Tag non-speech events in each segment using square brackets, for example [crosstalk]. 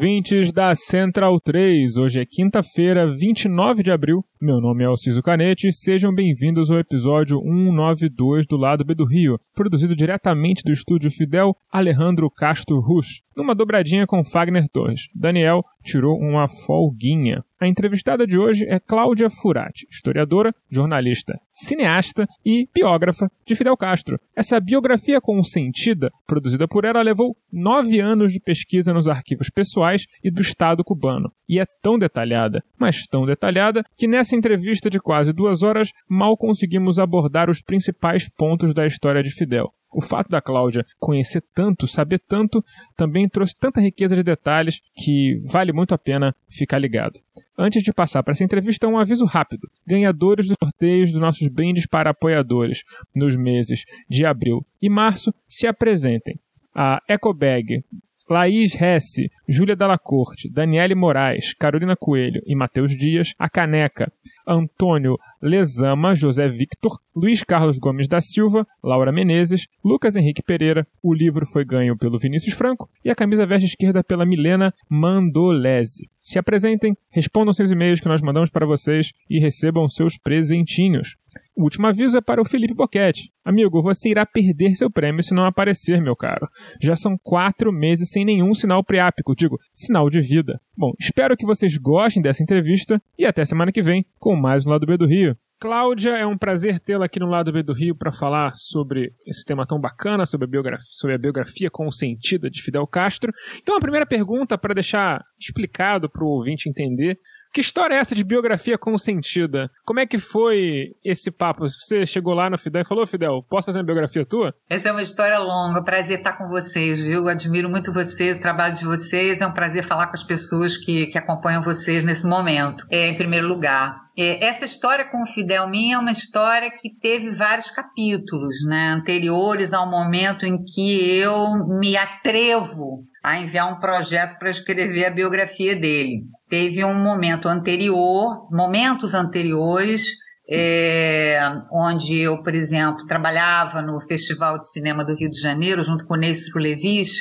Ouvintes da Central 3. Hoje é quinta-feira, 29 de abril. Meu nome é Alciso Canete sejam bem-vindos ao episódio 192 do Lado B do Rio, produzido diretamente do estúdio Fidel Alejandro Castro Rush, numa dobradinha com Fagner Torres. Daniel tirou uma folguinha. A entrevistada de hoje é Cláudia Furati, historiadora, jornalista, cineasta e biógrafa de Fidel Castro. Essa biografia consentida, produzida por ela, levou nove anos de pesquisa nos arquivos pessoais e do Estado cubano. E é tão detalhada, mas tão detalhada, que nessa entrevista de quase duas horas mal conseguimos abordar os principais pontos da história de Fidel. O fato da Cláudia conhecer tanto, saber tanto, também trouxe tanta riqueza de detalhes que vale muito a pena ficar ligado. Antes de passar para essa entrevista, um aviso rápido. Ganhadores dos sorteios dos nossos brindes para apoiadores nos meses de abril e março se apresentem. A Ecobag, Laís Hesse, Júlia Dalacorte, Daniele Moraes, Carolina Coelho e Matheus Dias, a Caneca, Antônio Lezama, José Victor, Luiz Carlos Gomes da Silva, Laura Menezes, Lucas Henrique Pereira, o livro foi ganho pelo Vinícius Franco e a camisa verde esquerda pela Milena Mandolese. Se apresentem, respondam seus e-mails que nós mandamos para vocês e recebam seus presentinhos. O último aviso é para o Felipe Boquete. Amigo, você irá perder seu prêmio se não aparecer, meu caro. Já são quatro meses sem nenhum sinal priápico, digo, sinal de vida. Bom, espero que vocês gostem dessa entrevista e até semana que vem com mais um Lado B do Rio. Cláudia, é um prazer tê-la aqui no Lado B do Rio para falar sobre esse tema tão bacana, sobre a, biografia, sobre a biografia consentida de Fidel Castro. Então, a primeira pergunta, para deixar explicado para o ouvinte entender, que história é essa de biografia consentida? Como é que foi esse papo? Você chegou lá no Fidel e falou, Fidel, posso fazer uma biografia tua? Essa é uma história longa, prazer estar com vocês, viu? Admiro muito vocês, o trabalho de vocês, é um prazer falar com as pessoas que, que acompanham vocês nesse momento. É, em primeiro lugar, é, essa história com o Fidel minha é uma história que teve vários capítulos, né, anteriores ao momento em que eu me atrevo a enviar um projeto para escrever a biografia dele. Teve um momento anterior, momentos anteriores, é, onde eu, por exemplo, trabalhava no Festival de Cinema do Rio de Janeiro, junto com o Neistro Levis,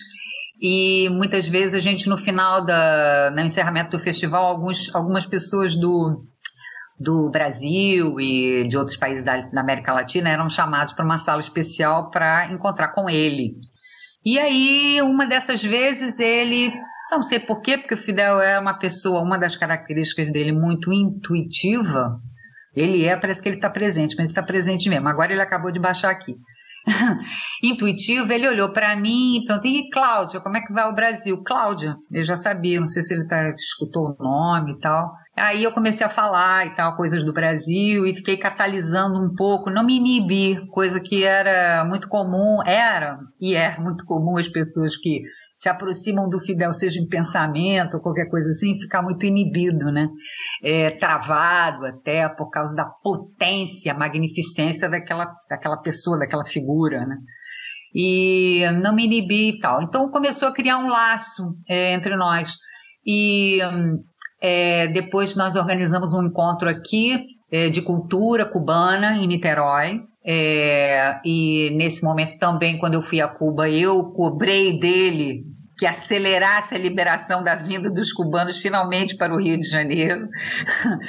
e muitas vezes a gente, no final, da, no encerramento do festival, alguns, algumas pessoas do, do Brasil e de outros países da, da América Latina eram chamados para uma sala especial para encontrar com ele. E aí, uma dessas vezes, ele. Não sei por quê, porque o Fidel é uma pessoa, uma das características dele muito intuitiva. Ele é, parece que ele está presente, mas ele está presente mesmo. Agora ele acabou de baixar aqui. [laughs] Intuitivo, ele olhou para mim e perguntou: e Cláudia, como é que vai o Brasil? Cláudia, eu já sabia, não sei se ele tá, escutou o nome e tal. Aí eu comecei a falar e tal, coisas do Brasil, e fiquei catalisando um pouco, não me inibir, coisa que era muito comum, era e é muito comum as pessoas que se aproximam do Fidel, seja em pensamento ou qualquer coisa assim, ficar muito inibido, né? É, travado até por causa da potência, magnificência daquela, daquela pessoa, daquela figura, né? E não me inibi e tal. Então começou a criar um laço é, entre nós. E é, depois nós organizamos um encontro aqui é, de cultura cubana em Niterói. É, e nesse momento também, quando eu fui a Cuba, eu cobrei dele que acelerasse a liberação da vinda dos cubanos finalmente para o Rio de Janeiro. [laughs]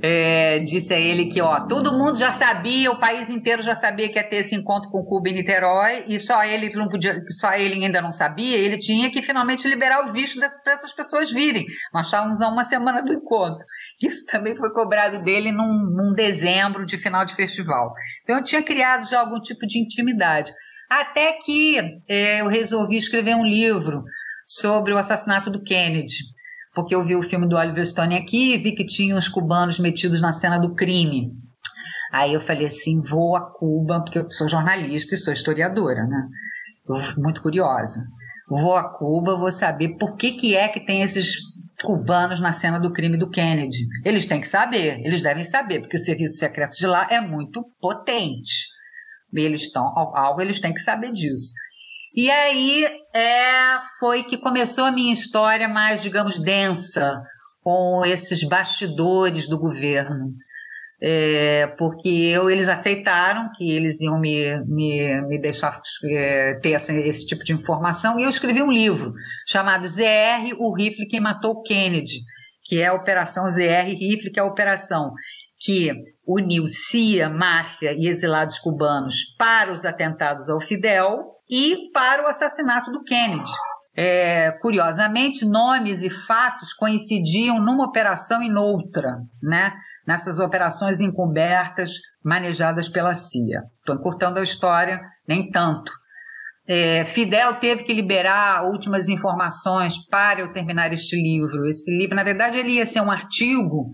É, disse a ele que ó, todo mundo já sabia, o país inteiro já sabia que ia ter esse encontro com Cuba em Niterói, e só ele não podia, só ele ainda não sabia, ele tinha que finalmente liberar o visto para essas pessoas virem. Nós estávamos a uma semana do encontro. Isso também foi cobrado dele num, num dezembro de final de festival. Então eu tinha criado já algum tipo de intimidade. Até que é, eu resolvi escrever um livro sobre o assassinato do Kennedy, porque eu vi o filme do Oliver Stone aqui e vi que tinha os cubanos metidos na cena do crime. Aí eu falei assim, vou a Cuba, porque eu sou jornalista e sou historiadora, né? Eu, muito curiosa. Vou a Cuba, vou saber por que, que é que tem esses cubanos na cena do crime do Kennedy. Eles têm que saber, eles devem saber, porque o serviço secreto de lá é muito potente. Eles estão, algo eles têm que saber disso. E aí é, foi que começou a minha história mais, digamos, densa, com esses bastidores do governo. É, porque eu, eles aceitaram que eles iam me, me, me deixar é, ter essa, esse tipo de informação, e eu escrevi um livro chamado ZR, o rifle que matou Kennedy, que é a Operação ZR Rifle, que é a operação que uniu CIA, máfia e exilados cubanos para os atentados ao Fidel e para o assassinato do Kennedy. É, curiosamente, nomes e fatos coincidiam numa operação e noutra, né? nessas operações encobertas manejadas pela CIA. Estou encurtando a história, nem tanto. É, Fidel teve que liberar últimas informações para eu terminar este livro. Esse livro, na verdade, ele ia ser um artigo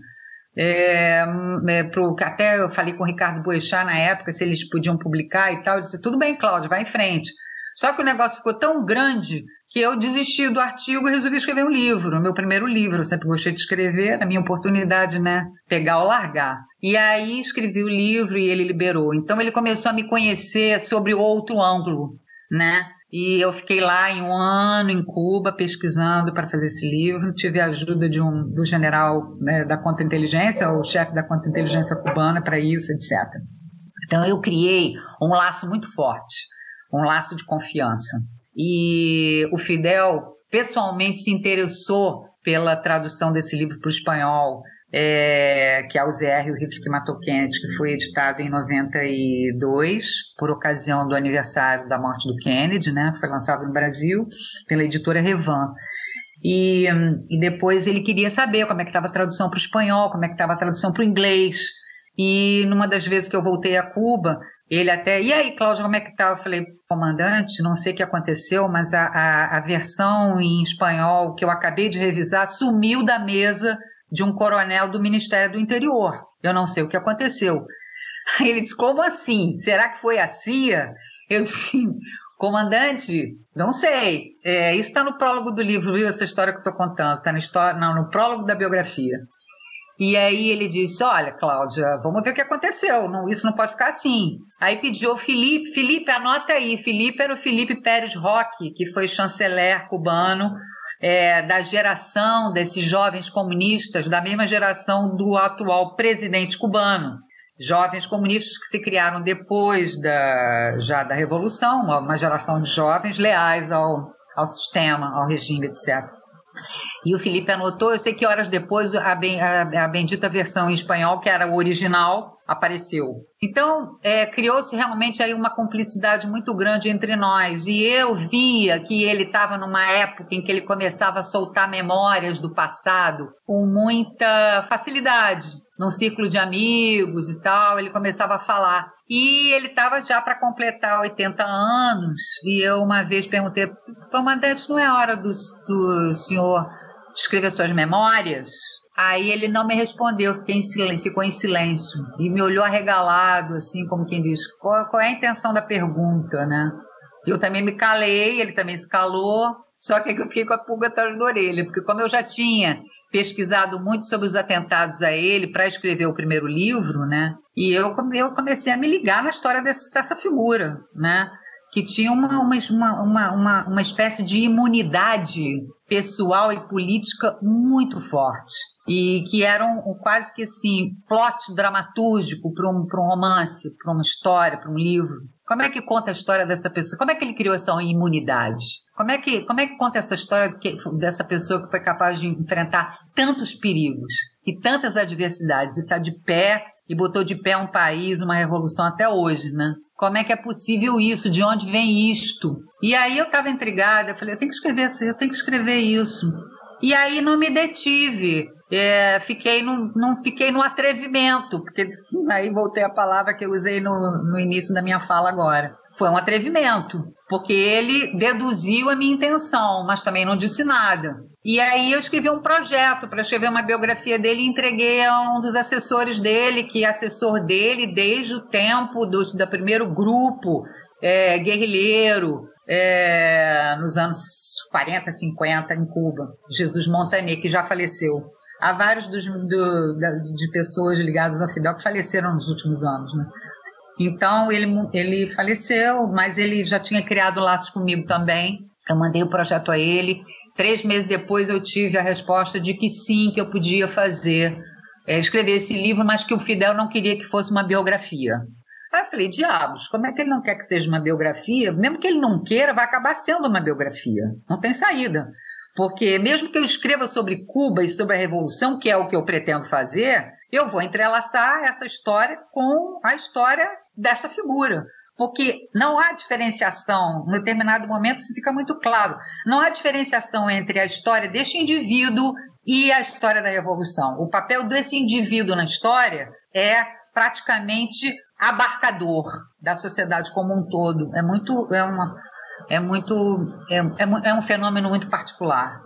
é, é, pro, até eu falei com o Ricardo Boechat na época se eles podiam publicar e tal. Eu disse: tudo bem, Cláudio, vai em frente. Só que o negócio ficou tão grande que eu desisti do artigo e resolvi escrever um livro, meu primeiro livro. Eu sempre gostei de escrever, a minha oportunidade, né? Pegar ou largar. E aí escrevi o livro e ele liberou. Então ele começou a me conhecer sobre outro ângulo, né? E eu fiquei lá em um ano em Cuba pesquisando para fazer esse livro. Tive a ajuda de um, do general né, da contra-inteligência, o chefe da contra-inteligência cubana para isso, etc. Então eu criei um laço muito forte, um laço de confiança. E o Fidel pessoalmente se interessou pela tradução desse livro para o espanhol é, que é o ZR, o Rifle que Matou Kennedy, que foi editado em 92, por ocasião do aniversário da morte do Kennedy, né? Foi lançado no Brasil pela editora Revan. E, e depois ele queria saber como é que estava a tradução para o espanhol, como é que estava a tradução para o inglês. E numa das vezes que eu voltei a Cuba, ele até, e aí, Cláudio, como é que tá? Eu falei, comandante, não sei o que aconteceu, mas a, a, a versão em espanhol que eu acabei de revisar sumiu da mesa de um coronel do Ministério do Interior. Eu não sei o que aconteceu. Aí ele disse: Como assim? Será que foi a CIA? Eu disse: Comandante, não sei. É, isso está no prólogo do livro, viu? Essa história que eu estou contando. Está no, não, no prólogo da biografia. E aí ele disse: Olha, Cláudia, vamos ver o que aconteceu. Não, isso não pode ficar assim. Aí pediu ao Felipe: Felipe, anota aí. Felipe era o Felipe Pérez Roque, que foi chanceler cubano é, da geração desses jovens comunistas, da mesma geração do atual presidente cubano. Jovens comunistas que se criaram depois da, já da Revolução, uma, geração de jovens leais ao, ao sistema, ao regime, etc. E o Felipe anotou, eu sei que horas depois a, a, a bendita versão em espanhol, que era o original, apareceu. Então, é, criou-se realmente aí uma cumplicidade muito grande entre nós. E eu via que ele estava numa época em que ele começava a soltar memórias do passado com muita facilidade. Num círculo de amigos e tal, ele começava a falar. E ele estava já para completar 80 anos. E eu uma vez perguntei, comandante, não é hora do, do senhor escrever suas memórias? Aí ele não me respondeu, fiquei em silêncio, ficou em silêncio e me olhou arregalado, assim, como quem diz: qual, qual é a intenção da pergunta, né? Eu também me calei, ele também se calou, só que eu fiquei com a pulga atrás da orelha, porque como eu já tinha pesquisado muito sobre os atentados a ele para escrever o primeiro livro, né? E eu, eu comecei a me ligar na história dessa, dessa figura, né? Que tinha uma, uma, uma, uma, uma espécie de imunidade pessoal e política muito forte e que eram quase que assim, plot dramatúrgico para um, um romance, para uma história, para um livro. Como é que conta a história dessa pessoa? Como é que ele criou essa imunidade? Como é que, como é que conta essa história que, dessa pessoa que foi capaz de enfrentar tantos perigos e tantas adversidades e está de pé e botou de pé um país, uma revolução até hoje, né? Como é que é possível isso? De onde vem isto? E aí eu estava intrigada, eu falei, eu tenho que escrever, eu tenho que escrever isso. E aí não me detive. É, fiquei no, não fiquei no atrevimento, porque aí voltei a palavra que eu usei no, no início da minha fala agora. Foi um atrevimento, porque ele deduziu a minha intenção, mas também não disse nada. E aí eu escrevi um projeto para escrever uma biografia dele e entreguei a um dos assessores dele, que é assessor dele desde o tempo do, do primeiro grupo é, guerrilheiro, é, nos anos 40, 50, em Cuba, Jesus Montaner, que já faleceu. Há vários dos, do, de pessoas ligadas ao Fidel que faleceram nos últimos anos, né? Então, ele, ele faleceu, mas ele já tinha criado laços comigo também. Eu mandei o projeto a ele. Três meses depois, eu tive a resposta de que sim, que eu podia fazer, é, escrever esse livro, mas que o Fidel não queria que fosse uma biografia. Aí eu falei, diabos, como é que ele não quer que seja uma biografia? Mesmo que ele não queira, vai acabar sendo uma biografia. Não tem saída. Porque mesmo que eu escreva sobre Cuba e sobre a Revolução, que é o que eu pretendo fazer, eu vou entrelaçar essa história com a história dessa figura. Porque não há diferenciação, em determinado momento isso fica muito claro, não há diferenciação entre a história deste indivíduo e a história da Revolução. O papel desse indivíduo na história é praticamente abarcador da sociedade como um todo. É muito, é uma, é muito, é, é, é um fenômeno muito particular.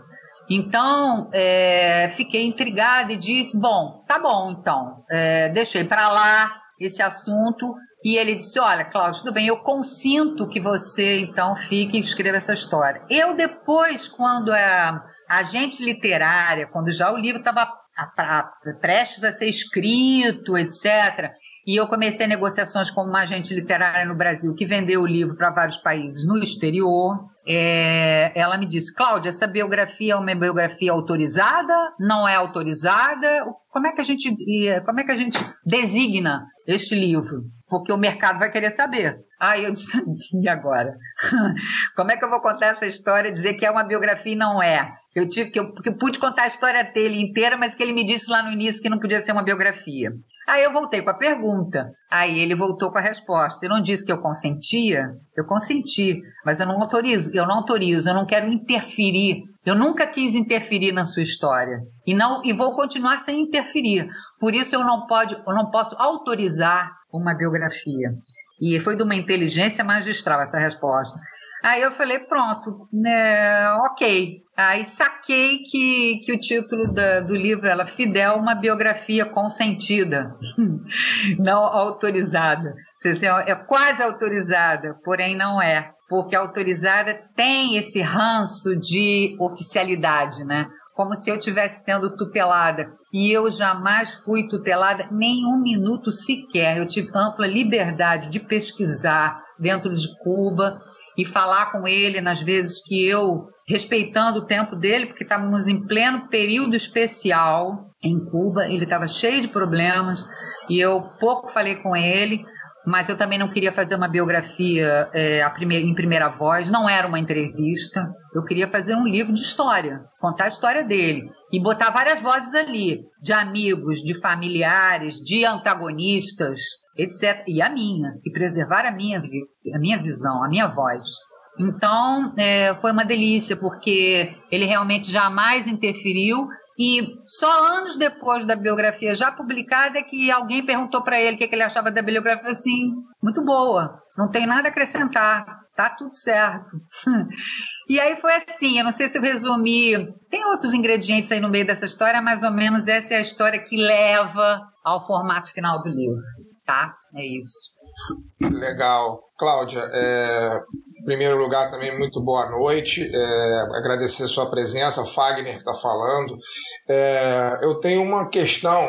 Então, é, fiquei intrigada e disse: bom, tá bom, então, é, deixei para lá esse assunto. E ele disse: Olha, Cláudio, tudo bem, eu consinto que você então fique e escreva essa história. Eu, depois, quando a agente literária, quando já o livro estava prestes a ser escrito, etc., e eu comecei negociações com uma agente literária no Brasil que vendeu o livro para vários países no exterior. É, ela me disse, Cláudia, essa biografia é uma biografia autorizada? Não é autorizada? Como é que a gente, como é que a gente designa este livro? Porque o mercado vai querer saber. Aí eu disse, [laughs] e agora? [laughs] Como é que eu vou contar essa história e dizer que é uma biografia e não é? Eu tive que eu, que eu pude contar a história dele inteira, mas que ele me disse lá no início que não podia ser uma biografia. Aí eu voltei com a pergunta. Aí ele voltou com a resposta. Eu não disse que eu consentia? Eu consenti, mas eu não autorizo, eu não autorizo, eu não quero interferir. Eu nunca quis interferir na sua história. E não e vou continuar sem interferir. Por isso eu não pode, eu não posso autorizar uma biografia. E foi de uma inteligência magistral essa resposta. Aí eu falei, pronto, né, ok. Aí saquei que, que o título da, do livro era Fidel, uma biografia consentida, [laughs] não autorizada. É quase autorizada, porém não é, porque autorizada tem esse ranço de oficialidade, né? Como se eu estivesse sendo tutelada. E eu jamais fui tutelada nem um minuto sequer. Eu tive ampla liberdade de pesquisar dentro de Cuba e falar com ele nas vezes que eu, respeitando o tempo dele, porque estávamos em pleno período especial em Cuba, ele estava cheio de problemas e eu pouco falei com ele, mas eu também não queria fazer uma biografia é, em primeira voz, não era uma entrevista. Eu queria fazer um livro de história, contar a história dele e botar várias vozes ali, de amigos, de familiares, de antagonistas, etc. E a minha, e preservar a minha, a minha visão, a minha voz. Então, é, foi uma delícia, porque ele realmente jamais interferiu. E só anos depois da biografia já publicada que alguém perguntou para ele o que, que ele achava da biografia. Assim, muito boa, não tem nada a acrescentar, tá tudo certo. [laughs] E aí foi assim, eu não sei se eu resumi, tem outros ingredientes aí no meio dessa história, mais ou menos essa é a história que leva ao formato final do livro tá? É isso. Legal. Cláudia, é, em primeiro lugar, também muito boa noite. É, agradecer sua presença, Fagner que está falando. É, eu tenho uma questão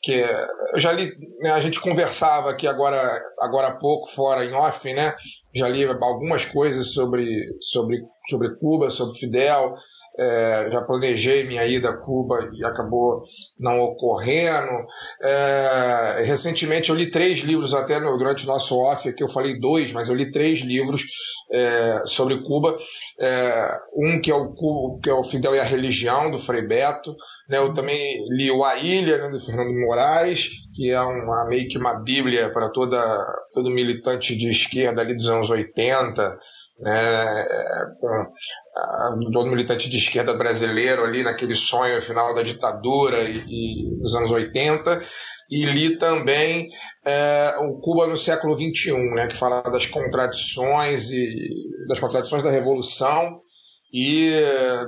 que eu já li, né, a gente conversava aqui agora, agora há pouco, fora em off, né? Já li algumas coisas sobre, sobre, sobre Cuba, sobre Fidel. É, já planejei minha ida a Cuba e acabou não ocorrendo. É, recentemente eu li três livros, até no, durante o nosso off aqui eu falei dois, mas eu li três livros é, sobre Cuba. É, um que é, o, que é o Fidel e a Religião, do Frei Beto. Né, eu também li o A Ilha, né, do Fernando Moraes, que é uma, meio que uma bíblia para toda, todo militante de esquerda ali dos anos 80 né, com todo militante de esquerda brasileiro ali naquele sonho final da ditadura e, dos anos 80 e li também é, o Cuba no século XXI, né, que fala das contradições e das contradições da revolução e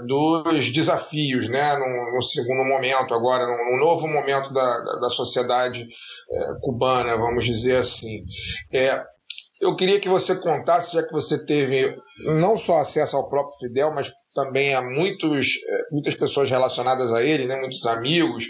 dos desafios, né, no segundo momento agora, num, novo momento da, da, da sociedade é, cubana, vamos dizer assim. É, eu queria que você contasse, já que você teve não só acesso ao próprio Fidel, mas também a muitos, eh, muitas pessoas relacionadas a ele, né, muitos amigos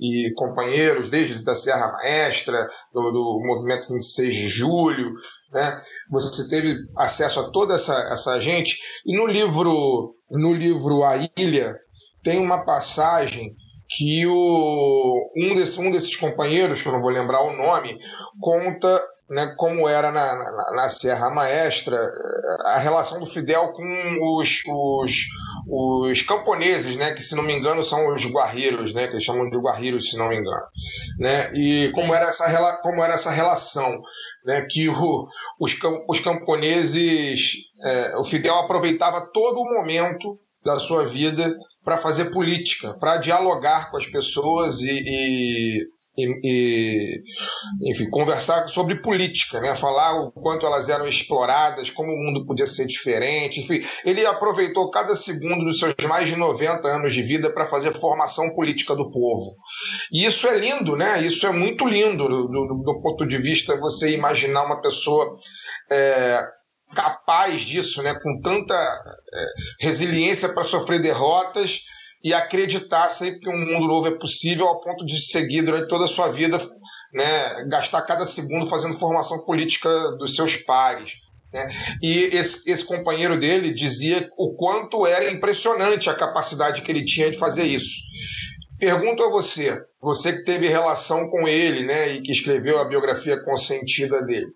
e companheiros, desde da Serra Maestra, do, do movimento 26 de julho, né? Você teve acesso a toda essa, essa gente. E no livro, no livro A Ilha, tem uma passagem que o, um, desse, um desses companheiros, que eu não vou lembrar o nome, conta né, como era na, na, na, Serra Maestra, eh, a relação do Fidel com os, os, os camponeses, né, que se não me engano são os guarreiros, né, que eles chamam de guarreiros, se não me engano. Né, e como era essa, como era essa relação, né, que o, os, os camponeses, é, o Fidel aproveitava todo o momento da sua vida para fazer política, para dialogar com as pessoas e, e e, e, enfim, conversar sobre política, né? falar o quanto elas eram exploradas, como o mundo podia ser diferente. Enfim, ele aproveitou cada segundo dos seus mais de 90 anos de vida para fazer formação política do povo. E isso é lindo, né? Isso é muito lindo do, do, do ponto de vista você imaginar uma pessoa. É, capaz disso, né, com tanta é, resiliência para sofrer derrotas e acreditar sempre que um mundo novo é possível ao ponto de seguir durante toda a sua vida, né, gastar cada segundo fazendo formação política dos seus pares. Né? E esse, esse companheiro dele dizia o quanto era impressionante a capacidade que ele tinha de fazer isso. Pergunto a você, você que teve relação com ele, né, e que escreveu a biografia consentida dele,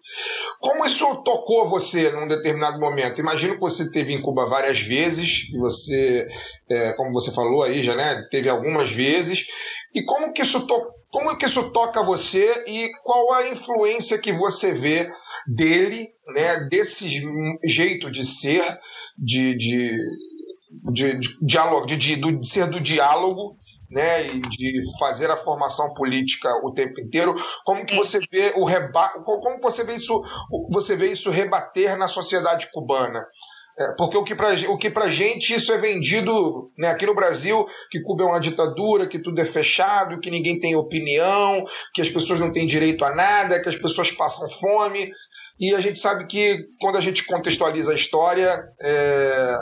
como isso tocou você num determinado momento? Imagino que você teve em Cuba várias vezes, e você, é, como você falou aí já, né, teve algumas vezes, e como que isso to como que isso toca você e qual a influência que você vê dele, né, desse jeito de ser, de, de de, de, diálogo, de, de, de, ser do diálogo né, e de fazer a formação política o tempo inteiro. Como que você vê o reba como você vê isso você vê isso rebater na sociedade cubana? É, porque o que para o que gente isso é vendido né, aqui no Brasil que Cuba é uma ditadura, que tudo é fechado, que ninguém tem opinião, que as pessoas não têm direito a nada, que as pessoas passam fome e a gente sabe que quando a gente contextualiza a história é,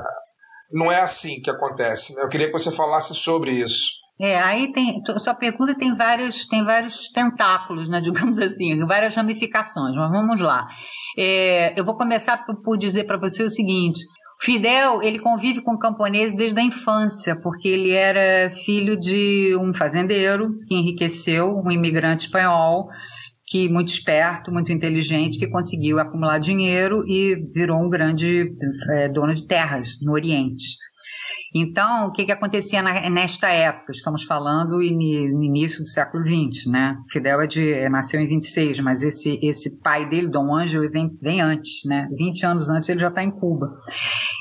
não é assim que acontece. Né? Eu queria que você falasse sobre isso. É, aí tem. Sua pergunta tem vários, tem vários tentáculos, né, [laughs] digamos assim, várias ramificações, mas vamos lá. É, eu vou começar por, dizer para você o seguinte: Fidel, ele convive com camponeses desde a infância, porque ele era filho de um fazendeiro que enriqueceu, um imigrante espanhol, que muito esperto, muito inteligente, que conseguiu acumular dinheiro e virou um grande é, dono de terras no Oriente. Então, o que, que acontecia na, nesta época? Estamos falando no início do século XX, né? Fidel é de, nasceu em 26, mas esse, esse pai dele, Dom Ângelo, vem, vem antes, né? 20 anos antes ele já está em Cuba.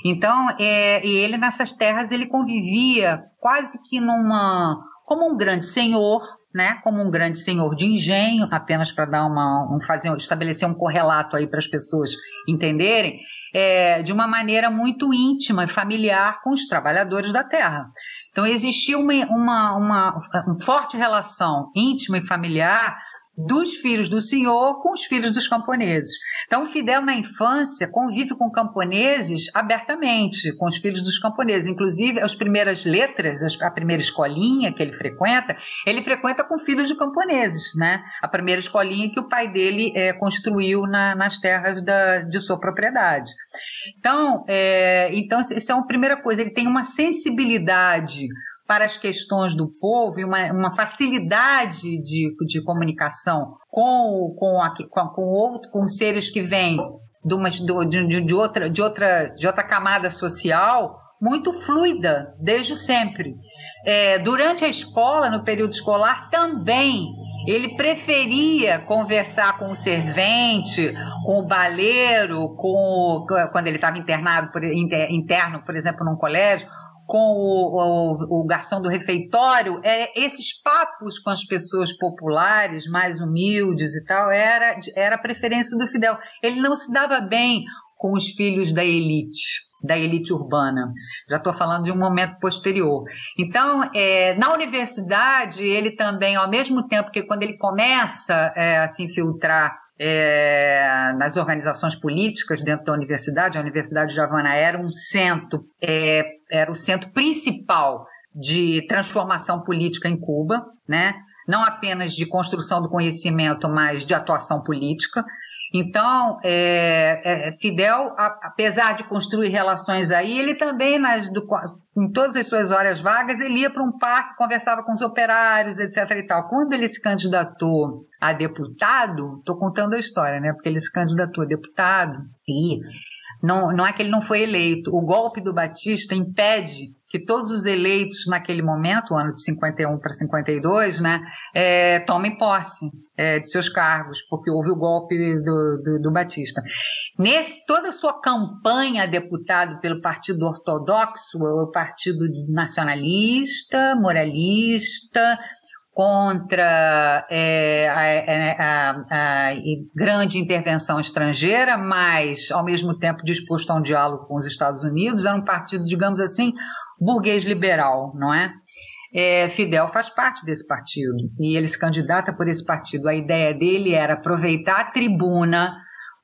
Então, é, e ele nessas terras, ele convivia quase que numa... como um grande senhor, né, como um grande senhor de engenho, apenas para dar uma, um, fazer, estabelecer um correlato aí para as pessoas entenderem, é, de uma maneira muito íntima e familiar com os trabalhadores da terra. Então existia uma, uma, uma, uma forte relação íntima e familiar dos filhos do senhor com os filhos dos camponeses. Então, Fidel, na infância, convive com camponeses abertamente, com os filhos dos camponeses. Inclusive, as primeiras letras, a primeira escolinha que ele frequenta, ele frequenta com filhos de camponeses, né? A primeira escolinha que o pai dele é, construiu na, nas terras da, de sua propriedade. Então, é, então, isso é uma primeira coisa. Ele tem uma sensibilidade para as questões do povo e uma, uma facilidade de, de comunicação com, com, a, com, com, outro, com seres que vêm de, uma, de, de, outra, de, outra, de outra camada social muito fluida desde sempre. É, durante a escola, no período escolar, também ele preferia conversar com o servente, com o baleiro, com quando ele estava internado por, interno, por exemplo, num colégio, com o, o, o, garçom do refeitório, é, esses papos com as pessoas populares, mais humildes e tal, era, era a preferência do Fidel. Ele não se dava bem com os filhos da elite, da elite urbana. Já estou falando de um momento posterior. Então, é, na universidade, ele também, ao mesmo tempo que quando ele começa é, a se infiltrar é, nas organizações políticas dentro da universidade. A Universidade de Havana era um centro, é, era o centro principal de transformação política em Cuba, né? não apenas de construção do conhecimento, mas de atuação política. Então, é, é, Fidel, apesar de construir relações aí, ele também, nas, do, em todas as suas horas vagas, ele ia para um parque, conversava com os operários, etc. E tal. Quando ele se candidatou a deputado, estou contando a história, né? Porque ele se candidatou a deputado e não, não é que ele não foi eleito. O golpe do Batista impede que todos os eleitos naquele momento, o ano de 51 para 52, né, é, tomem posse é, de seus cargos, porque houve o golpe do, do, do Batista. Nesse, toda a sua campanha deputado pelo Partido Ortodoxo, o Partido Nacionalista, Moralista, contra é, a, a, a, grande intervenção estrangeira, mas ao mesmo tempo disposto a um diálogo com os Estados Unidos, era um partido, digamos assim, burguês liberal, não é? é? Fidel faz parte desse partido e ele se candidata por esse partido. A ideia dele era aproveitar a tribuna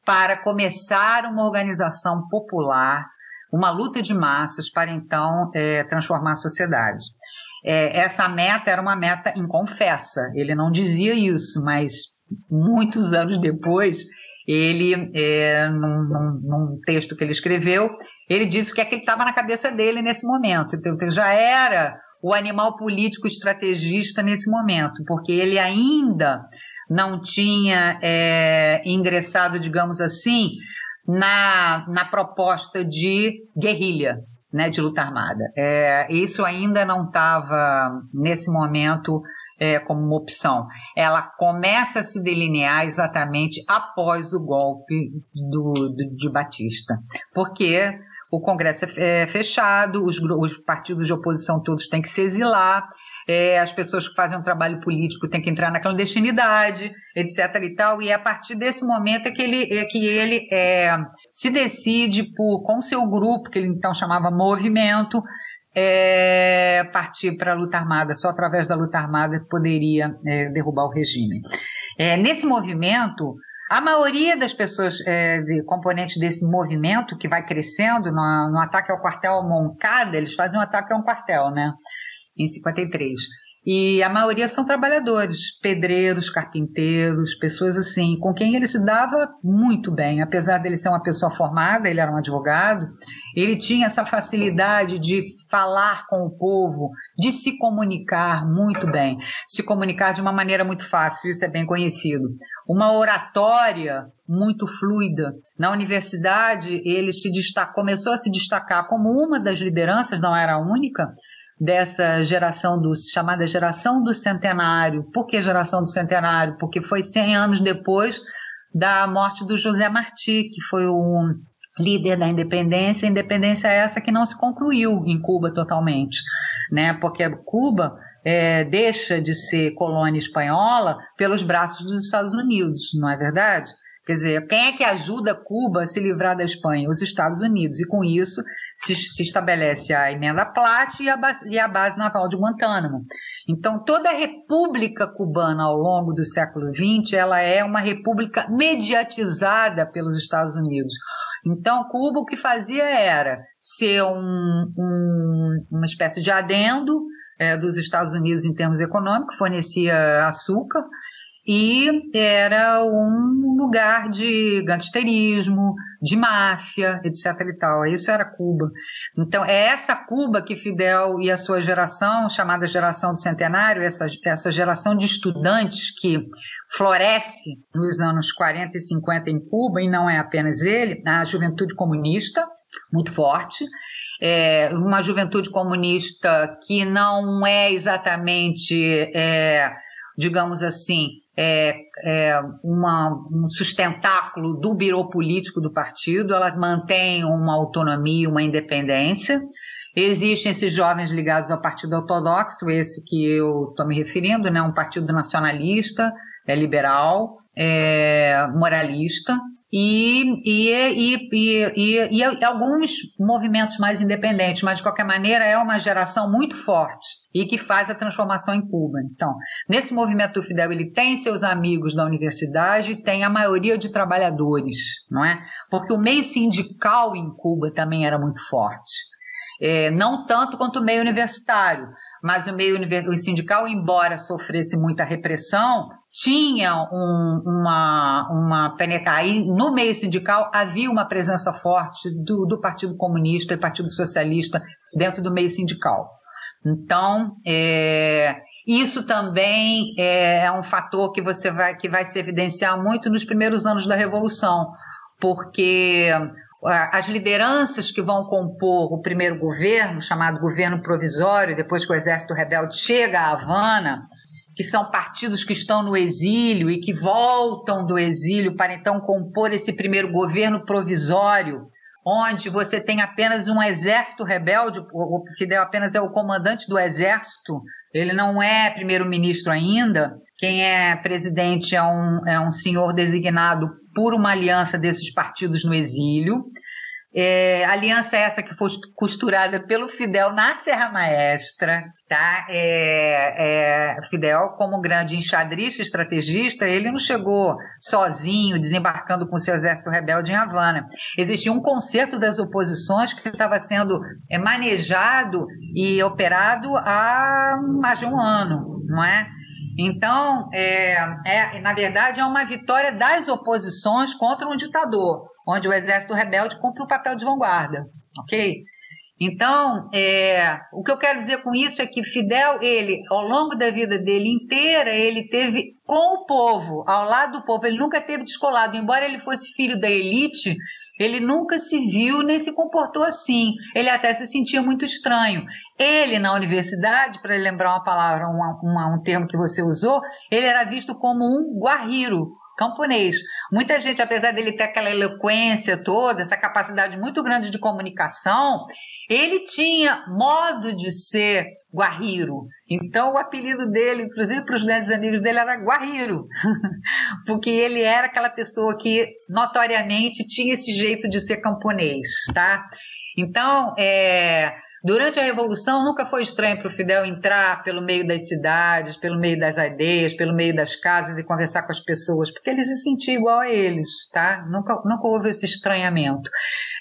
para começar uma organização popular, uma luta de massas para então é, transformar a sociedade é, essa meta era uma meta inconfessa. Ele não dizia isso, mas muitos anos depois, ele, é, num, num, num, texto que ele escreveu, ele disse o que é que estava na cabeça dele nesse momento. Então, já era o animal político estrategista nesse momento, porque ele ainda não tinha é, ingressado, digamos assim, na, na proposta de guerrilha né, de luta armada. É, isso ainda não estava, nesse momento, é, como uma opção. Ela começa a se delinear exatamente após o golpe do, do de Batista, porque o Congresso é, é fechado, os, os partidos de oposição todos têm que se exilar, é, as pessoas que fazem um trabalho político têm que entrar na clandestinidade, etc. e tal. E a partir desse momento é que ele, é que ele é, se decide por, com seu grupo, que ele então chamava Movimento, é, partir para a luta armada. Só através da luta armada poderia é, derrubar o regime. É, nesse movimento, a maioria das pessoas, é, de, componentes desse movimento que vai crescendo no, no ataque ao quartel Moncada, eles fazem um ataque a um quartel, né? em 53. E a maioria são trabalhadores, pedreiros, carpinteiros, pessoas assim, com quem ele se dava muito bem. Apesar dele ser uma pessoa formada, ele era um advogado, ele tinha essa facilidade de falar com o povo, de se comunicar muito bem, se comunicar de uma maneira muito fácil, isso é bem conhecido. Uma oratória muito fluida. Na universidade, ele se destaca, começou a se destacar como uma das lideranças, não era a única, dessa geração do chamada geração do centenário. Por que geração do centenário? Porque foi 100 anos depois da morte do José Martí, que foi o líder da independência, independência essa que não se concluiu em Cuba totalmente, né? Porque Cuba é, deixa de ser colônia espanhola pelos braços dos Estados Unidos, não é verdade? Quer dizer, quem é que ajuda Cuba a se livrar da Espanha? Os Estados Unidos. E com isso se, se estabelece a emenda Platt e a, e a base naval de Guantánamo. Então, toda a república cubana ao longo do século XX, ela é uma república mediatizada pelos Estados Unidos. Então, Cuba o que fazia era ser um, um, uma espécie de adendo é, dos Estados Unidos em termos econômicos, fornecia açúcar, e era um lugar de gangsterismo, de máfia, etc. e tal. Isso era Cuba. Então, é essa Cuba que Fidel e a sua geração, chamada geração do centenário, essa, essa geração de estudantes que floresce nos anos 40 e 50 em Cuba, e não é apenas ele, a juventude comunista, muito forte, é, uma juventude comunista que não é exatamente, é, digamos assim, é, é uma, um sustentáculo do biro político do partido, ela mantém uma autonomia, uma independência. Existem esses jovens ligados ao Partido Ortodoxo, esse que eu estou me referindo, né, um partido nacionalista, é liberal, é moralista, e, e, e, e, alguns movimentos mais independentes, mas de qualquer maneira é uma geração muito forte e que faz a transformação em Cuba. Então, nesse movimento do Fidel, ele tem seus amigos da universidade, tem a maioria de trabalhadores, não é? Porque o meio sindical em Cuba também era muito forte. É, não tanto quanto o meio universitário, mas o meio sindical, embora sofresse muita repressão, tinha um, uma, uma penetração. No meio sindical havia uma presença forte do, do Partido Comunista e Partido Socialista dentro do meio sindical. Então, é, isso também é, é um fator que você vai que vai se evidenciar muito nos primeiros anos da Revolução, porque as lideranças que vão compor o primeiro governo, chamado governo provisório, depois que o exército rebelde chega a Havana, que são partidos que estão no exílio e que voltam do exílio para então compor esse primeiro governo provisório, onde você tem apenas um exército rebelde, o Fidel apenas é o comandante do exército, ele não é primeiro-ministro ainda, quem é presidente é um, é um senhor designado por uma aliança desses partidos no exílio. É, aliança essa que foi costurada pelo Fidel na Serra Maestra, tá? É, é, Fidel, como grande enxadrista, estrategista, ele não chegou sozinho, desembarcando com seu exército rebelde em Havana. Existia um concerto das oposições que estava sendo é, manejado e operado há mais de um ano, não é? Então, é, é, na verdade, é uma vitória das oposições contra um ditador, onde o exército rebelde cumpre o papel de vanguarda, ok? Então, é, o que eu quero dizer com isso é que Fidel, ele, ao longo da vida dele inteira, ele teve com o povo, ao lado do povo, ele nunca teve descolado, embora ele fosse filho da elite, ele nunca se viu nem se comportou assim. Ele até se sentia muito estranho. Ele, na universidade, para lembrar uma palavra, uma, uma, um termo que você usou, ele era visto como um guarriro, camponês. Muita gente, apesar dele ter aquela eloquência toda, essa capacidade muito grande de comunicação, ele tinha modo de ser Guarriro. Então, o apelido dele, inclusive para os grandes amigos dele, era Guarriro, [laughs] porque ele era aquela pessoa que notoriamente tinha esse jeito de ser camponês, tá? Então, é, durante a Revolução, nunca foi estranho para o Fidel entrar pelo meio das cidades, pelo meio das aldeias, pelo meio das casas e conversar com as pessoas, porque ele se sentia igual a eles, tá? Nunca, nunca houve esse estranhamento.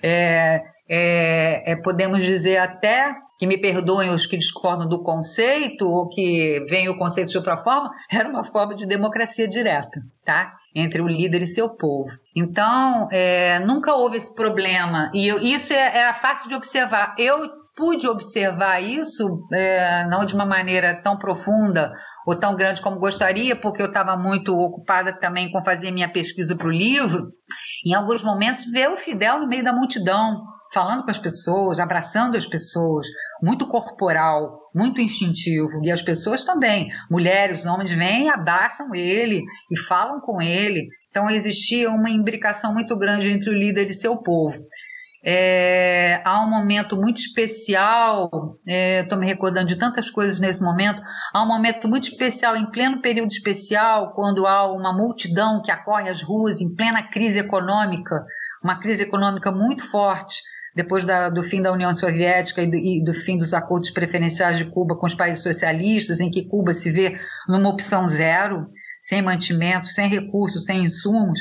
É, é, é, podemos dizer até que me perdoem os que discordam do conceito ou que veem o conceito de outra forma, [laughs] era uma forma de democracia direta, tá? Entre o líder e seu povo. Então, é, nunca houve esse problema. E eu, isso é, era fácil de observar. Eu pude observar isso, é, não de uma maneira tão profunda ou tão grande como gostaria, porque eu estava muito ocupada também com fazer minha pesquisa para o livro. Em alguns momentos, ver o Fidel no meio da multidão, falando com as pessoas, abraçando as pessoas, muito corporal, muito instintivo. E as pessoas também, mulheres, homens, vêm, abraçam ele e falam com ele. Então existia uma imbricação muito grande entre o líder e seu povo. É, há um momento muito especial, estou é, me recordando de tantas coisas nesse momento. Há um momento muito especial, em pleno período especial, quando há uma multidão que acorre às ruas em plena crise econômica, uma crise econômica muito forte, depois da, do fim da União Soviética e do, e do, fim dos acordos preferenciais de Cuba com os países socialistas, em que Cuba se vê numa opção zero, sem mantimento, sem recursos, sem insumos,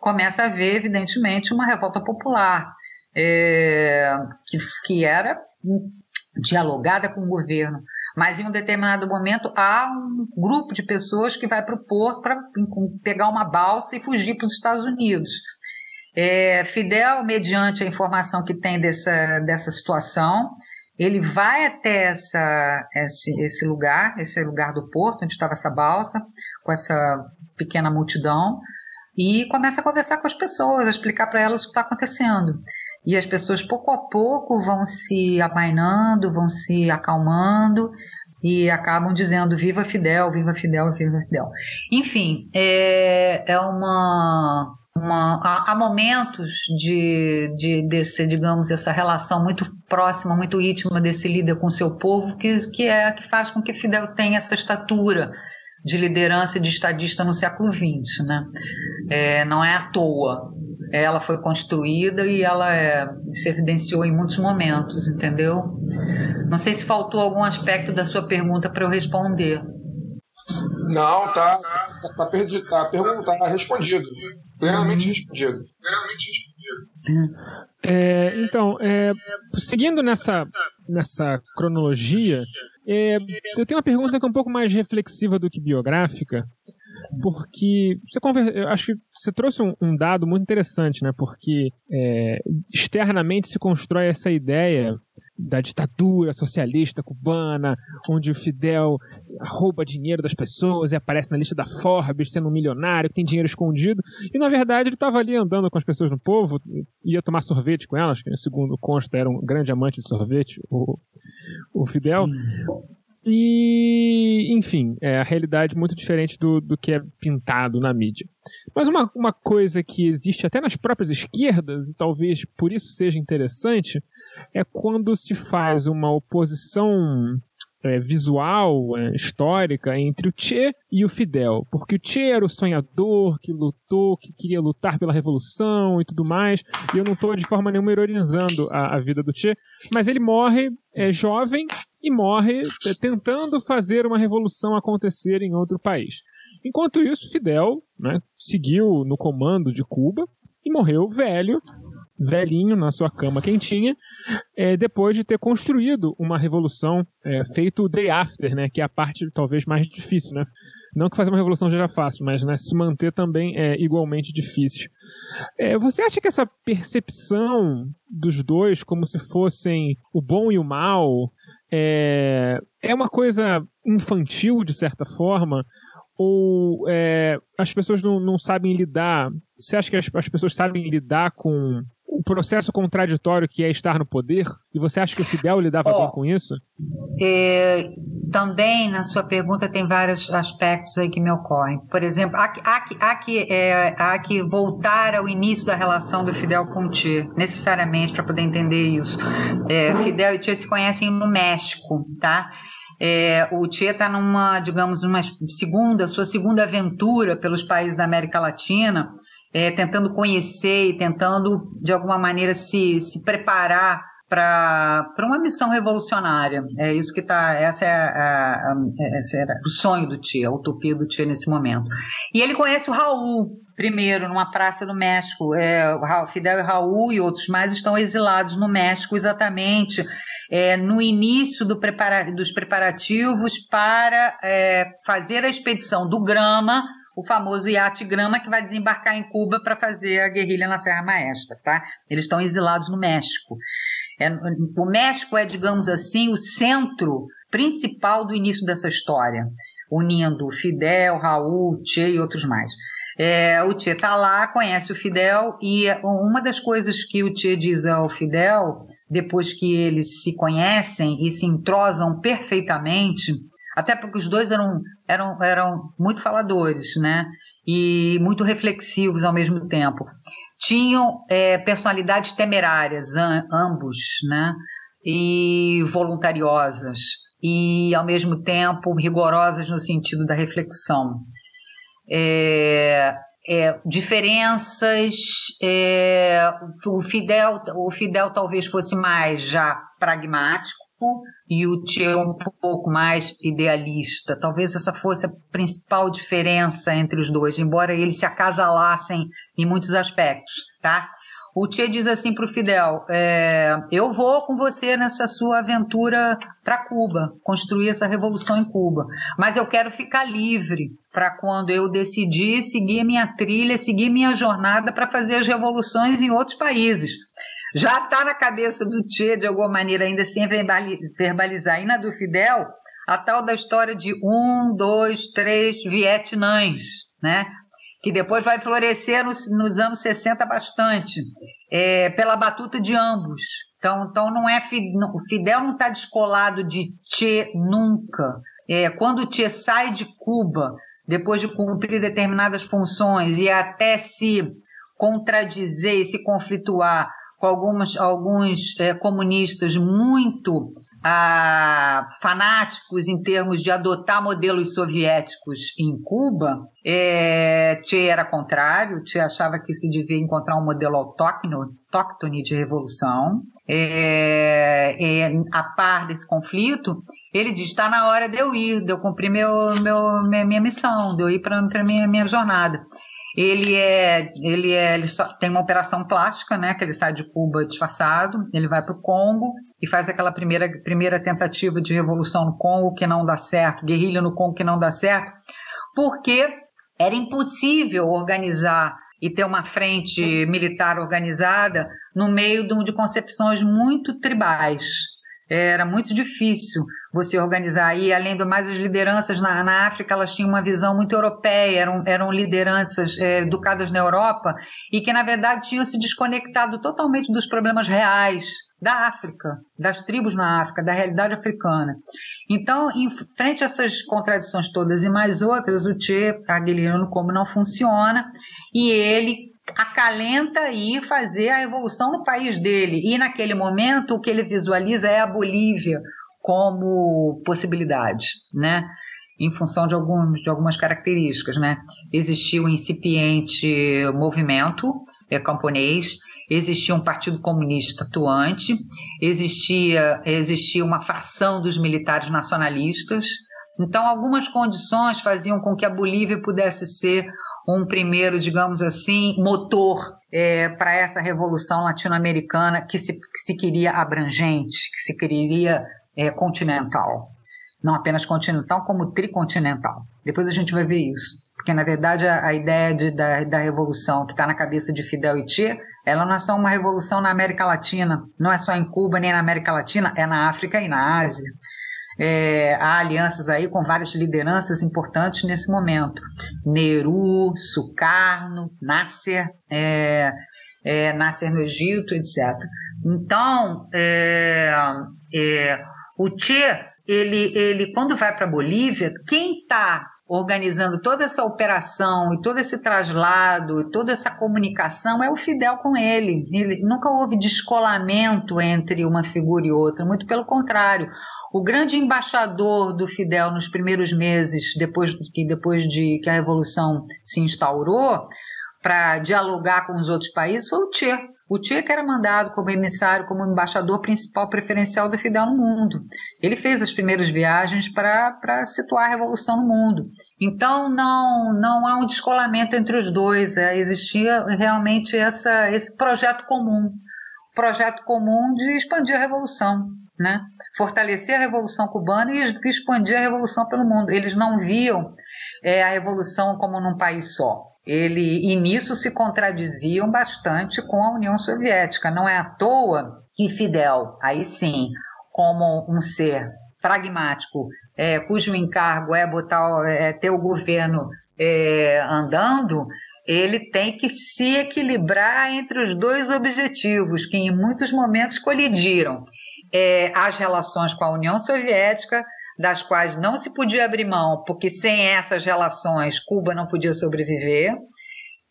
começa a haver, evidentemente, uma revolta popular é, que, que era dialogada com o governo. Mas em um determinado momento há um grupo de pessoas que vai para o porto para pegar uma balsa e fugir para os Estados Unidos. É, Fidel, mediante a informação que tem dessa, dessa situação, ele vai até essa, esse, esse lugar, esse lugar do porto, onde estava essa balsa, com essa pequena multidão, e começa a conversar com as pessoas, a explicar para elas o que está acontecendo. E as pessoas, pouco a pouco, vão se amainando, vão se acalmando e acabam dizendo viva Fidel, viva Fidel, viva Fidel. Enfim, é, é uma, uma há, há, momentos de, de desse, digamos, essa relação muito próxima, muito íntima desse líder com seu povo que, que é que faz com que Fidel tenha essa estatura de liderança e de estadista no século XX, né? É, não é à toa ela foi construída e ela é, se evidenciou em muitos momentos, entendeu? Não sei se faltou algum aspecto da sua pergunta para eu responder. Não, tá, tá, tá, tá, tá respondido, plenamente uhum. respondido. Plenamente respondido. É, então, é, seguindo nessa, nessa cronologia, é, eu tenho uma pergunta que é um pouco mais reflexiva do que biográfica, porque você conversa, eu acho que você trouxe um, um, dado muito interessante, né? Porque é, externamente se constrói essa ideia da ditadura socialista cubana, onde o Fidel rouba dinheiro das pessoas e aparece na lista da Forbes sendo um milionário que tem dinheiro escondido. E na verdade ele estava ali andando com as pessoas no povo, ia tomar sorvete com elas, que segundo consta era um grande amante de sorvete, o, o Fidel. E, enfim, é a realidade muito diferente do, do que é pintado na mídia. Mas uma, uma coisa que existe até nas próprias esquerdas, e talvez por isso seja interessante, é quando se faz uma oposição é, visual, é, histórica, entre o Che e o Fidel. Porque o Che era o sonhador que lutou, que queria lutar pela revolução e tudo mais. E eu não estou de forma nenhuma ironizando a, a vida do Che, mas ele morre é, jovem e morre é, tentando fazer uma revolução acontecer em outro país. Enquanto isso, Fidel né, seguiu no comando de Cuba e morreu velho, velhinho na sua cama quentinha, é, depois de ter construído uma revolução, é, feito o day after, né, que é a parte talvez mais difícil, né? Não que fazer uma revolução seja fácil, mas né, se manter também é igualmente difícil. É, você acha que essa percepção dos dois como se fossem o bom e o mal é, é uma coisa infantil de certa forma? Ou é, as pessoas não, não sabem lidar? Você acha que as, as pessoas sabem lidar com o processo contraditório que é estar no poder? E você acha que o Fidel lidava oh, bem com isso? É, também na sua pergunta tem vários aspectos aí que me ocorrem. Por exemplo, há, há, há, que, é, há que voltar ao início da relação do Fidel com o Che, necessariamente, para poder entender isso. É, Fidel e Che se conhecem no México, tá? É, o Che está numa, digamos, uma segunda, sua segunda aventura pelos países da América Latina, é, tentando conhecer e tentando, de alguma maneira, se, se preparar para uma missão revolucionária. É isso que está. Essa é, esse era o sonho do Tia, a utopia do Tia nesse momento. E ele conhece o Raul primeiro numa praça no México. É, Fidel e Raul e outros mais estão exilados no México exatamente é, no início do prepara dos preparativos para é, fazer a expedição do Grama o famoso iate Grama que vai desembarcar em Cuba para fazer a guerrilha na Serra Maestra, tá? Eles estão exilados no México. É, o México é, digamos assim, o centro principal do início dessa história, unindo Fidel, Raul, Che e outros mais. É, o Che está lá, conhece o Fidel, e uma das coisas que o Che diz ao Fidel, depois que eles se conhecem e se entrosam perfeitamente, até porque os dois eram, eram, eram muito faladores, né? E muito reflexivos ao mesmo tempo. tinham é, personalidades temerárias, ambos, né? E voluntariosas, e ao mesmo tempo rigorosas no sentido da reflexão. É, é, diferenças. É, o Fidel, o Fidel talvez fosse mais já pragmático e o Che um pouco mais idealista. Talvez essa fosse a principal diferença entre os dois, embora eles se acasalassem em muitos aspectos, tá? O Che diz assim para o Fidel: é, Eu vou com você nessa sua aventura para Cuba, construir essa revolução em Cuba, mas eu quero ficar livre para quando eu decidir seguir minha trilha, seguir minha jornada para fazer as revoluções em outros países. Já está na cabeça do Che, de alguma maneira, ainda sem verbalizar. E na do Fidel, a tal da história de um, dois, três Vietnãs, né? que depois vai florescer nos, nos anos 60 bastante, é, pela batuta de ambos. Então, então não é o Fidel não está descolado de Che nunca. É, quando o Che sai de Cuba, depois de cumprir determinadas funções e até se contradizer e se conflituar com algumas, alguns é, comunistas muito ah, fanáticos em termos de adotar modelos soviéticos em Cuba, é, Che era contrário, Che achava que se devia encontrar um modelo autóctone de revolução. É, é, a par desse conflito, ele diz: está na hora de eu ir, de eu cumprir meu, meu, minha, minha missão, de eu ir para a minha, minha jornada. Ele é, ele é, ele só tem uma operação plástica, né? Que ele sai de Cuba disfarçado, ele vai para o Congo e faz aquela primeira, primeira tentativa de revolução no Congo que não dá certo, guerrilha no Congo que não dá certo, porque era impossível organizar e ter uma frente militar organizada no meio de, de concepções muito tribais. Era muito difícil você organizar. E, além do mais, as lideranças na, na África elas tinham uma visão muito europeia, eram, eram lideranças é, educadas na Europa e que, na verdade, tinham se desconectado totalmente dos problemas reais da África, das tribos na África, da realidade africana. Então, em frente a essas contradições todas e mais outras, o Che Aguilino como não funciona e ele acalenta e fazer a revolução no país dele. E naquele momento o que ele visualiza é a Bolívia, como possibilidade, né? Em função de, alguns, de algumas características, né? Existia um incipiente movimento é, camponês, existia um partido comunista atuante, existia, existia uma fação dos militares nacionalistas. Então, algumas condições faziam com que a Bolívia pudesse ser um primeiro, digamos assim, motor é, para essa revolução latino-americana que se, que se queria abrangente, que se queria é, continental. Não apenas continental, como tricontinental. Depois a gente vai ver isso. Porque, na verdade, a, a ideia de, da, da revolução que está na cabeça de Fidel e Che, ela não é só uma revolução na América Latina, não é só em Cuba nem na América Latina, é na África e na Ásia. É, há alianças aí com várias lideranças importantes nesse momento. Nehru, Sukarno, Nasser, é, é, Nasser no Egito, etc. Então, é, é o Che, ele, ele quando vai para Bolívia, quem está organizando toda essa operação e todo esse traslado e toda essa comunicação é o Fidel com ele. ele. Nunca houve descolamento entre uma figura e outra, muito pelo contrário. O grande embaixador do Fidel nos primeiros meses, depois que depois de que a revolução se instaurou, para dialogar com os outros países, foi o Che. O Che que era mandado como emissário, como embaixador principal preferencial do Fidel no mundo. Ele fez as primeiras viagens para situar a revolução no mundo. Então não não há um descolamento entre os dois. É, existia realmente essa, esse projeto comum, projeto comum de expandir a revolução, né? Fortalecer a revolução cubana e expandir a revolução pelo mundo. Eles não viam é, a revolução como num país só ele e nisso se contradiziam bastante com a União Soviética. Não é à toa que Fidel, aí sim, como um ser pragmático, é, cujo encargo é botar, é, ter o governo é, andando, ele tem que se equilibrar entre os dois objetivos que em muitos momentos colidiram. É, as relações com a União Soviética, das quais não se podia abrir mão, porque sem essas relações Cuba não podia sobreviver,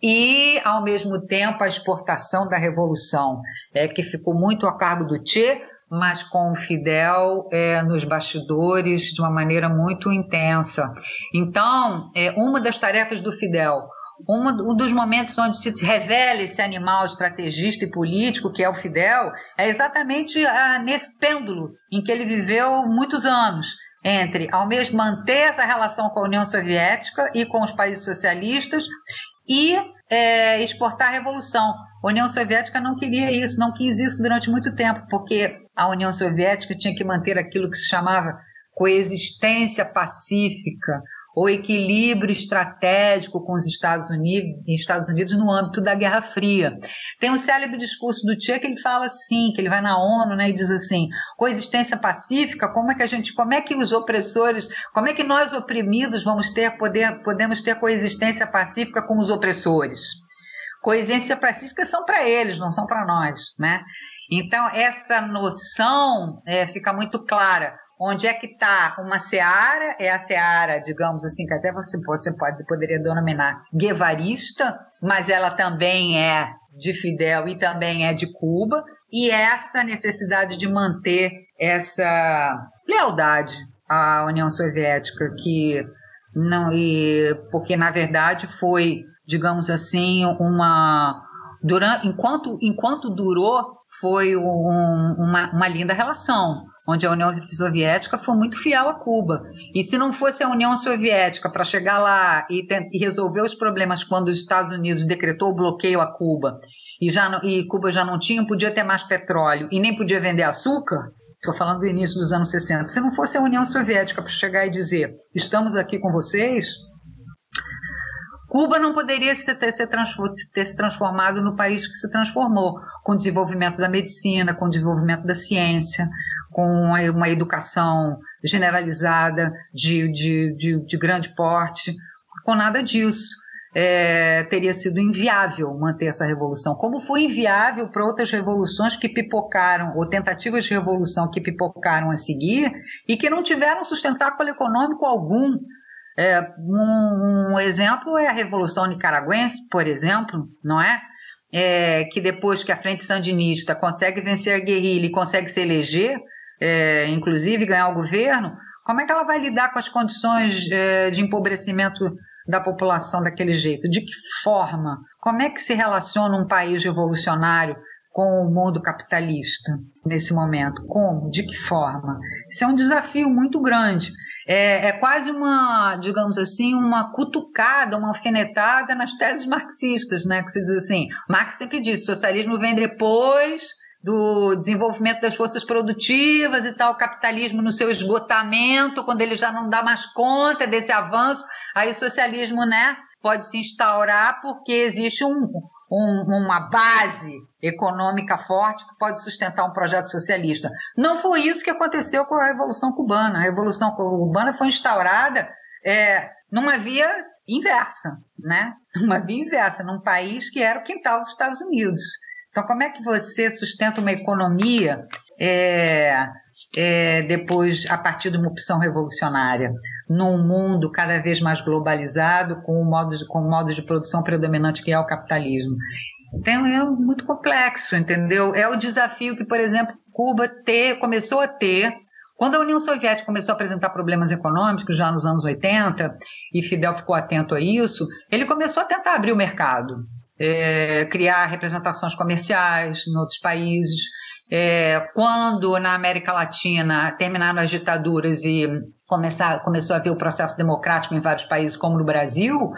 e, ao mesmo tempo, a exportação da revolução, é, que ficou muito a cargo do Che, mas com o Fidel é, nos bastidores de uma maneira muito intensa. Então, é, uma das tarefas do Fidel, um dos momentos onde se revela esse animal estrategista e político, que é o Fidel, é exatamente ah, nesse pêndulo em que ele viveu muitos anos entre, ao mesmo manter essa relação com a União Soviética e com os países socialistas e é, exportar a revolução. A União Soviética não queria isso, não quis isso durante muito tempo, porque a União Soviética tinha que manter aquilo que se chamava coexistência pacífica, ou equilíbrio estratégico com os Estados Unidos, Estados Unidos no âmbito da Guerra Fria. Tem um célebre discurso do Che que ele fala assim, que ele vai na ONU, né, e diz assim: coexistência pacífica, como é que a gente, como é que os opressores, como é que nós oprimidos vamos ter poder, podemos ter coexistência pacífica com os opressores? Coexistência pacífica são para eles, não são para nós, né? Então essa noção é, fica muito clara onde é que está uma seara, é a seara, digamos assim, que até você, você pode, poderia denominar guevarista, mas ela também é de Fidel e também é de Cuba, e essa necessidade de manter essa lealdade à União Soviética, que não e porque na verdade foi, digamos assim, uma durante enquanto enquanto durou foi um, uma, uma linda relação onde a União Soviética foi muito fiel a Cuba. E se não fosse a União Soviética para chegar lá e, e, resolver os problemas quando os Estados Unidos decretou o bloqueio a Cuba e, já e Cuba já não tinha, podia ter mais petróleo e nem podia vender açúcar, estou falando do início dos anos 60, se não fosse a União Soviética para chegar e dizer estamos aqui com vocês, Cuba não poderia ter, se transformado no país que se transformou, com o desenvolvimento da medicina, com o desenvolvimento da ciência, com uma educação generalizada de, de, de, de grande porte, com nada disso. É, teria sido inviável manter essa revolução, como foi inviável para outras revoluções que pipocaram, ou tentativas de revolução que pipocaram a seguir e que não tiveram sustentáculo econômico algum. É, um, um, exemplo é a Revolução Nicaragüense, por exemplo, não é? é? Que depois que a Frente Sandinista consegue vencer a guerrilha e consegue se eleger, é, inclusive ganhar o governo, como é que ela vai lidar com as condições é, de empobrecimento da população daquele jeito? De que forma? Como é que se relaciona um país revolucionário com o mundo capitalista nesse momento? Como? De que forma? Isso é um desafio muito grande. É, é, quase uma, digamos assim, uma cutucada, uma alfinetada nas teses marxistas, né? Que se diz assim, Marx sempre disse, socialismo vem depois do desenvolvimento das forças produtivas e tal, o capitalismo no seu esgotamento, quando ele já não dá mais conta desse avanço, aí o socialismo, né, pode se instaurar porque existe um, um, uma base econômica forte que pode sustentar um projeto socialista. Não foi isso que aconteceu com a Revolução Cubana. A Revolução Cubana foi instaurada é, numa via inversa, né? Uma via inversa, num país que era o quintal dos Estados Unidos. Então, como é que você sustenta uma economia é, é, depois, a partir de uma opção revolucionária, num mundo cada vez mais globalizado, com o modo de, modo de produção predominante que é o capitalismo? Então, é muito complexo, entendeu? É o desafio que, por exemplo, Cuba ter, começou a ter quando a União Soviética começou a apresentar problemas econômicos, já nos anos 80, e Fidel ficou atento a isso, ele começou a tentar abrir o mercado é, criar representações comerciais em outros países. É, quando na América Latina terminaram as ditaduras e começar, começou a haver o processo democrático em vários países, como no Brasil,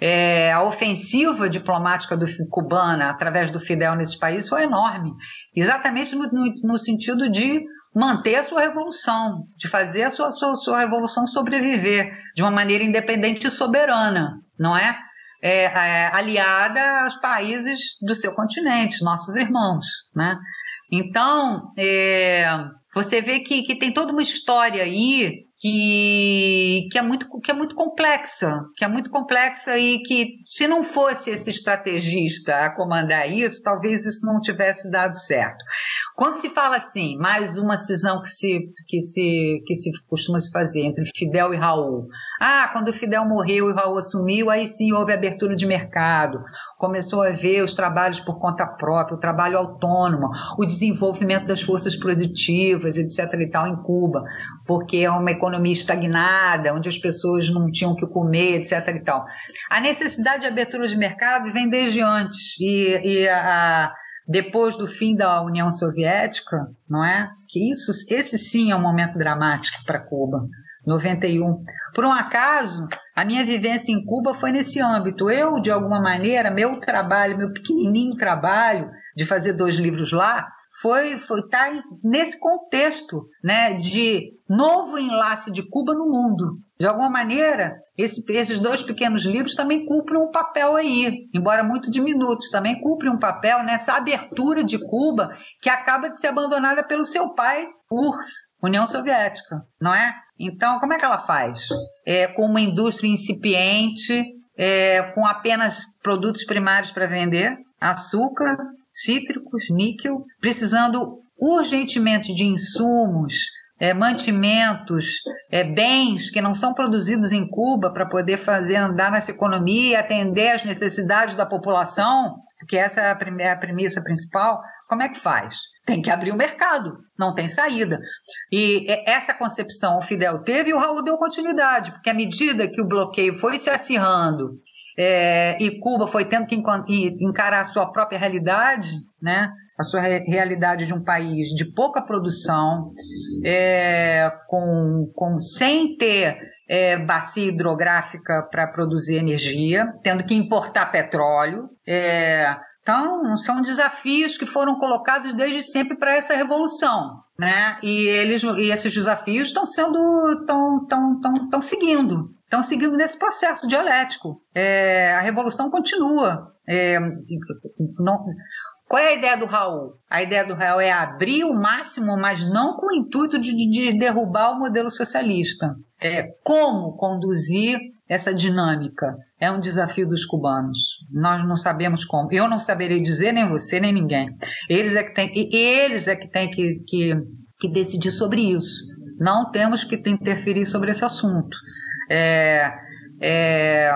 é, a ofensiva diplomática do, cubana através do Fidel nesses países foi enorme, exatamente no, no, no sentido de manter a sua revolução, de fazer a sua, sua, sua revolução sobreviver de uma maneira independente e soberana, não é? É, é, aliada aos países do seu continente, nossos irmãos, né? Então, é, você vê que, que tem toda uma história aí que, que, é muito, que é muito complexa, que é muito complexa e que se não fosse esse estrategista a comandar isso, talvez isso não tivesse dado certo. Quando se fala assim, mais uma cisão que se, que se, que se costuma se fazer entre Fidel e Raul. Ah, quando o Fidel morreu e o Raul assumiu, aí sim houve abertura de mercado, começou a ver os trabalhos por conta própria, o trabalho autônomo, o desenvolvimento das forças produtivas, etc. e tal, em Cuba, porque é uma economia estagnada, onde as pessoas não tinham o que comer, etc. e tal. A necessidade de abertura de mercado vem desde antes, e, e a depois do fim da União Soviética, não é? Que isso, esse sim é um momento dramático para Cuba. 91. Por um acaso, a minha vivência em Cuba foi nesse âmbito. Eu, de alguma maneira, meu trabalho, meu pequenininho trabalho de fazer dois livros lá, foi estar tá nesse contexto né, de novo enlace de Cuba no mundo. De alguma maneira, esse, esses dois pequenos livros também cumprem um papel aí, embora muito diminutos, também cumprem um papel nessa abertura de Cuba que acaba de ser abandonada pelo seu pai, URSS, União Soviética, não é? Então, como é que ela faz? É, com uma indústria incipiente, é, com apenas produtos primários para vender, açúcar, cítricos, níquel, precisando urgentemente de insumos, é, mantimentos, é, bens que não são produzidos em Cuba para poder fazer andar nessa economia e atender às necessidades da população, porque essa é a, primeira, é a premissa principal, como é que faz? Tem que abrir o mercado, não tem saída. E essa concepção o Fidel teve e o Raul deu continuidade, porque à medida que o bloqueio foi se acirrando é, e Cuba foi tendo que encarar a sua própria realidade, né? A sua realidade de um país de pouca produção, é, com, com, sem ter é, bacia hidrográfica para produzir energia, tendo que importar petróleo. É, então, são desafios que foram colocados desde sempre para essa revolução. Né? E, eles, e esses desafios estão sendo estão, estão, estão, estão seguindo estão seguindo nesse processo dialético. É, a revolução continua. É, não, qual é a ideia do Raul? A ideia do Raul é abrir o máximo, mas não com o intuito de, de derrubar o modelo socialista. É como conduzir essa dinâmica é um desafio dos cubanos. Nós não sabemos como. Eu não saberei dizer nem você nem ninguém. Eles é que têm eles é que têm que, que, que decidir sobre isso. Não temos que interferir sobre esse assunto. É, é,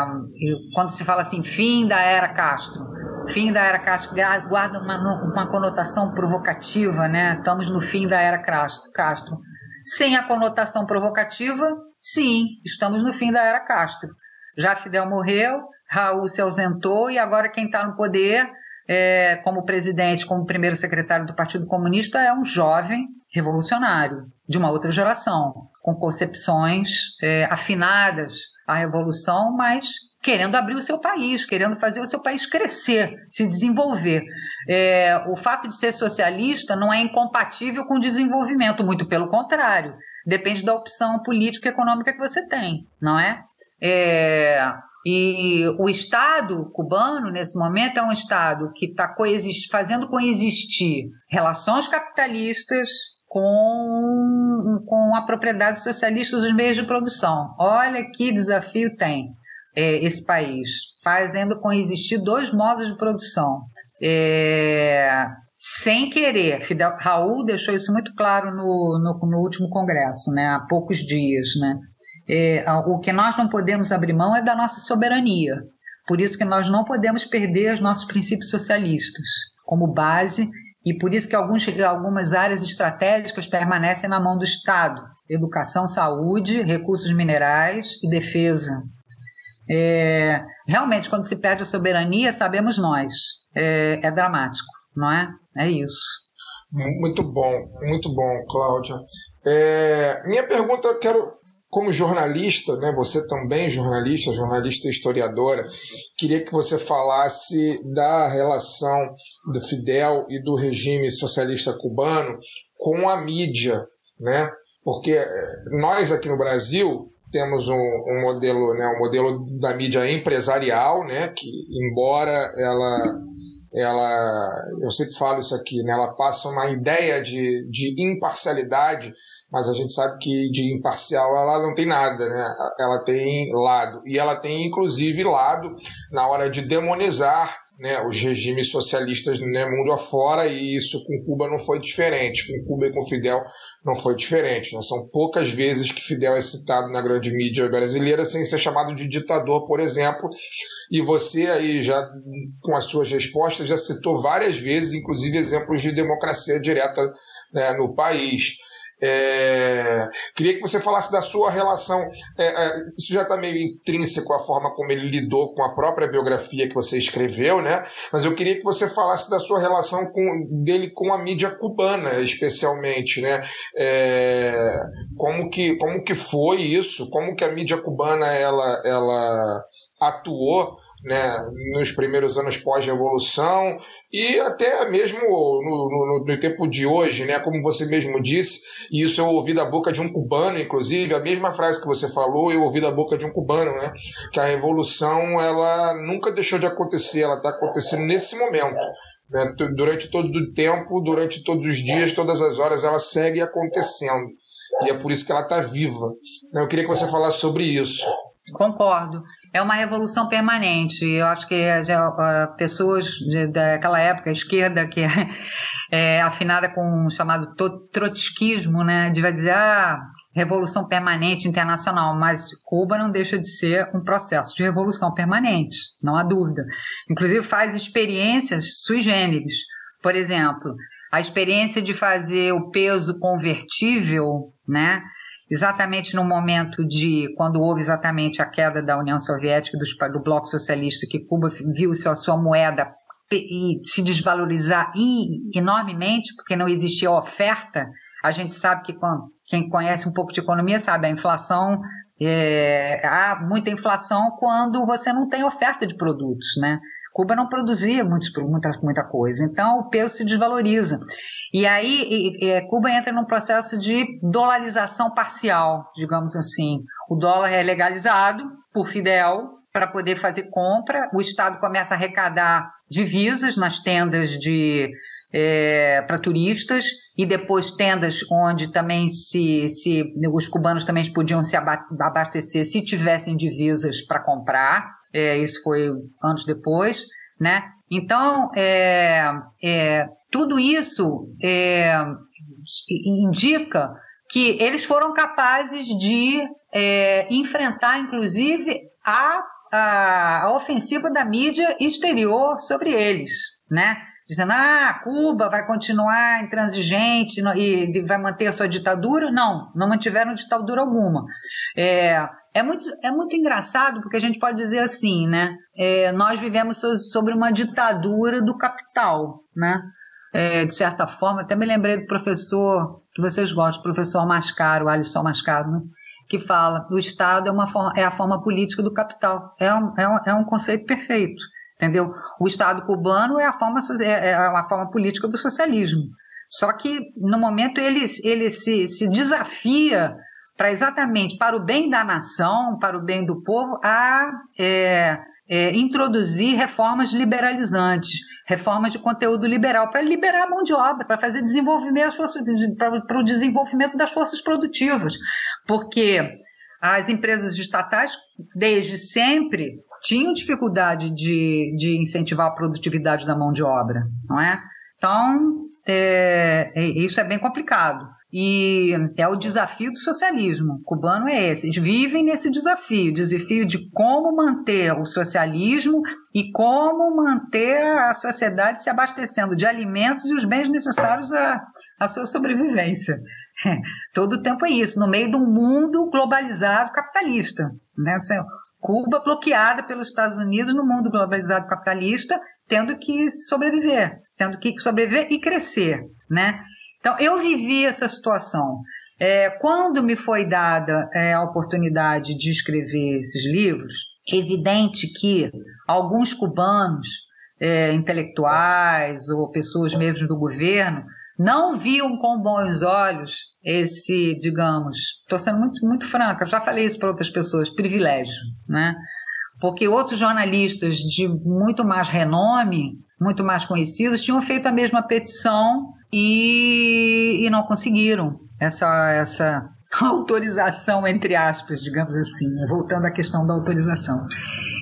quando se fala assim, fim da era Castro, fim da era Castro guarda uma, uma conotação provocativa, né? Estamos no fim da era Castro. Castro. Sem a conotação provocativa, sim, estamos no fim da era Castro. Já Fidel morreu, Raul se ausentou e agora quem está no poder, é, como presidente, como primeiro secretário do Partido Comunista, é um jovem revolucionário de uma outra geração, com concepções é, afinadas à revolução, mas querendo abrir o seu país, querendo fazer o seu país crescer, se desenvolver. É, o fato de ser socialista não é incompatível com o desenvolvimento, muito pelo contrário. Depende da opção política e econômica que você tem, não é? é e o Estado cubano, nesse momento, é um Estado que está fazendo coexistir relações capitalistas com, com a propriedade socialista dos meios de produção. Olha que desafio tem é, esse país, fazendo coexistir dois modos de produção. É, sem querer, Fidel, Raul deixou isso muito claro no, no, no último congresso, né, há poucos dias. Né? É, o que nós não podemos abrir mão é da nossa soberania. Por isso que nós não podemos perder os nossos princípios socialistas como base e por isso que alguns, algumas áreas estratégicas permanecem na mão do Estado: educação, saúde, recursos minerais e defesa. É, realmente, quando se perde a soberania, sabemos nós, é, é dramático, não é? É isso. Muito bom, muito bom, Cláudia. É, minha pergunta, quero como jornalista, né, você também jornalista, jornalista historiadora, queria que você falasse da relação do Fidel e do regime socialista cubano com a mídia, né? Porque eh, nós aqui no Brasil temos um, um, modelo, né, um modelo da mídia empresarial, né, que embora ela ela, eu sempre falo isso aqui, né, ela passa uma ideia de, de imparcialidade mas a gente sabe que de imparcial ela não tem nada, né? Ela tem lado. E ela tem, inclusive, lado na hora de demonizar né, os regimes socialistas né, mundo afora, e isso com Cuba não foi diferente, com Cuba e com Fidel não foi diferente. Né? São poucas vezes que Fidel é citado na grande mídia brasileira sem ser chamado de ditador, por exemplo, e você aí já, com as suas respostas, já citou várias vezes, inclusive exemplos de democracia direta né, no país. É, queria que você falasse da sua relação. É, é, isso já está meio intrínseco à forma como ele lidou com a própria biografia que você escreveu, né? Mas eu queria que você falasse da sua relação com, dele com a mídia cubana, especialmente, né? É, como que como que foi isso? Como que a mídia cubana ela ela atuou né, nos primeiros anos pós-revolução e até mesmo no, no, no, tempo de hoje, né, como você mesmo disse, e isso eu ouvi da boca de um cubano, inclusive, a mesma frase que você falou, eu ouvi da boca de um cubano, né, que a revolução ela nunca deixou de acontecer, ela está acontecendo nesse momento. Né, durante todo o tempo, durante todos os dias, todas as horas, ela segue acontecendo. E é por isso que ela está viva. Eu queria que você falasse sobre isso. Concordo é uma revolução permanente. Eu acho que já, uh, pessoas de, daquela época, a esquerda, que é, é afinada com o chamado trotskismo, né, devia dizer, ah, revolução permanente internacional, mas Cuba não deixa de ser um processo de revolução permanente, não há dúvida. Inclusive faz experiências sui generis. Por exemplo, a experiência de fazer o peso convertível, né? Exatamente no momento de quando houve exatamente a queda da União Soviética do, bloco socialista, que Cuba viu a sua moeda e se desvalorizar enormemente, porque não existia oferta. A gente sabe que quando, quem conhece um pouco de economia sabe, a inflação é, há muita inflação quando você não tem oferta de produtos, né? Cuba não produzia muitos, muita, muita coisa, então o peso se desvaloriza. E aí e, e, Cuba entra num processo de dolarização parcial, digamos assim. O dólar é legalizado por Fidel para poder fazer compra, o Estado começa a arrecadar divisas nas tendas de é, para turistas e depois tendas onde também se, se os cubanos também podiam se abastecer se tivessem divisas para comprar. É, isso foi anos depois, né? Então, é, é, tudo isso é, indica que eles foram capazes de é, enfrentar, inclusive, a, a, a, ofensiva da mídia exterior sobre eles, né? Dizendo, ah, Cuba vai continuar intransigente e vai manter a sua ditadura. Não, não mantiveram ditadura alguma. É, é muito, é muito engraçado porque a gente pode dizer assim, né? É, nós vivemos sobre uma ditadura do capital, né? É, de certa forma, até me lembrei do professor que vocês gostam, professor Mascaro, Alisson Mascaro, né? que fala o Estado é, uma forma, é a forma política do capital. É um, é, um, é um conceito perfeito, entendeu? O Estado cubano é a forma, é, é a forma política do socialismo. Só que, no momento, ele, ele se, se desafia para exatamente para o bem da nação, para o bem do povo, a é, é, introduzir reformas liberalizantes, reformas de conteúdo liberal, para liberar a mão de obra, para fazer desenvolvimento para o desenvolvimento das forças produtivas, porque as empresas estatais, desde sempre, tinham dificuldade de, de incentivar a produtividade da mão de obra, não é? Então, é, é isso é bem complicado. E é o desafio do socialismo cubano é esse. Eles vivem nesse desafio, desafio de como manter o socialismo e como manter a sociedade se abastecendo de alimentos e os bens necessários à, à sua sobrevivência. [laughs] Todo o tempo é isso, no meio de um mundo globalizado capitalista. Né? Cuba bloqueada pelos Estados Unidos no mundo globalizado capitalista, tendo que sobreviver, sendo que sobreviver e crescer, né? Então, eu vivi essa situação. É, quando me foi dada é, a oportunidade de escrever esses livros, é evidente que alguns cubanos, é, intelectuais ou pessoas mesmo do governo, não viam com bons olhos esse, digamos, estou sendo muito, muito franca, já falei isso para outras pessoas, privilégio, né? Porque outros jornalistas de muito mais renome, muito mais conhecidos, tinham feito a mesma petição e, e não conseguiram essa, essa [laughs] autorização, entre aspas, digamos assim, né? voltando à questão da autorização.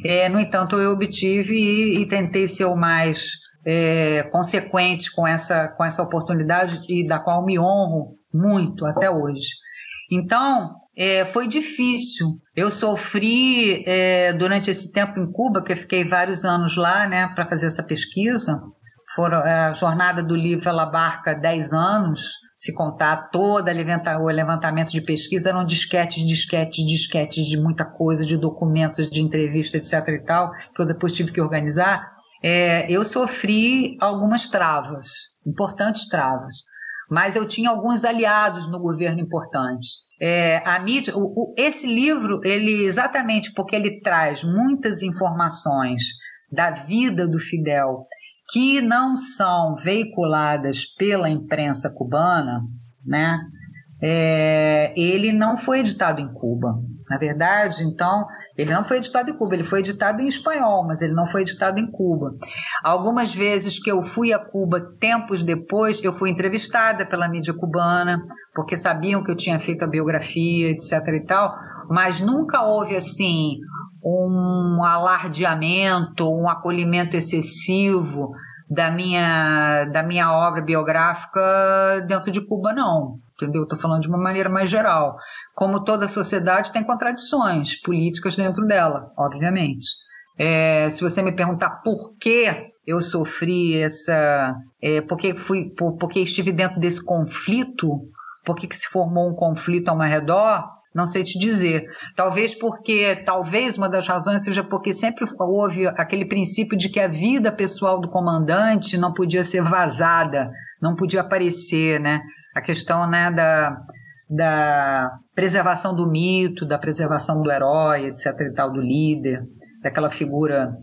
É, no entanto, eu obtive e, e tentei ser o mais é, consequente com essa, com essa oportunidade e da qual me honro muito até hoje. Então, é, foi difícil. Eu sofri é, durante esse tempo em Cuba, que eu fiquei vários anos lá, né, para fazer essa pesquisa. É, a jornada do livro ela abarca 10 anos, se contar todo o levantamento de pesquisa, eram disquetes, disquetes, disquetes de muita coisa, de documentos, de entrevista, etc. e tal, que eu depois tive que organizar. É, eu sofri algumas travas, importantes travas mas eu tinha alguns aliados no governo importantes. É, a mídia, o, o, esse livro, ele exatamente porque ele traz muitas informações da vida do Fidel que não são veiculadas pela imprensa cubana, né? É, ele não foi editado em Cuba. Na verdade, então, ele não foi editado em Cuba, ele foi editado em espanhol, mas ele não foi editado em Cuba. Algumas vezes que eu fui a Cuba, tempos depois, eu fui entrevistada pela mídia cubana, porque sabiam que eu tinha feito a biografia, etc e tal, mas nunca houve, assim, um alardeamento, um acolhimento excessivo da minha, da minha obra biográfica dentro de Cuba, não entendeu? Estou falando de uma maneira mais geral. Como toda sociedade tem contradições políticas dentro dela, obviamente. É, se você me perguntar por que eu sofri essa, é, por que fui, por, por que estive dentro desse conflito, por que, que se formou um conflito ao meu redor, não sei te dizer. Talvez porque, talvez uma das razões seja porque sempre houve aquele princípio de que a vida pessoal do comandante não podia ser vazada, não podia aparecer, né? A questão, né, da, da preservação do mito, da preservação do herói, etc e tal, do líder, daquela figura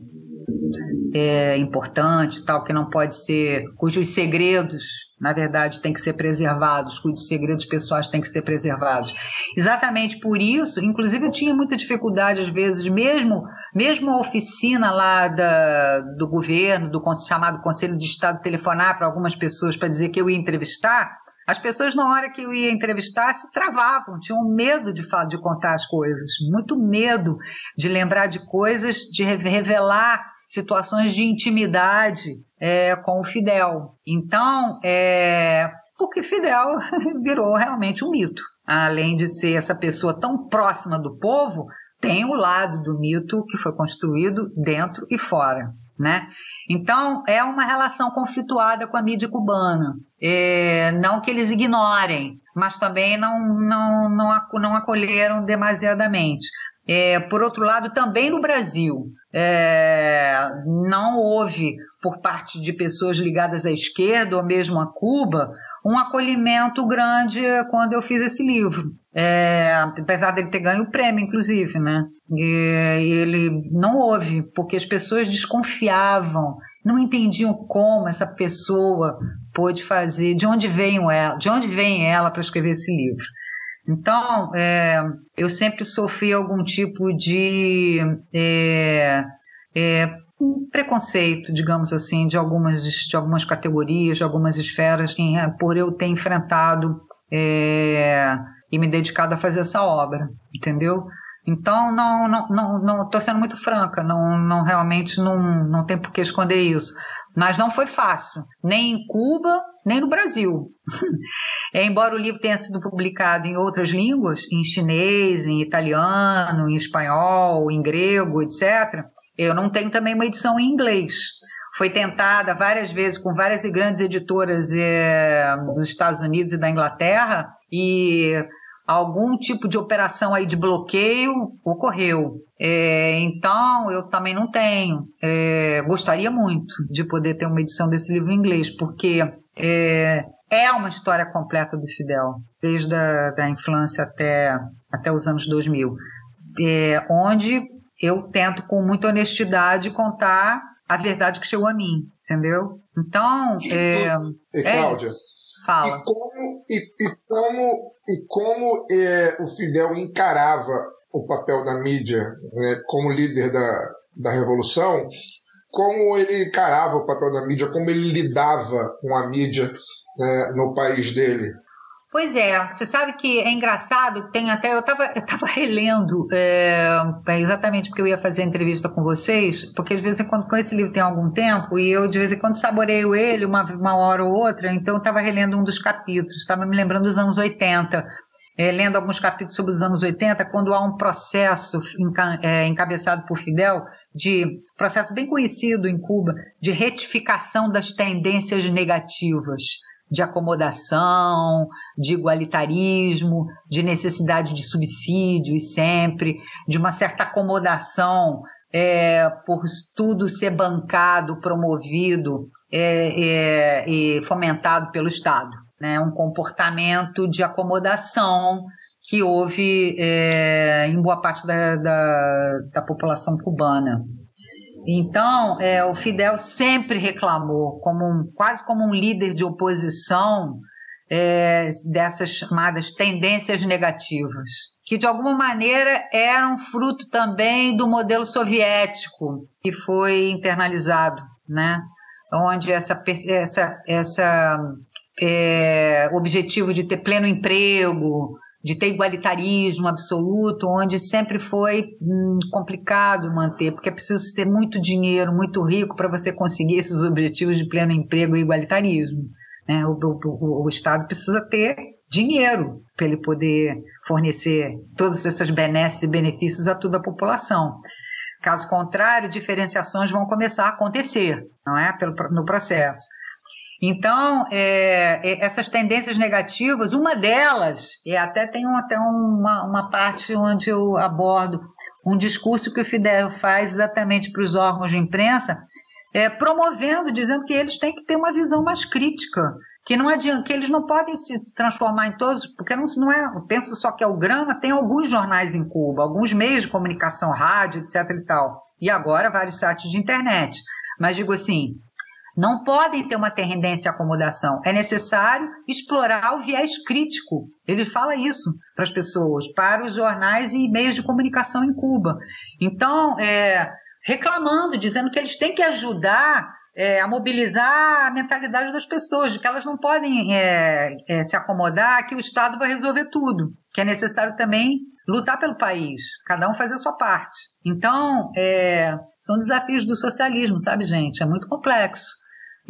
é, importante, tal, que não pode ser, cujos segredos, na verdade, têm que ser preservados, cujos segredos pessoais têm que ser preservados. Exatamente por isso, inclusive eu tinha muita dificuldade às vezes, mesmo mesmo a oficina lá da, do governo, do chamado Conselho de Estado, telefonar para algumas pessoas para dizer que eu ia entrevistar, as pessoas, na hora que eu ia entrevistar, se travavam, tinham medo de, falar, de contar as coisas, muito medo de lembrar de coisas, de revelar situações de intimidade é, com o Fidel. Então, é, porque Fidel [laughs] virou realmente um mito. Além de ser essa pessoa tão próxima do povo, tem o lado do mito que foi construído dentro e fora. Né? Então, é uma relação conflituada com a mídia cubana. É, não que eles ignorem, mas também não, não, não, não acolheram demasiadamente. É, por outro lado, também no Brasil, é, não houve, por parte de pessoas ligadas à esquerda ou mesmo a Cuba, um acolhimento grande quando eu fiz esse livro. É, apesar dele ter ganho o prêmio, inclusive, né? E ele não houve, porque as pessoas desconfiavam, não entendiam como essa pessoa pôde fazer, de onde veio ela, de onde vem ela para escrever esse livro. Então, é, eu sempre sofri algum tipo de é, é, preconceito, digamos assim, de algumas, de algumas categorias, de algumas esferas, em, por eu ter enfrentado é, e me dedicado a fazer essa obra, entendeu? Então, não, não, não, não, sendo muito franca, não, não realmente não, não tem por que esconder isso. Mas não foi fácil, nem em Cuba, nem no Brasil. [laughs] é, embora o livro tenha sido publicado em outras línguas, em chinês, em italiano, em espanhol, em grego, etc., eu não tenho também uma edição em inglês. Foi tentada várias vezes com várias grandes editoras é, dos Estados Unidos e da Inglaterra, e algum tipo de operação aí de bloqueio ocorreu. É, então, eu também não tenho. É, gostaria muito de poder ter uma edição desse livro em inglês, porque é, é uma história completa do Fidel, desde a da infância até, até os anos 2000, é, onde eu tento com muita honestidade contar a verdade que chegou a mim, entendeu? Então, é, e, Cláudia, é fala. E como, e, e como, e como é, o Fidel encarava o papel da mídia né, como líder da, da revolução, como ele encarava o papel da mídia, como ele lidava com a mídia né, no país dele? Pois é, você sabe que é engraçado, tem até. Eu estava eu tava [laughs] relendo é, exatamente porque eu ia fazer a entrevista com vocês, porque de vez em quando com esse livro tem algum tempo, e eu de vez em quando saboreio ele uma, uma hora ou outra, então eu estava relendo um dos capítulos, estava me lembrando dos anos 80. É, lendo alguns capítulos sobre os anos 80, quando há um processo enca, é, encabeçado por Fidel, de processo bem conhecido em Cuba, de retificação das tendências negativas de acomodação, de igualitarismo, de necessidade de subsídios sempre, de uma certa acomodação é, por tudo ser bancado, promovido é, é, e fomentado pelo Estado. Né? Um comportamento de acomodação que houve é, em boa parte da, da, da população cubana. Então, é, o Fidel sempre reclamou, como um, quase como um líder de oposição, é, dessas chamadas tendências negativas, que de alguma maneira eram fruto também do modelo soviético que foi internalizado, né? onde essa, essa, essa é, objetivo de ter pleno emprego, de ter igualitarismo absoluto, onde sempre foi hum, complicado manter, porque é preciso ter muito dinheiro, muito rico para você conseguir [laughs] esses objetivos de pleno emprego e igualitarismo. Né? O, o, o, Estado precisa ter dinheiro para ele poder fornecer todas essas benesses e benefícios a toda a população. Caso contrário, diferenciações vão começar a acontecer, não é, pelo no processo. Então, é, é, essas tendências negativas, uma delas, e até tem um, até uma, uma parte onde eu abordo um discurso que o Fidel faz exatamente para os órgãos de imprensa, é, promovendo, dizendo que eles têm que ter uma visão mais crítica, que não adianta, que eles não podem se transformar em todos, porque não, não é, eu penso só que é o Grama, tem alguns jornais em Cuba, alguns meios de comunicação, rádio, etc e tal, e agora vários sites de internet. Mas digo assim, não podem ter uma tendência à acomodação. É necessário explorar o viés crítico. Ele fala isso para as pessoas, para os jornais e meios de comunicação em Cuba. Então, é, reclamando, dizendo que eles têm que ajudar é, a mobilizar a mentalidade das pessoas, de que elas não podem é, é, se acomodar, que o Estado vai resolver tudo, que é necessário também lutar pelo país, cada um fazer a sua parte. Então, é, são desafios do socialismo, sabe, gente? É muito complexo.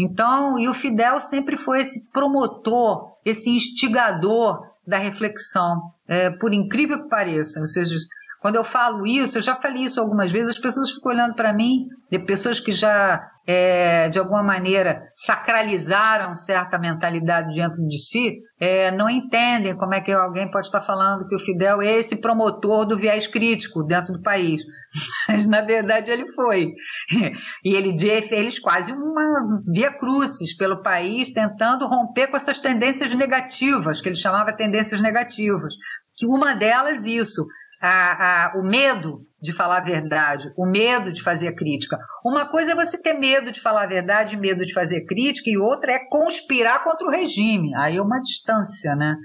Então, e o Fidel sempre foi esse promotor, esse instigador da reflexão, é, por incrível que pareça. Ou seja, quando eu falo isso, eu já falei isso algumas vezes, as pessoas ficam olhando para mim, de pessoas que já, é, de alguma maneira, sacralizaram certa mentalidade dentro de si, é, não entendem como é que alguém pode estar falando que o Fidel é esse promotor do viés crítico dentro do país. [laughs] Mas, na verdade, ele foi. [laughs] E ele fez quase uma via crucis pelo país, tentando romper com essas tendências negativas, que ele chamava tendências negativas. Que uma delas, isso, a, a, o medo de falar a verdade, o medo de fazer crítica. Uma coisa é você ter medo de falar a verdade, medo de fazer crítica, e outra é conspirar contra o regime. Aí é uma distância, né?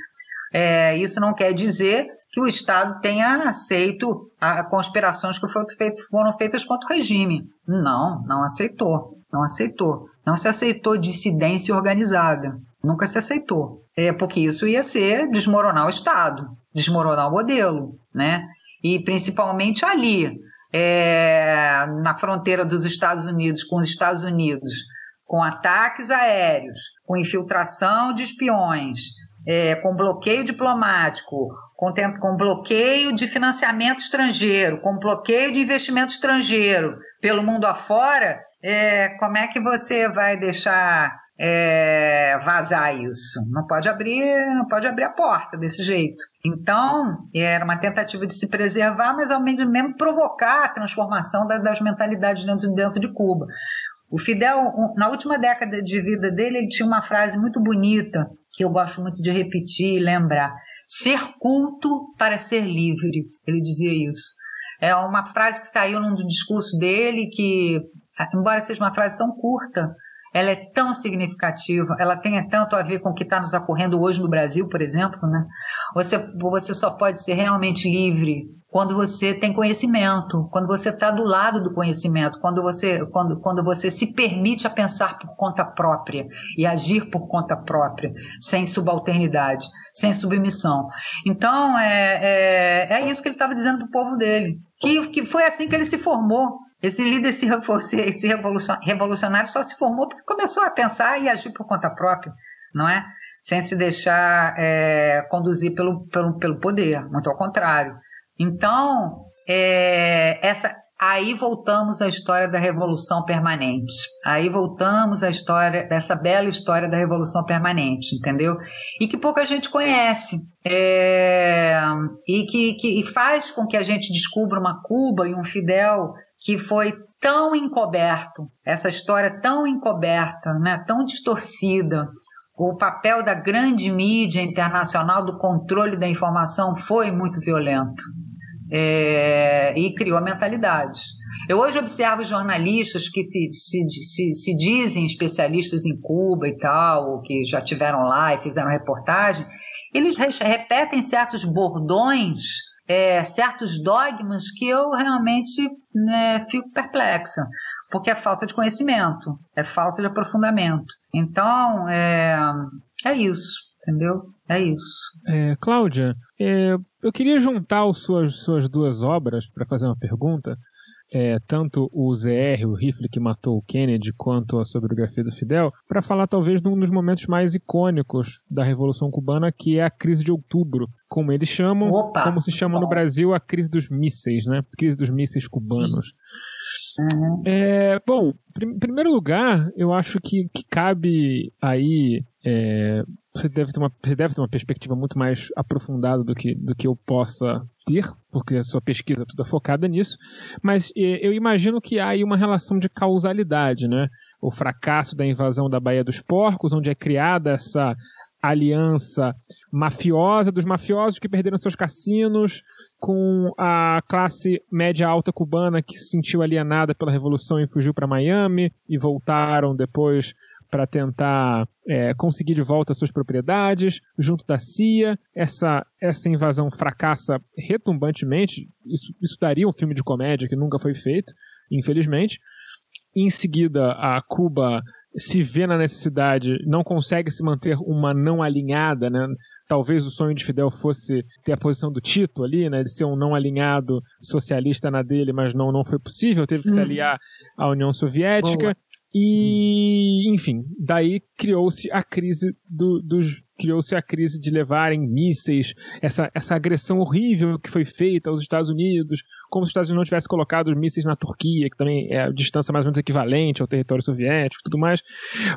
É, isso não quer dizer que o Estado tenha aceito as conspirações que foram feitas contra o regime. Não, não aceitou. Não aceitou. Não se aceitou dissidência organizada. Nunca se aceitou. É porque isso ia ser desmoronar o Estado, desmoronar o modelo né? E principalmente ali, é, na fronteira dos Estados Unidos com os Estados Unidos, com ataques aéreos, com infiltração de espiões, é, com bloqueio diplomático, com, com bloqueio de financiamento estrangeiro, com bloqueio de investimento estrangeiro pelo mundo afora, é, como é que você vai deixar é, vazar isso. Não pode abrir, não pode abrir a porta desse jeito. Então, era uma tentativa de se preservar, mas ao mesmo tempo provocar a transformação das mentalidades dentro, dentro de Cuba. O Fidel, na última década de vida dele, ele tinha uma frase muito bonita que eu gosto muito de repetir e lembrar: ser culto para ser livre. Ele dizia isso. É uma frase que saiu num discurso dele que, embora seja uma frase tão curta, ela é tão significativa, ela tem tanto a ver com o que está nos ocorrendo hoje no Brasil, por exemplo, né? Você, você só pode ser realmente livre quando você tem conhecimento, quando você está do lado do conhecimento, quando você, quando, quando você se permite a pensar por conta própria e agir por conta própria, sem subalternidade, sem submissão. Então, é, é, é isso que ele estava dizendo para o povo dele, que, que foi assim que ele se formou. Esse líder, esse, esse revolucionário só se formou porque começou a pensar e agir por conta própria, não é? Sem se deixar é, conduzir pelo, pelo, pelo poder, muito ao contrário. Então, é, essa, aí voltamos à história da Revolução Permanente. Aí voltamos à história, dessa bela história da Revolução Permanente, entendeu? E que pouca gente conhece. É, e que, que faz com que a gente descubra uma Cuba e um Fidel que foi tão encoberto, essa história tão encoberta, né, tão distorcida, o papel da grande mídia internacional do controle da informação foi muito violento é, e criou a mentalidade. Eu hoje observo jornalistas que se, se, se, se, dizem especialistas em Cuba e tal, que já tiveram lá e fizeram reportagem, eles repetem certos bordões, é, certos dogmas que eu realmente né, fico perplexa, porque é falta de conhecimento, é falta de aprofundamento. Então, é, é isso, entendeu? É isso. É, Cláudia, é, eu queria juntar as suas, suas duas obras para fazer uma pergunta. É, tanto o ZR, o rifle que matou o Kennedy, quanto a sua biografia do Fidel, para falar talvez de um dos momentos mais icônicos da Revolução Cubana, que é a crise de outubro, como eles chamam, Opa, como se chama no Brasil a crise dos mísseis, né? Crise dos mísseis cubanos. Uhum. É, bom, em primeiro lugar, eu acho que, que cabe aí é, você deve ter uma, você deve ter uma perspectiva muito mais aprofundada do que, do que eu possa ter, porque a sua pesquisa é toda focada nisso, mas eu imagino que há aí uma relação de causalidade, né? O fracasso da invasão da Baía dos Porcos, onde é criada essa aliança mafiosa dos mafiosos que perderam seus cassinos com a classe média alta cubana que se sentiu alienada pela revolução e fugiu para Miami e voltaram depois para tentar é, conseguir de volta suas propriedades, junto da CIA. Essa, essa invasão fracassa retumbantemente. Isso, isso daria um filme de comédia que nunca foi feito, infelizmente. Em seguida, a Cuba se vê na necessidade, não consegue se manter uma não alinhada, né? Talvez o sonho de Fidel fosse ter a posição do Tito ali, né? De ser um não alinhado socialista na dele, mas não, não foi possível. Teve que se aliar à União Soviética. Boa. E, enfim, daí criou-se a crise do, dos criou-se a crise de levarem mísseis, essa, essa agressão horrível que foi feita aos Estados Unidos, como se os Estados Unidos não tivessem colocado os mísseis na Turquia, que também é a distância mais ou menos equivalente ao território soviético e tudo mais.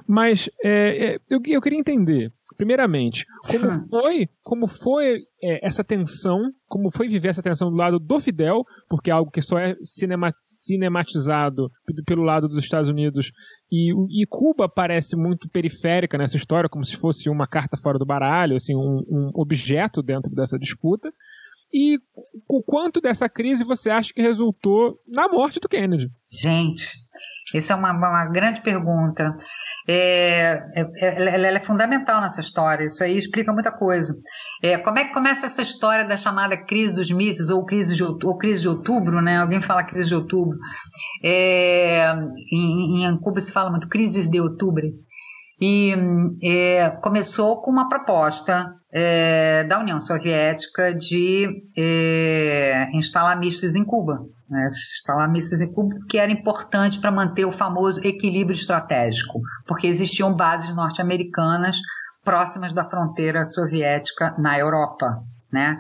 Mas é, é, eu, eu queria entender Primeiramente, como foi, como foi é, essa tensão, como foi viver essa tensão do lado do Fidel, porque é algo que só é cinema, cinematizado pelo lado dos Estados Unidos e, e, Cuba parece muito periférica nessa história, como se fosse uma carta fora do baralho, assim, um, um objeto dentro dessa disputa. E o quanto dessa crise você acha que resultou na morte do Kennedy? Gente, essa é uma, uma grande pergunta. É, é, é ela, é fundamental nessa história, isso aí explica muita coisa. É, como é que começa essa história da chamada crise dos mísseis ou crise de, ou crise de outubro, né? Alguém fala crise de outubro. É, em, em Cuba se fala muito crises de outubro. E é, começou com uma proposta da União Soviética de instalar mísseis em Cuba né, mísseis em Cuba, que era importante para manter o famoso equilíbrio estratégico, porque existiam bases norte-americanas próximas da fronteira soviética na Europa, né?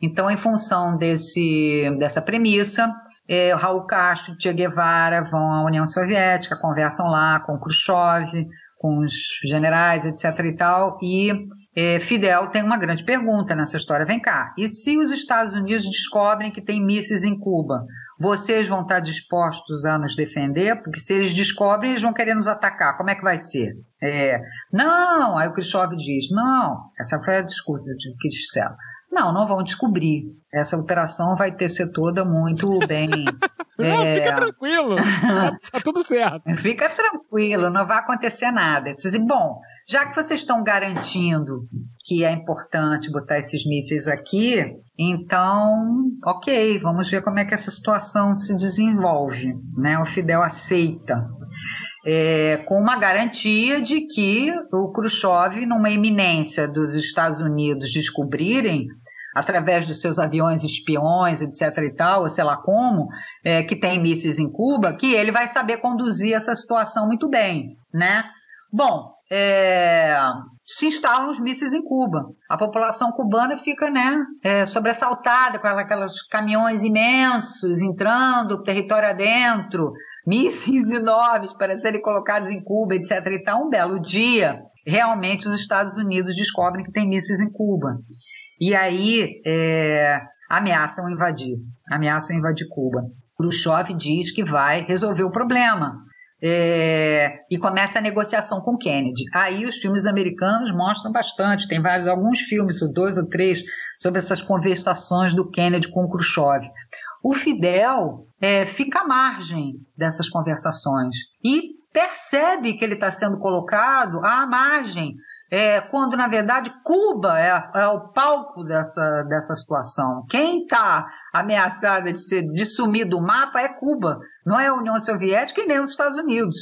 Então, em função desse, dessa premissa, eh, Raul Castro e Che Guevara vão à União Soviética, conversam lá com Khrushchev, com os generais, etc. e tal, e é, Fidel tem uma grande pergunta nessa história. Vem cá, e se os Estados Unidos descobrem que tem mísseis em Cuba, vocês vão estar dispostos a nos defender? Porque se eles descobrem, eles vão querer nos atacar. Como é que vai ser? É, não, aí o Khrushchev diz, não, essa foi a discurso que disseram. Não, não vão descobrir. Essa operação vai ter ser toda muito bem. [laughs] não, é... fica tranquilo. tá, [laughs] tá, tudo certo. Fica tranquilo, não vai acontecer nada. Dizem, bom, já que vocês estão garantindo que é importante botar esses mísseis aqui, então, ok, vamos ver como é que essa situação se desenvolve. Né? O Fidel aceita. É, com uma garantia de que o Khrushchev, numa iminência dos Estados Unidos descobrirem, através dos seus aviões espiões, etc. e tal, ou sei lá como, é, que tem mísseis em Cuba, que ele vai saber conduzir essa situação muito bem, né? Bom, é, se instalam os mísseis em Cuba. A população cubana fica né, é, sobressaltada com aqueles caminhões imensos entrando território adentro, [laughs] mísseis enormes para serem colocados em Cuba, etc. E tal. Um belo dia, realmente os Estados Unidos descobrem que tem mísseis em Cuba. E aí é, ameaçam invadir, ameaçam invadir Cuba. Khrushchev diz que vai resolver o problema. É, e começa a negociação com Kennedy. Aí os filmes americanos mostram bastante, tem vários, alguns filmes, dois ou três, sobre essas conversações do Kennedy com Khrushchev. O Fidel é, fica à margem dessas conversações e percebe que ele está sendo colocado à margem é, quando na verdade Cuba é, é, o palco dessa, dessa situação. Quem está ameaçada de, ser, de sumir do mapa é Cuba, não é a União Soviética e nem os Estados Unidos.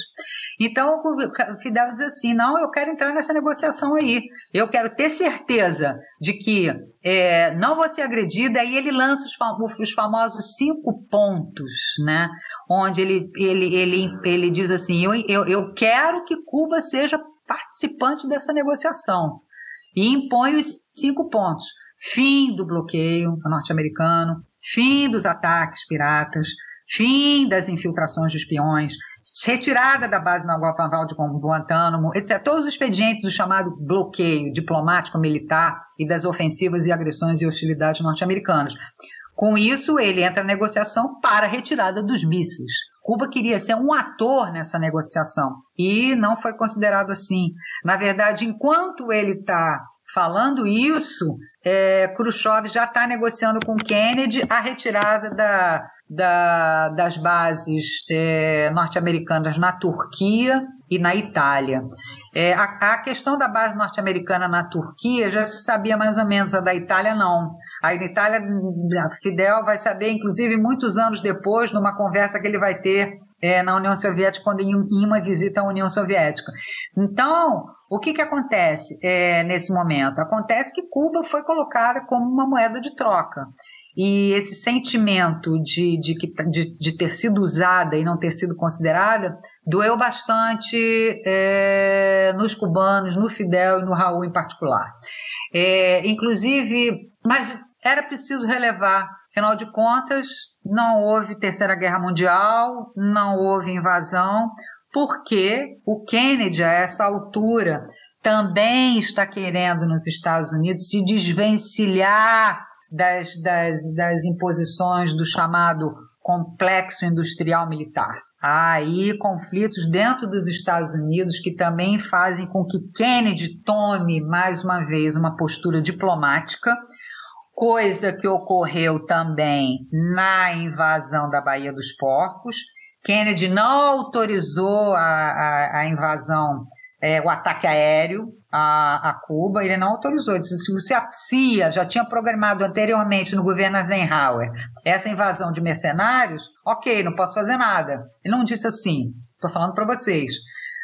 Então o Fidel diz assim: não, eu quero entrar nessa negociação aí, eu quero ter certeza de que é, não vou ser agredida. Aí ele lança os, os famosos cinco pontos, né? onde ele, ele, ele, ele diz assim: eu, eu, eu quero que Cuba seja participante dessa negociação e impõe os cinco pontos: fim do bloqueio norte-americano, fim dos ataques piratas, fim das infiltrações de espiões, retirada da base naval de Guantánamo, etc. Todos os expedientes do chamado bloqueio diplomático militar e das ofensivas e agressões e hostilidades norte-americanas. Com isso, ele entra na negociação para a retirada dos mísseis. Cuba queria ser um ator nessa negociação e não foi considerado assim. Na verdade, enquanto ele está falando isso, é, Khrushchev já está negociando com Kennedy a retirada da, da, das bases é, norte-americanas na Turquia e na Itália. É, a, a, questão da base norte-americana na Turquia já se sabia mais ou menos, a da Itália não. Aí na Itália, Fidel vai saber, inclusive, muitos anos depois, numa conversa que ele vai ter é, na União Soviética, quando em, em, uma visita à União Soviética. Então, o que, que acontece é, nesse momento? Acontece que Cuba foi colocada como uma moeda de troca. E esse sentimento de, de, de, de ter sido usada e não ter sido considerada doeu bastante é, nos cubanos, no Fidel e no Raul em particular. É, inclusive, mas era preciso relevar, afinal de contas, não houve Terceira Guerra Mundial, não houve invasão, porque o Kennedy, a essa altura, também está querendo nos Estados Unidos se desvencilhar das, das, das imposições do chamado complexo industrial militar. Há aí conflitos dentro dos Estados Unidos que também fazem com que Kennedy tome mais uma vez uma postura diplomática, coisa que ocorreu também na invasão da Baía dos Porcos. Kennedy não autorizou a, a, a invasão é, o ataque aéreo a, a, Cuba, ele não autorizou. Disse, se a CIA já tinha programado anteriormente no governo Eisenhower essa invasão de mercenários, ok, não posso fazer nada. Ele não disse assim, estou falando para vocês.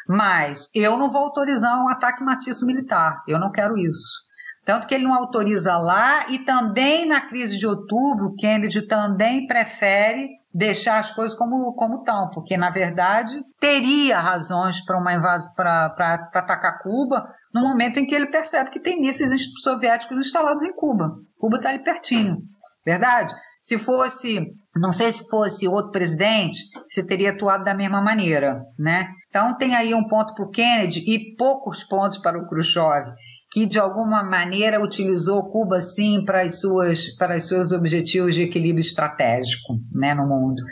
Mas eu não vou autorizar um ataque maciço militar, eu não quero isso. Tanto que ele não autoriza lá e também na crise de outubro, Kennedy também prefere deixar as coisas como como estão, porque na verdade teria razões para uma invasão para atacar Cuba no momento em que ele percebe que tem mísseis soviéticos instalados em Cuba. Cuba está ali pertinho, verdade? Se fosse, não sei se fosse outro presidente, você teria atuado da mesma maneira, né? Então tem aí um ponto para o Kennedy e poucos pontos para o Khrushchev que de alguma maneira utilizou Cuba sim para as suas para os seus objetivos de equilíbrio estratégico, né, no mundo.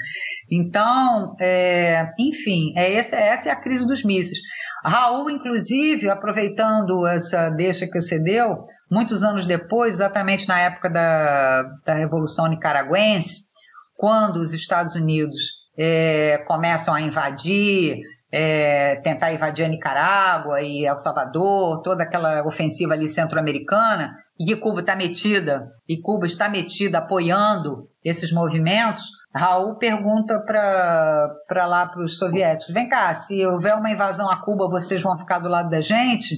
Então, é, enfim, é essa, essa é a crise dos mísseis. Raul, inclusive, aproveitando essa deixa que você deu, muitos anos depois, exatamente na época da, da Revolução Nicaragüense, quando os Estados Unidos é, começam a invadir é, tentar invadir a Nicarágua e El Salvador, toda aquela ofensiva ali centro-americana, e que Cuba está metida, e Cuba está metida apoiando esses movimentos, Raul pergunta para lá para os soviéticos: vem cá, se houver uma invasão a Cuba, vocês vão ficar do lado da gente?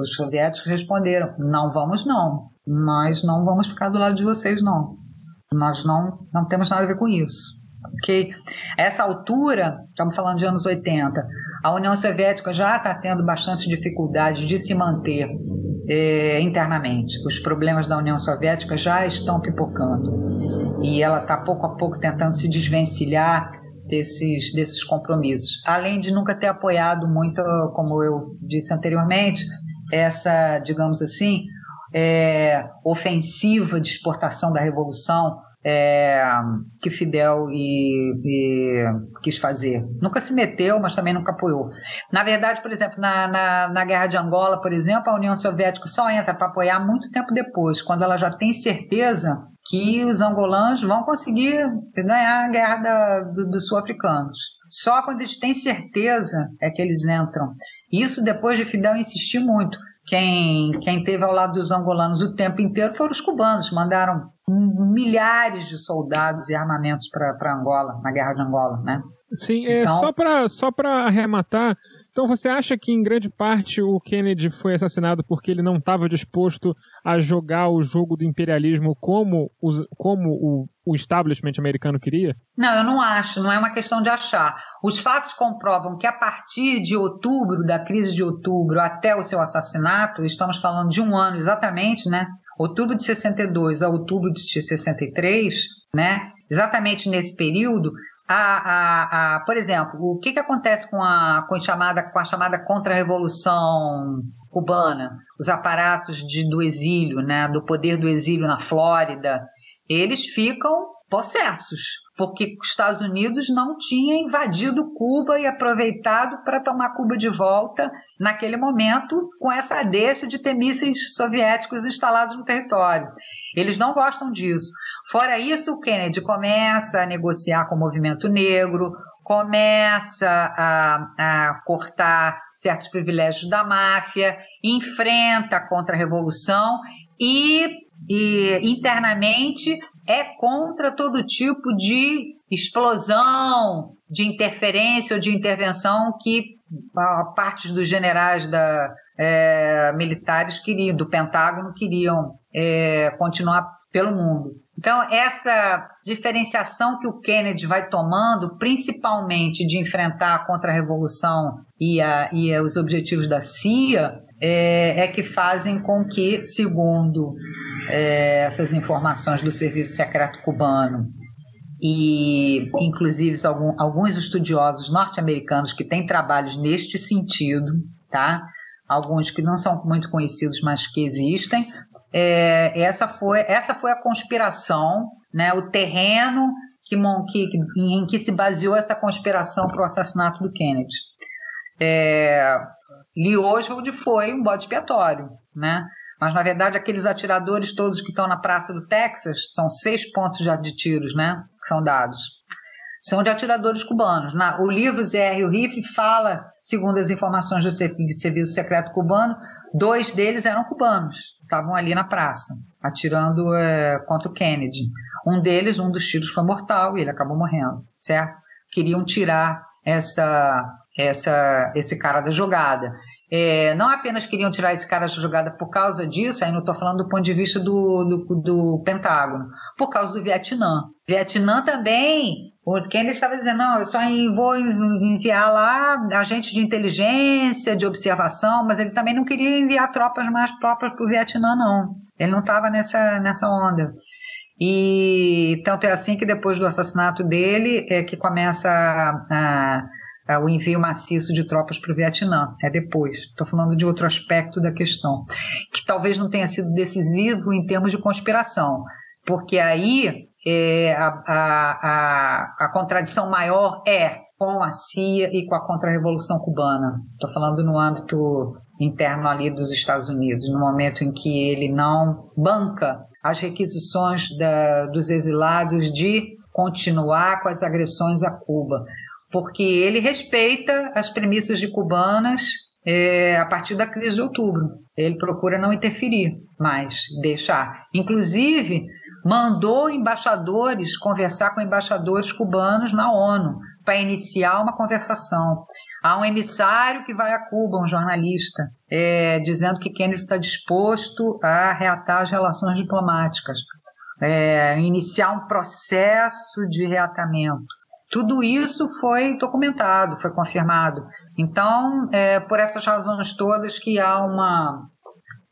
Os soviéticos responderam: não vamos, não. Nós não vamos ficar do lado de vocês, não. Nós não, não temos nada a ver com isso. Ok? Essa altura, estamos falando de anos 80, a União Soviética já está tendo bastante dificuldade de se manter é, internamente. Os problemas da União Soviética já estão pipocando e ela está pouco a pouco tentando se desvencilhar desses, desses compromissos. Além de nunca ter apoiado muito, como eu disse anteriormente, essa, digamos assim, é, ofensiva de exportação da revolução é, que Fidel e, e, quis fazer. Nunca se meteu, mas também nunca apoiou. Na verdade, por exemplo, na, na, na Guerra de Angola, por exemplo, a União Soviética só entra para apoiar muito tempo depois, quando ela já tem certeza que os angolanos vão conseguir ganhar a guerra da, do, dos sul-africanos. Só quando eles têm certeza é que eles entram. Isso depois de Fidel insistir muito. Quem, quem teve ao lado dos angolanos o tempo inteiro foram os cubanos, mandaram milhares de soldados e armamentos para Angola, na Guerra de Angola, né? Sim, é, então... só para só arrematar, então você acha que em grande parte o Kennedy foi assassinado porque ele não estava disposto a jogar o jogo do imperialismo como, os, como o, o establishment americano queria? Não, eu não acho, não é uma questão de achar. Os fatos comprovam que a partir de outubro, da crise de outubro até o seu assassinato, estamos falando de um ano exatamente, né? Outubro de 62 a outubro de 63, né? Exatamente nesse período, a, a, a, por exemplo, o que, que acontece com a, com a chamada, com a chamada contra-revolução cubana? Os aparatos de, do exílio, né, do poder do exílio na Flórida, eles ficam possessos, porque os Estados Unidos não tinha invadido Cuba e aproveitado para tomar Cuba de volta naquele momento com essa deixa de ter mísseis soviéticos instalados no território. Eles não gostam disso. Fora isso, o Kennedy começa a negociar com o movimento negro, começa a, a cortar certos privilégios da máfia, enfrenta a contra-revolução e, e internamente é contra todo tipo de explosão, de interferência ou de intervenção que partes dos generais da, é, militares queriam, do Pentágono queriam é, continuar pelo mundo. Então, essa diferenciação que o Kennedy vai tomando, principalmente de enfrentar a contra-revolução e, a, e os objetivos da CIA, é, é que fazem com que, segundo é, essas informações do Serviço Secreto Cubano e, inclusive, algum, alguns estudiosos norte-americanos que têm trabalhos neste sentido, tá? Alguns que não são muito conhecidos, mas que existem. É, essa, foi, essa foi a conspiração, né? O terreno que, que, em que se baseou essa conspiração para o assassinato do Kennedy. É, Lee Oswald foi um bode expiatório, né? Mas, na verdade, aqueles atiradores todos que estão na Praça do Texas, são seis pontos de tiros, né? Que são dados. São de atiradores cubanos. Na, o livro e o Rifle fala, segundo as informações do Serviço Secreto Cubano, dois deles eram cubanos. Estavam ali na praça, atirando é, contra o Kennedy. Um deles, um dos tiros foi mortal e ele acabou morrendo, certo? Queriam tirar essa, essa, esse cara da jogada é, não apenas queriam tirar esse cara da jogada por causa disso, aí não estou falando do ponto de vista do, do, do, Pentágono, por causa do Vietnã. Vietnã também, o Kennedy estava dizendo, não, eu só vou enviar lá agentes de inteligência, de observação, mas ele também não queria enviar tropas mais próprias para o Vietnã, não. Ele não estava nessa, nessa onda. E tanto é assim que depois do assassinato dele é que começa a, a é, o envio maciço de tropas para o Vietnã. É depois. Estou falando de outro aspecto da questão, que talvez não tenha sido decisivo em termos de conspiração, porque aí é, a, a, a, a contradição maior é com a CIA e com a contra-revolução cubana. Estou falando no âmbito interno ali dos Estados Unidos, no momento em que ele não banca as requisições da, dos exilados de continuar com as agressões a Cuba porque ele respeita as premissas de cubanas é, a partir da crise de outubro. Ele procura não interferir, mas deixar. Inclusive, mandou embaixadores conversar com embaixadores cubanos na ONU para iniciar uma conversação. Há um emissário que vai a Cuba, um jornalista, é, dizendo que Kennedy está disposto a reatar as relações diplomáticas, é, iniciar um processo de reatamento. Tudo isso foi documentado, foi confirmado. Então, é por essas razões todas que há uma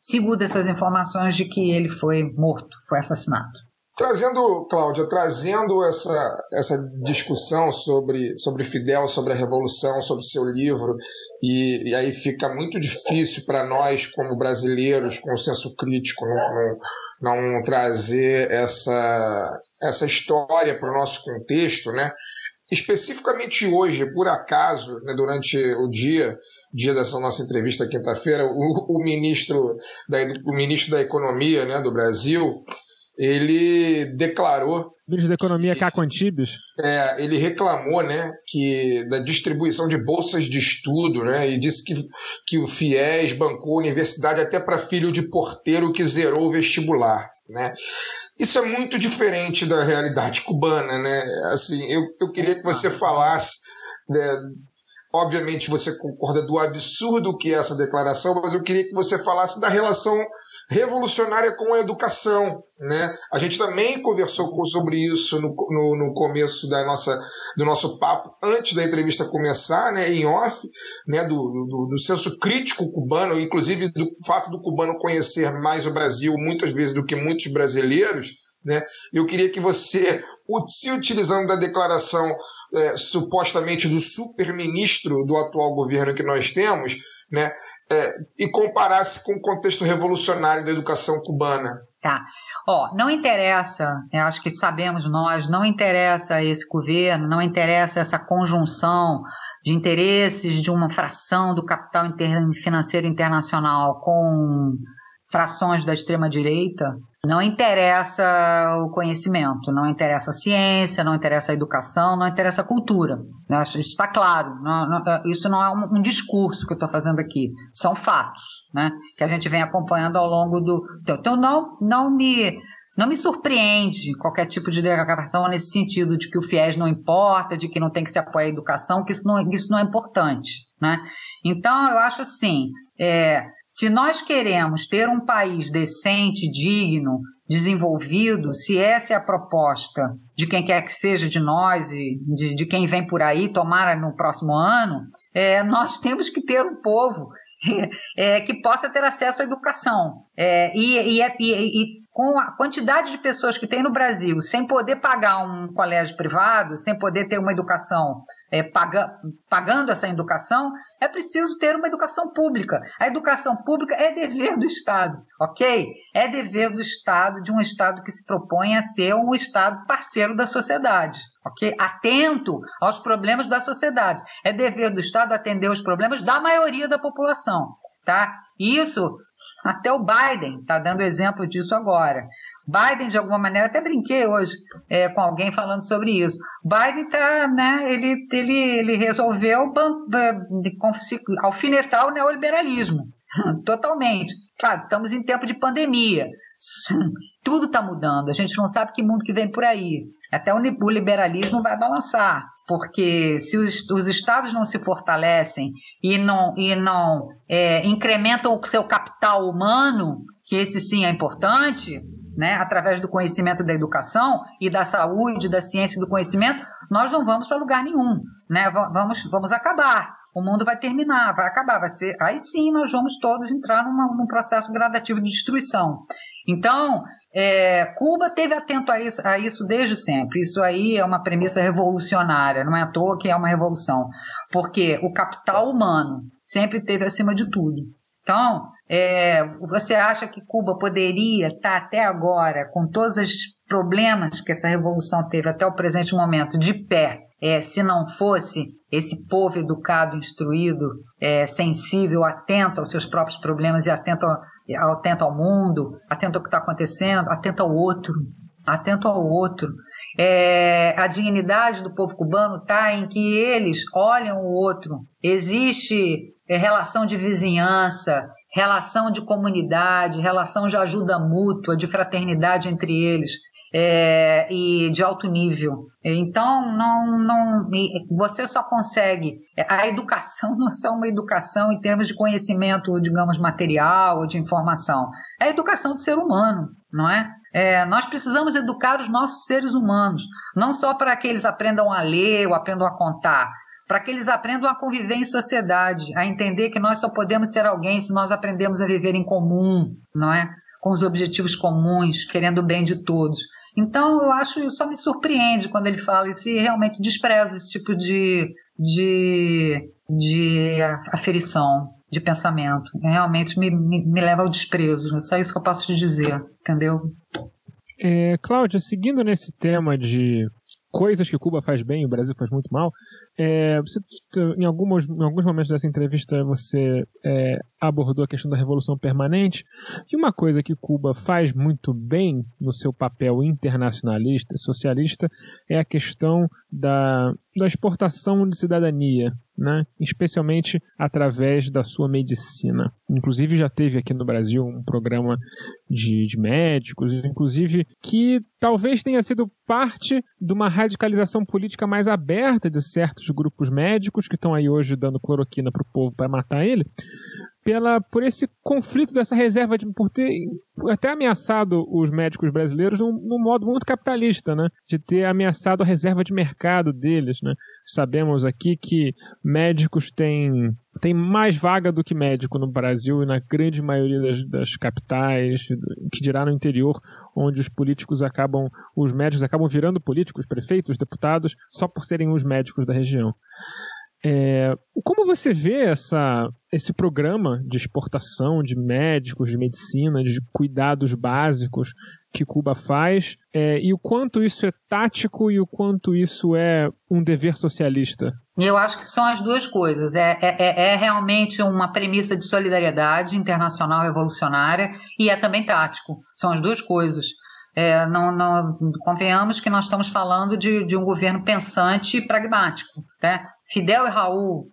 segura essas informações de que ele foi morto, foi assassinado. Trazendo, Cláudia, trazendo essa, essa discussão sobre, sobre Fidel, sobre a Revolução, sobre seu livro, e, e aí fica muito difícil para nós, como brasileiros, com o senso crítico, não, não, não trazer essa, essa história para o nosso contexto, né? Especificamente hoje, por acaso, né, durante o dia, dia dessa nossa entrevista quinta-feira, o, o, ministro da, o ministro da Economia né, do Brasil ele declarou. Ministro da Economia Caco Antibes? É, ele reclamou né, que, da distribuição de bolsas de estudo né, e disse que, que o FIES bancou a universidade até para filho de porteiro que zerou o vestibular. Né? Isso é muito diferente da realidade cubana. Né? Assim, eu, eu queria que você falasse. Né, obviamente você concorda do absurdo que é essa declaração, mas eu queria que você falasse da relação revolucionária com a educação. Né? A gente também conversou sobre isso no, no, no, começo da nossa, do nosso papo, antes da entrevista começar, né, em off, né, do, do, do senso crítico cubano, inclusive do fato do cubano conhecer mais o Brasil muitas vezes do que muitos brasileiros. Né? Eu queria que você, se utilizando da declaração é, supostamente do super-ministro do atual governo que nós temos, né, é, e comparasse com o contexto revolucionário da educação cubana. Tá. Ó, não interessa, eu acho que sabemos nós, não interessa esse governo, não interessa essa conjunção de interesses de uma fração do capital financeiro internacional com frações da extrema-direita, não interessa o conhecimento, não interessa a ciência, não interessa a educação, não interessa a cultura. Isso está claro. Não, não, isso não é um, um, discurso que eu estou fazendo aqui. São fatos, né? Que a gente vem acompanhando ao longo do. Então, não, não me. Não me surpreende qualquer tipo de declaração nesse sentido de que o FIES não importa, de que não tem que se apoiar a educação, que isso não, isso não é importante. Né? Então, eu acho assim: é, se nós queremos ter um país decente, digno, desenvolvido, se essa é a proposta de quem quer que seja de nós e de, de quem vem por aí, tomara no próximo ano, é, nós [laughs] temos que ter um povo é, que possa ter acesso à educação. É, e, e, e, e, com a quantidade de pessoas que tem no Brasil, sem poder pagar um colégio privado, sem poder ter uma educação, é, paga, pagando essa educação, é preciso ter uma educação pública. A educação pública é dever do Estado, ok? É dever do Estado, de um Estado que se propõe a ser um Estado parceiro da sociedade, ok? Atento aos problemas da sociedade. É dever do Estado atender os problemas da maioria da população. Tá? Isso, [laughs] até o Biden está dando exemplo disso agora. Biden, de alguma maneira, até brinquei hoje é, com alguém falando sobre isso. Biden tá, né, ele, ele, ele resolveu alfinetar o neoliberalismo, [laughs] totalmente. Claro, estamos em tempo de pandemia, [laughs] tudo está mudando, a gente não sabe que mundo que vem por aí. Até o liberalismo vai balançar porque se os, os, estados não se fortalecem e não, e não é, incrementam o seu capital humano, que esse sim é importante, né, através do conhecimento da educação e da saúde, da ciência e do conhecimento, nós não vamos para lugar nenhum, né? Vamos, vamos acabar. O mundo vai terminar, vai acabar, vai ser. Aí sim nós vamos todos entrar numa, num processo gradativo de destruição. Então, é, Cuba teve atento a isso, a isso desde sempre. Isso aí é uma premissa revolucionária, não é à toa que é uma revolução, porque o capital humano sempre teve acima de tudo. Então, é, você acha que Cuba poderia estar até agora, com todos os problemas que essa revolução teve até o presente momento, de pé, é, se não fosse esse povo educado, instruído, é, sensível, atento aos seus próprios problemas e atento atento ao mundo, atento ao que está acontecendo, atento ao outro, atento ao outro. É, a dignidade do povo cubano está em que eles olham o outro. Existe é, relação de vizinhança, relação de comunidade, relação de ajuda mútua, de fraternidade entre eles. É, e de alto nível. Então, não, não, você só consegue. A educação [laughs] não é só uma educação em termos de conhecimento, digamos, material ou de informação. É a educação do ser humano, não é? É, nós precisamos educar os nossos seres humanos, não só para que eles aprendam a ler ou aprendam a contar, para que eles aprendam a conviver em sociedade, a entender que nós só podemos ser alguém se nós aprendemos a viver em comum, não é? Com os objetivos comuns, querendo o bem de todos. Então, eu acho, só me surpreende quando ele fala e se realmente despreza esse tipo de, de, de aferição, de pensamento. Realmente me, me, me leva ao desprezo. É só isso que eu posso te dizer, entendeu? É, Cláudia, seguindo nesse tema de coisas que Cuba faz bem e o Brasil faz muito mal, é, você, em, alguns, em alguns momentos dessa entrevista você é, abordou a questão da revolução permanente. E uma coisa que Cuba faz muito bem no seu papel internacionalista socialista é a questão da, da exportação de cidadania, né? especialmente através da sua medicina. Inclusive, já teve aqui no Brasil um programa de, de médicos, inclusive, que talvez tenha sido parte de uma radicalização política mais aberta de certos grupos médicos que estão aí hoje dando cloroquina para o povo para matar ele pela, por esse conflito dessa reserva, de, por ter até ameaçado os médicos brasileiros num, num, modo muito capitalista, né? De ter ameaçado a reserva de mercado deles, né? Sabemos aqui que médicos têm, têm mais vaga do que médico no Brasil e na grande maioria das, das capitais, que dirá no interior, onde os políticos acabam, os médicos acabam virando políticos, prefeitos, deputados, só por serem os médicos da região. É, como você vê essa, esse programa de exportação de médicos, de medicina, de cuidados básicos que Cuba faz é, e o quanto isso é tático e o quanto isso é um dever socialista? Eu acho que são as duas coisas. É, é, é, é realmente uma premissa de solidariedade internacional revolucionária e é também tático. São as duas coisas. É, não, não, convenhamos que nós estamos falando de, de um governo pensante e pragmático. Né? Fidel e Raul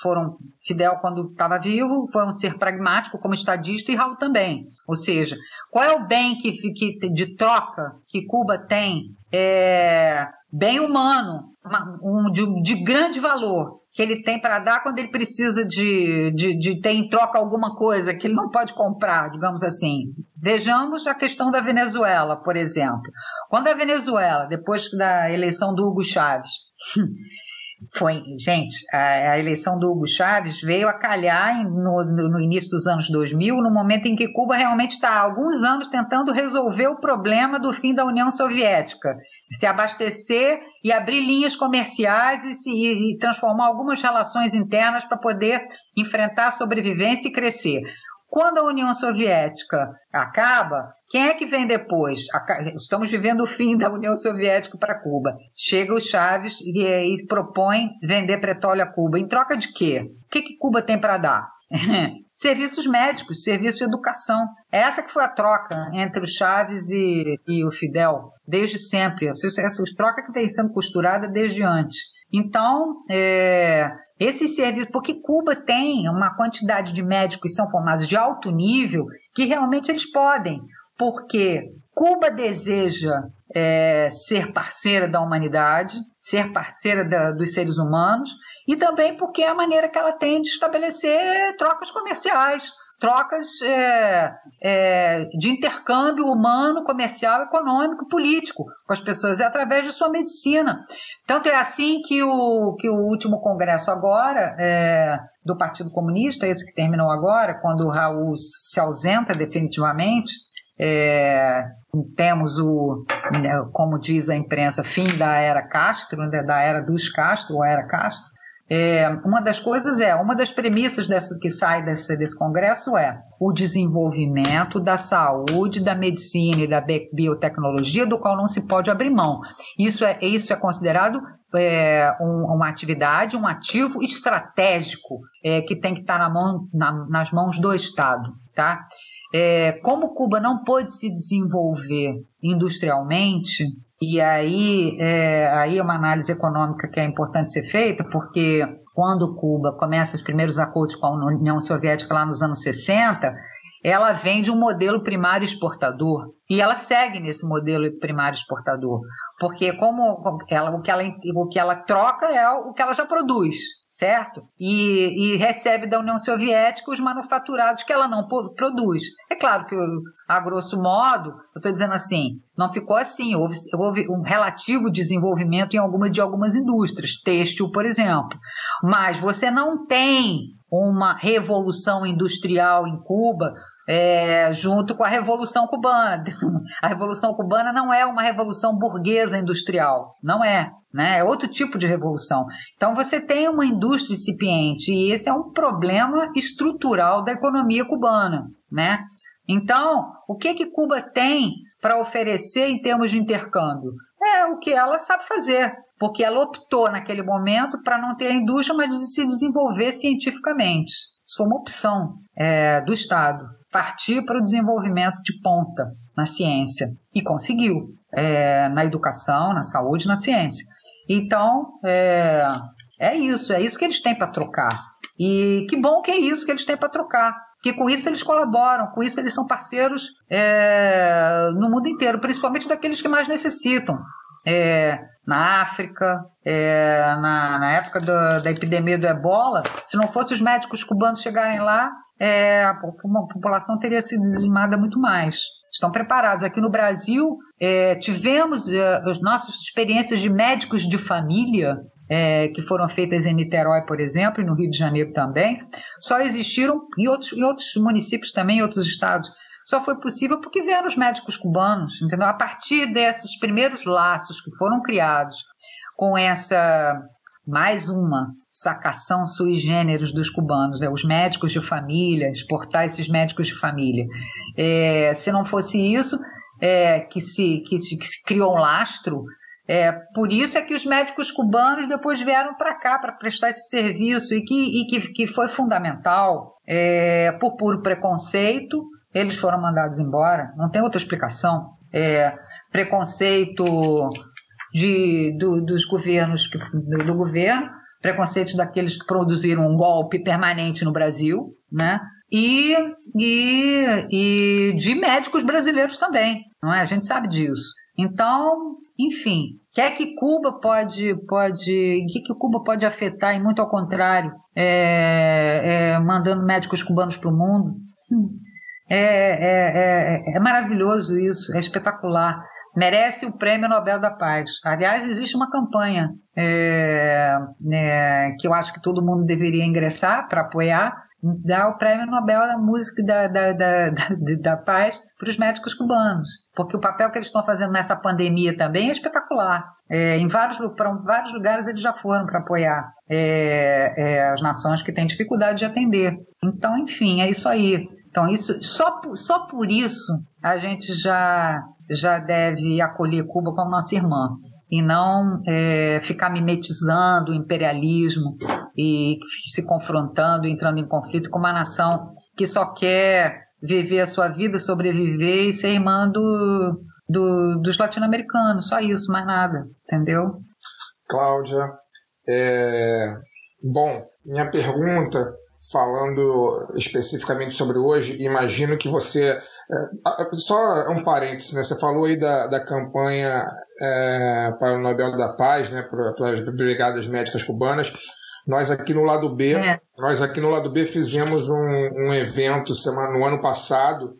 foram. Fidel, quando estava vivo, foi um ser pragmático como estadista e Raul também. Ou seja, qual é o bem que, que de troca que Cuba tem? É, bem humano, uma, um, de, de grande valor, que ele tem para dar quando ele precisa de, de, de, ter em troca alguma coisa que ele não pode comprar, digamos assim. Vejamos a questão da Venezuela, por exemplo. Quando a Venezuela, depois da eleição do Hugo Chávez, foi, gente, a, a, eleição do Hugo Chávez veio a calhar em, no, no, início dos anos 2000, no momento em que Cuba realmente está há alguns anos tentando resolver o problema do fim da União Soviética, se abastecer e abrir linhas comerciais e, se, e transformar algumas relações internas para poder enfrentar a sobrevivência e crescer. Quando a União Soviética acaba, quem é que vem depois? Estamos vivendo o fim da União Soviética para Cuba. Chega o Chaves e, e, propõe vender petróleo a Cuba. Em troca de quê? O que, que Cuba tem para dar? [laughs] serviços médicos, serviço de educação. Essa que foi a troca entre o Chaves e, e o Fidel, desde sempre. Essa troca que vem sendo costurada desde antes. Então, é, esses serviços, porque Cuba tem uma quantidade de médicos que são formados de alto nível que realmente eles podem, porque Cuba deseja é, ser parceira da humanidade, ser parceira da, dos seres humanos, e também porque é a maneira que ela tem de estabelecer trocas comerciais, trocas é, é, de intercâmbio humano, comercial, econômico, político com as pessoas, é através de sua medicina. Tanto é assim que o, que o último congresso agora é, do Partido Comunista, esse que terminou agora, quando o Raul se ausenta definitivamente, é, temos o, né, como diz a imprensa, fim da era Castro, né, da era dos Castro, ou era Castro, é, uma das coisas é, uma das premissas dessa, que sai desse, desse congresso é o desenvolvimento da saúde, da medicina e da biotecnologia, do qual não se pode abrir mão. Isso é, isso é considerado é, um, uma atividade, um ativo estratégico é, que tem que estar na mão, na, nas mãos do Estado. Tá? É, como Cuba não pôde se desenvolver industrialmente, E aí é, aí é uma análise econômica que é importante ser feita, porque quando Cuba começa os primeiros acordos com a União Soviética lá nos anos 60, ela vem de um modelo primário exportador. E ela segue nesse modelo primário exportador, porque como ela, o, que ela, o que ela troca é o que ela já produz, certo? E, e recebe da União Soviética os manufaturados que ela não produz. É claro que, a grosso modo, eu estou dizendo assim, não ficou assim. Houve, houve um relativo desenvolvimento em algumas de algumas indústrias, têxtil, por exemplo. Mas você não tem uma revolução industrial em Cuba é, junto com a Revolução Cubana. [laughs] A Revolução Cubana não é uma revolução burguesa industrial, não é, né? É outro tipo de revolução. Então você tem uma indústria incipiente e esse é um problema estrutural da economia cubana, né? Então, o que que Cuba tem para oferecer em termos de intercâmbio? É o que ela sabe fazer, porque ela optou naquele momento para não ter a indústria, mas se desenvolver cientificamente. Isso foi uma opção é, do Estado partir para o desenvolvimento de ponta na ciência. E conseguiu, é, na educação, na saúde, na ciência. Então, é, é isso, é isso que eles têm para trocar. E que bom que é isso que eles têm para trocar. Que com isso eles colaboram, com isso eles são parceiros é, no mundo inteiro, principalmente daqueles que mais necessitam. É, na África, é, na, na, época do, da epidemia do ebola, se não fosse os médicos cubanos chegarem lá, é, a população teria sido dizimada muito mais. Estão preparados. Aqui no Brasil, é, tivemos é, as nossas experiências de médicos de família, é, que foram feitas em Niterói, por exemplo, e no Rio de Janeiro também, só existiram em outros, em outros municípios também, em outros estados. Só foi possível porque vieram os médicos cubanos, entendeu? A partir desses primeiros laços que foram criados com essa mais uma sacação sui generis dos cubanos, é, os médicos de família, exportar esses médicos de família. É, se não fosse isso, é, que, se, que, se, que se criou um lastro, é, por isso é que os médicos cubanos depois vieram para cá para prestar esse serviço e que, e que, que foi fundamental. É, por puro preconceito, eles foram mandados embora, não tem outra explicação. É, preconceito de, do, dos governos, do, do governo, preconceitos daqueles que produziram um golpe permanente no Brasil, né? E, e, e de médicos brasileiros também, não é? A gente sabe disso. Então, enfim, que é que Cuba pode, pode, que que Cuba pode afetar e muito ao contrário, é, é, mandando médicos cubanos para o mundo? É, é, é, é maravilhoso isso, é espetacular merece o Prêmio Nobel da Paz. Aliás, existe uma campanha é, é, que eu acho que todo mundo deveria ingressar para apoiar, dar o Prêmio Nobel da Música da, da, da, da, da Paz para os médicos cubanos, porque o papel que eles estão fazendo nessa pandemia também é espetacular. É, em vários, para vários lugares eles já foram para apoiar é, é, as nações que têm dificuldade de atender. Então, enfim, é isso aí. Então, isso, só, só por isso a gente já já deve acolher Cuba como nossa irmã e não é, ficar mimetizando o imperialismo e se confrontando, entrando em conflito com uma nação que só quer viver a sua vida, sobreviver e ser irmã do, do, dos latino-americanos, só isso, mais nada, entendeu? Cláudia, é... bom, minha pergunta falando especificamente sobre hoje, imagino que você. É, só um parênteses, né? Você falou aí da, da campanha é, para o Nobel da Paz, né? Para, para as brigadas médicas cubanas. Nós aqui no lado B, é. nós aqui no lado B fizemos um, um evento semana, no ano passado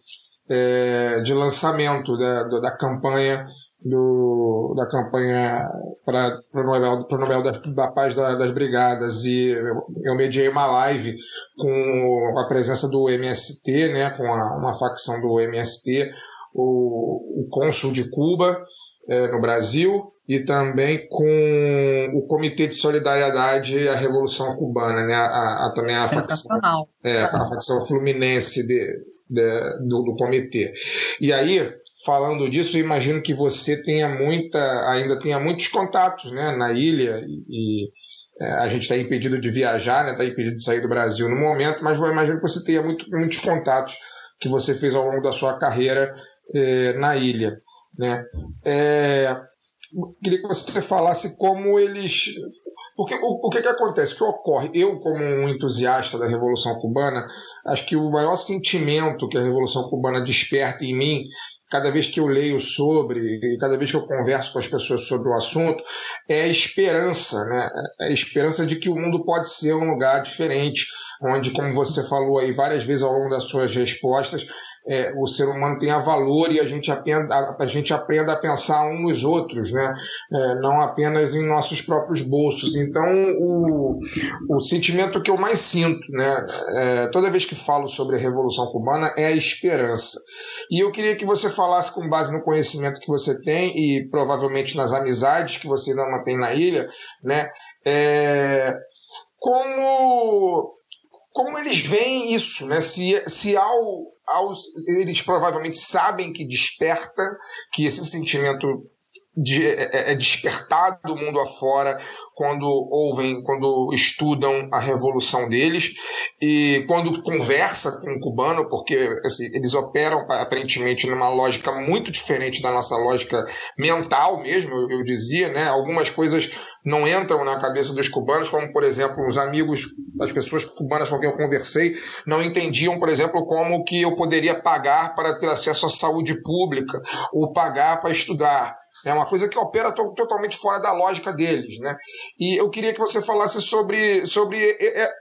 é, de lançamento da, da campanha do, da campanha para o Nobel, Nobel da, da Paz da, das Brigadas e eu, eu mediei uma live com a presença do MST, né, com a, uma facção do MST, o, o cônsul de Cuba é, no Brasil e também com o Comitê de Solidariedade à Revolução Cubana, né, a, a também a facção, é, a facção fluminense de, de, do, do comitê. E aí falando disso, imagino que você tenha muita, ainda tenha muitos contatos né, na ilha e, e é, a gente está impedido de viajar, está né, impedido de sair do Brasil no momento, mas eu imagino que você tenha muito, muitos contatos que você fez ao longo da sua carreira é, na ilha. Né? É, queria que você falasse como eles porque o, o que, que acontece? O que ocorre? Eu, como um entusiasta da Revolução Cubana, acho que o maior sentimento que a Revolução Cubana desperta em mim cada vez que eu leio sobre e cada vez que eu converso com as pessoas sobre o assunto, é a esperança, né? É a esperança de que o mundo pode ser um lugar diferente, onde, como você falou aí várias vezes ao longo das suas respostas, é, o ser humano tenha valor e a gente aprenda a, a, gente aprenda a pensar uns nos outros, né? É, não apenas em nossos próprios bolsos. Então, o, o sentimento que eu mais sinto, né? É, toda vez que falo sobre a Revolução Cubana é a esperança. E eu queria que você falasse com base no conhecimento que você tem e provavelmente nas amizades que você ainda mantém na ilha, né? É, como como eles veem isso, né? Se, se ao, aos, eles provavelmente sabem que desperta, que esse sentimento de, é, é, é despertado do mundo afora quando ouvem, quando estudam a revolução deles e quando conversa com o cubano, porque assim, eles operam aparentemente numa lógica muito diferente da nossa lógica mental mesmo, eu, eu dizia, né? Algumas coisas não entram na cabeça dos cubanos, como por exemplo, os amigos, as pessoas cubanas com quem eu conversei, não entendiam, por exemplo, como que eu poderia pagar para ter acesso à saúde pública ou pagar para estudar. É uma coisa que opera to totalmente fora da lógica deles, né? E eu queria que você falasse sobre, sobre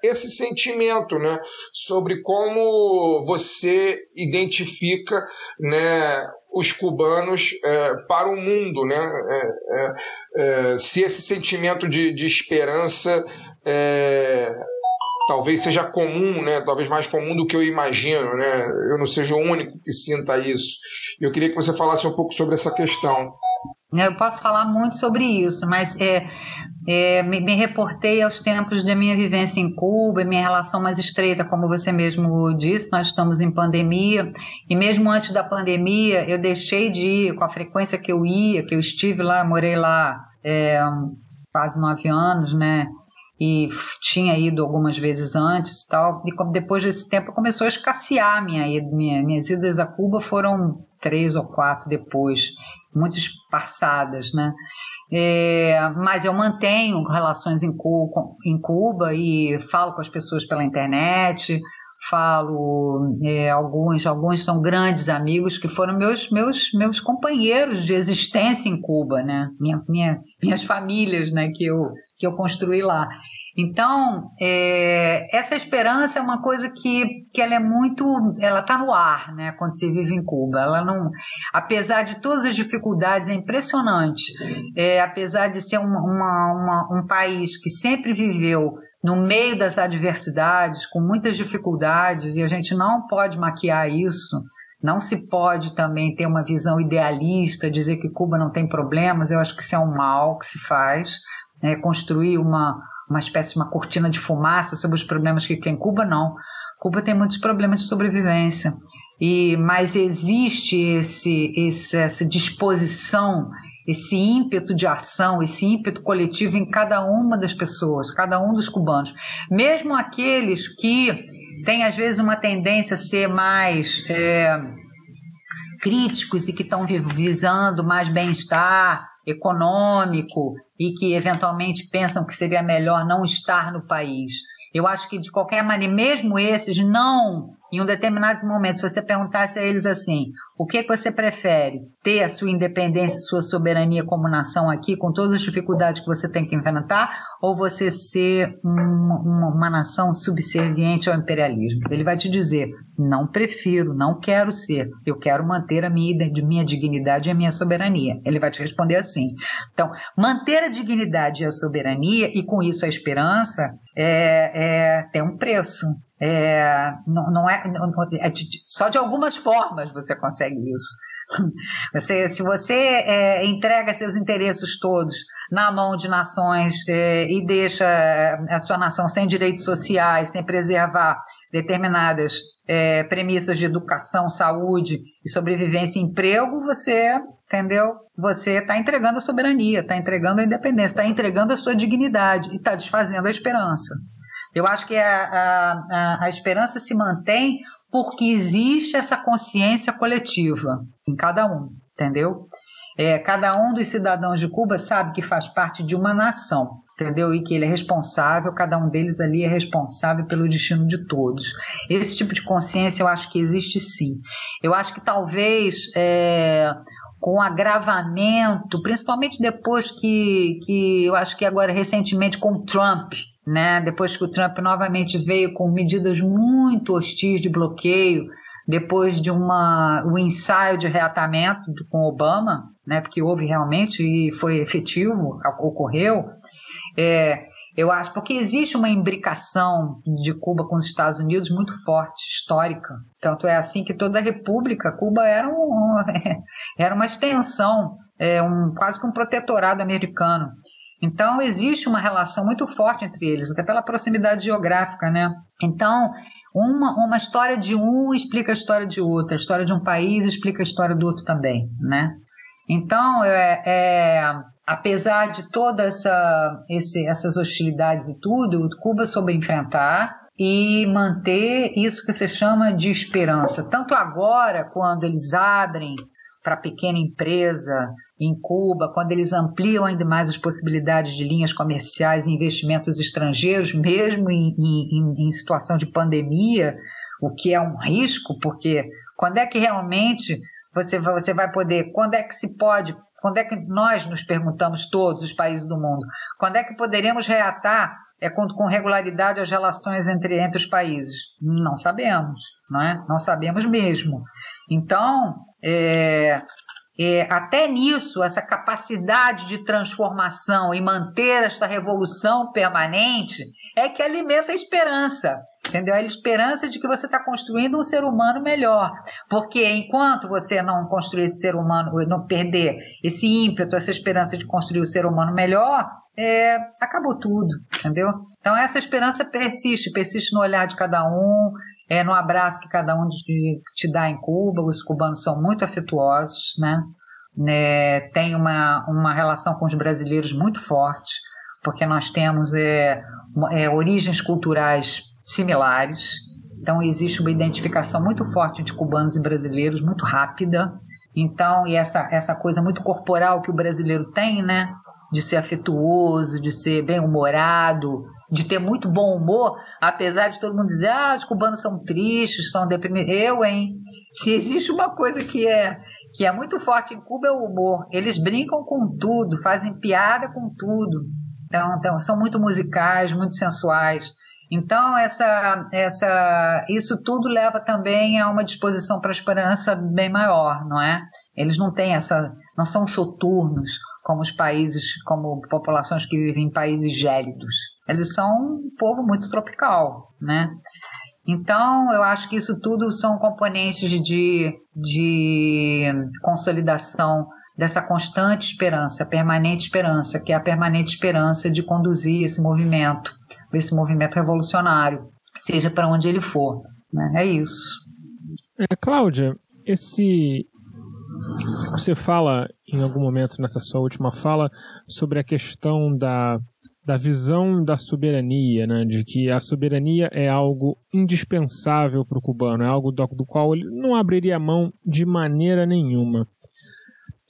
esse sentimento, né? Sobre como você identifica, né? Os cubanos é, para o mundo, né? É, é, é se esse sentimento de, de esperança é, talvez seja comum, né? Talvez mais comum do que eu imagino, né? Eu não seja o único que sinta isso. Eu queria que você falasse um pouco sobre essa questão. Eu posso falar muito sobre isso, mas é, é, me, me, reportei aos tempos da minha vivência em Cuba, minha relação mais estreita, como você mesmo disse, nós estamos em pandemia, e mesmo antes da pandemia, eu deixei de ir com a frequência que eu ia, que eu estive lá, morei lá é, quase nove anos, né? E tinha ido algumas vezes antes tal, e depois desse tempo começou a escassear minha, minha, minhas idas a Cuba foram três ou quatro depois muito esparçadas, né? É, mas eu mantenho relações em Cuba, em Cuba, e falo com as pessoas pela internet, falo é, alguns alguns são grandes amigos que foram meus meus meus companheiros de existência em Cuba, né? Minha, minha, minhas famílias, né? Que eu que eu construí lá. Então, é, essa esperança é uma coisa que, que ela é muito, ela está no ar, né, quando se vive em Cuba. Ela não, apesar de todas as dificuldades, é impressionante. É, apesar de ser uma, uma, uma, um país que sempre viveu no meio das adversidades, com muitas dificuldades, e a gente não pode maquiar isso. Não se pode também ter uma visão idealista, dizer que Cuba não tem problemas. Eu acho que isso é um mal que se faz. Né, construir uma, uma espécie de uma cortina de fumaça sobre os problemas que tem Cuba, não. Cuba tem muitos problemas de sobrevivência. E, mas existe esse, esse, essa disposição, esse ímpeto de ação, esse ímpeto coletivo em cada uma das pessoas, cada um dos cubanos. Mesmo aqueles que têm, às vezes, uma tendência a ser mais é, críticos e que estão visando mais bem-estar econômico e que eventualmente pensam que seria melhor não estar no país. Eu acho que, de qualquer maneira, mesmo esses não em um determinados momentos, você perguntasse a eles assim: o que, que você prefere? Ter a sua independência, sua soberania como nação aqui, com todas as dificuldades que você tem que enfrentar, ou você ser uma, uma, nação subserviente ao imperialismo? Ele vai te dizer: não prefiro, não quero ser, eu quero manter a minha, minha dignidade e a minha soberania. Ele vai te responder assim. Então, manter a dignidade e a soberania, e com isso a esperança, é, é, tem um preço. É, não, não é, não, é de, só de algumas formas você consegue isso. [laughs] Você, se você é, entrega seus interesses todos na mão de nações é, e deixa é, a sua nação sem direitos sociais, sem preservar determinadas é, premissas de educação, saúde e sobrevivência e emprego, você, entendeu? Você está entregando a soberania, está entregando a independência, está entregando a sua dignidade e está desfazendo a esperança. Eu acho que a, a, a, esperança se mantém porque existe essa consciência coletiva em cada um, entendeu? É, cada um dos cidadãos de Cuba sabe que faz parte de uma nação, entendeu? E que ele é responsável, cada um deles ali é responsável pelo destino de todos. Esse tipo de consciência eu acho que existe sim. Eu acho que talvez é, com agravamento, principalmente depois que, que eu acho que agora recentemente com Trump, né? Depois que o Trump novamente veio com medidas muito hostis de bloqueio, depois de uma, o ensaio de reatamento com Obama, né? Porque houve realmente e foi efetivo, ocorreu. É, eu acho, porque existe uma imbricação de Cuba com os Estados Unidos muito forte, histórica. Tanto é assim que toda a República, Cuba era, um, [laughs] era uma extensão, é, um, quase que um protetorado americano. Então, existe uma relação muito forte entre eles, até pela proximidade geográfica, né? Então, uma, uma história de um explica a história de outro, a história de um país explica a história do outro também, né? Então, é, é apesar de todas essa, essas hostilidades e tudo, Cuba soube enfrentar e manter isso que se chama de esperança. Tanto agora, quando eles abrem para pequena empresa em Cuba, quando eles ampliam ainda mais as possibilidades de linhas comerciais e investimentos estrangeiros, mesmo em, em, em situação de pandemia, o que é um risco, porque quando é que realmente você, você vai poder, quando é que se pode quando é que nós nos perguntamos, todos os países do mundo, quando é que poderemos reatar é, com, com regularidade as relações entre, entre os países? Não sabemos, não é? Não sabemos mesmo. Então, é, é, até nisso, essa capacidade de transformação e manter esta revolução permanente é que alimenta a esperança. Entendeu? A esperança de que você está construindo um ser humano melhor. Porque enquanto você não construir esse ser humano, não perder esse ímpeto, essa esperança de construir o ser humano melhor, é, acabou tudo, entendeu? Então essa esperança persiste, persiste no olhar de cada um, é no abraço que cada um te, dá em Cuba. Os cubanos são muito afetuosos, né? né? Tem uma, uma relação com os brasileiros muito forte, porque nós temos é, é, origens culturais similares. Então, existe uma identificação muito forte de cubanos e brasileiros, muito rápida. Então, e essa, essa coisa muito corporal que o brasileiro tem, né? De ser afetuoso, de ser bem-humorado, de ter muito bom humor, apesar de todo mundo dizer, ah, os cubanos são tristes, são deprimidos. Eu, hein? Se existe uma coisa que é que é muito forte em Cuba é o humor. Eles brincam com tudo, fazem piada com tudo. Então, então são muito musicais, muito sensuais. Então, essa, essa, isso tudo leva também a uma disposição para a esperança bem maior, não é? Eles não têm essa, não são soturnos como os países, como populações que vivem em países gélidos. Eles são um povo muito tropical, né? Então, eu acho que isso tudo são componentes de, de consolidação dessa constante esperança, permanente esperança, que é a permanente esperança de conduzir esse movimento desse movimento revolucionário, seja para onde ele for. Né? É isso. É, Cláudia, esse você fala em algum momento nessa sua última fala sobre a questão da, da visão da soberania, né? de que a soberania é algo indispensável para o cubano, é algo do, do, qual ele não abriria mão de maneira nenhuma.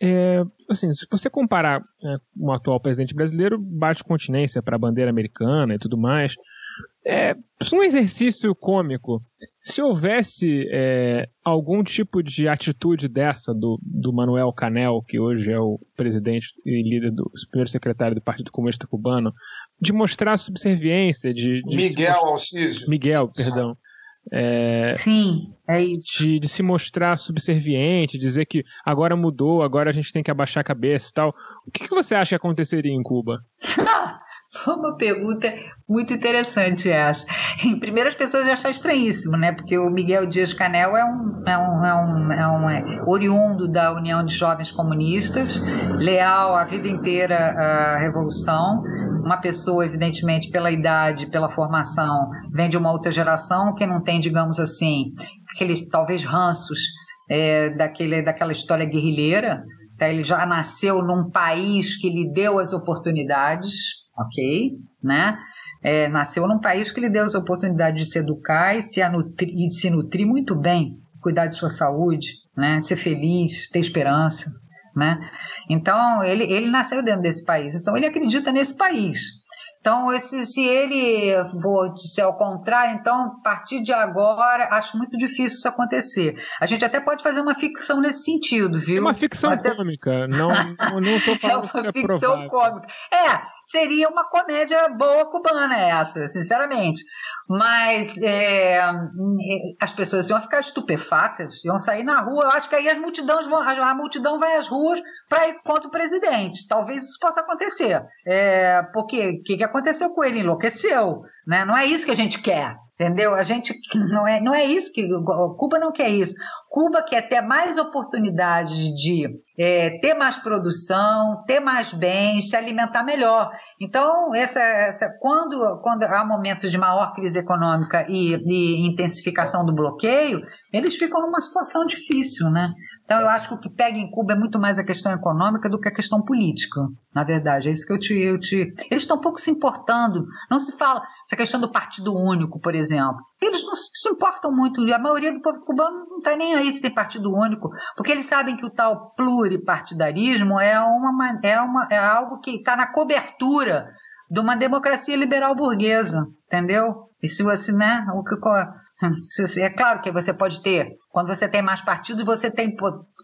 É, assim, se você comparar né, o atual presidente brasileiro, bate continência para a bandeira americana e tudo mais. É um exercício cômico. Se houvesse é, algum tipo de atitude dessa do, do Manuel Canel, que hoje é o presidente e líder do primeiro secretário do Partido Comunista Cubano, de mostrar subserviência, de, de Miguel Alciso. Miguel, perdão. É, Sim, é isso. De, de, se mostrar subserviente, dizer que agora mudou, agora a gente tem que abaixar a cabeça e tal. O que, que você acha que aconteceria em Cuba? [laughs] Foi uma pergunta muito interessante essa. Em primeiro, as pessoas acham estranhíssimo, né? Porque o Miguel Dias Canel é um, é um, é um, é um é oriundo da União de Jovens Comunistas, leal a vida inteira à Revolução, uma pessoa, evidentemente, pela idade, pela formação, vem de uma outra geração que não tem, digamos assim, aqueles talvez ranços é, daquele, daquela história guerrilheira. Tá? Ele já nasceu num país que lhe deu as oportunidades, ok? Né? É, nasceu num país que lhe deu as oportunidades de se educar e, se nutrir, e de se nutrir muito bem, cuidar de sua saúde, né? ser feliz, ter esperança. né? Então, ele, ele nasceu dentro desse país, então ele acredita nesse país. Então, esse, se ele for ser ao contrário, então, a partir de agora, acho muito difícil isso acontecer. A gente até pode fazer uma ficção nesse sentido, viu? É uma ficção Até- cômica, não, não, não [laughs] É falando uma que é ficção provável. cômica. É, seria uma comédia boa cubana essa, sinceramente. Mas é, as pessoas iam ficar estupefatas, iam sair na rua. Eu acho que aí as multidões vão, a multidão vai às ruas para ir contra o presidente. Talvez isso possa acontecer. É, porque o que, que aconteceu com ele? Enlouqueceu. Né? Não é isso que a gente quer. Entendeu? A gente [clears throat] não é, não é isso que Cuba não quer isso. Cuba quer ter mais oportunidades de é, ter mais produção, ter mais bens, se alimentar melhor. Então, essa, essa, quando, quando há momentos de maior crise econômica e, e intensificação do bloqueio, eles ficam numa situação difícil, né? Então, eu acho que o que pega em Cuba é muito mais a questão econômica do que a questão política, na verdade. É isso que eu te. Eu te... Eles estão um pouco se importando. Não se fala essa questão do partido único, por exemplo. Eles não se importam muito. A maioria do povo cubano não está nem aí se tem partido único, porque eles sabem que o tal pluripartidarismo é, uma, é, uma, é algo que está na cobertura de uma democracia liberal burguesa, entendeu? E se você, né, o que é claro que você pode ter, quando você tem mais partidos, você tem,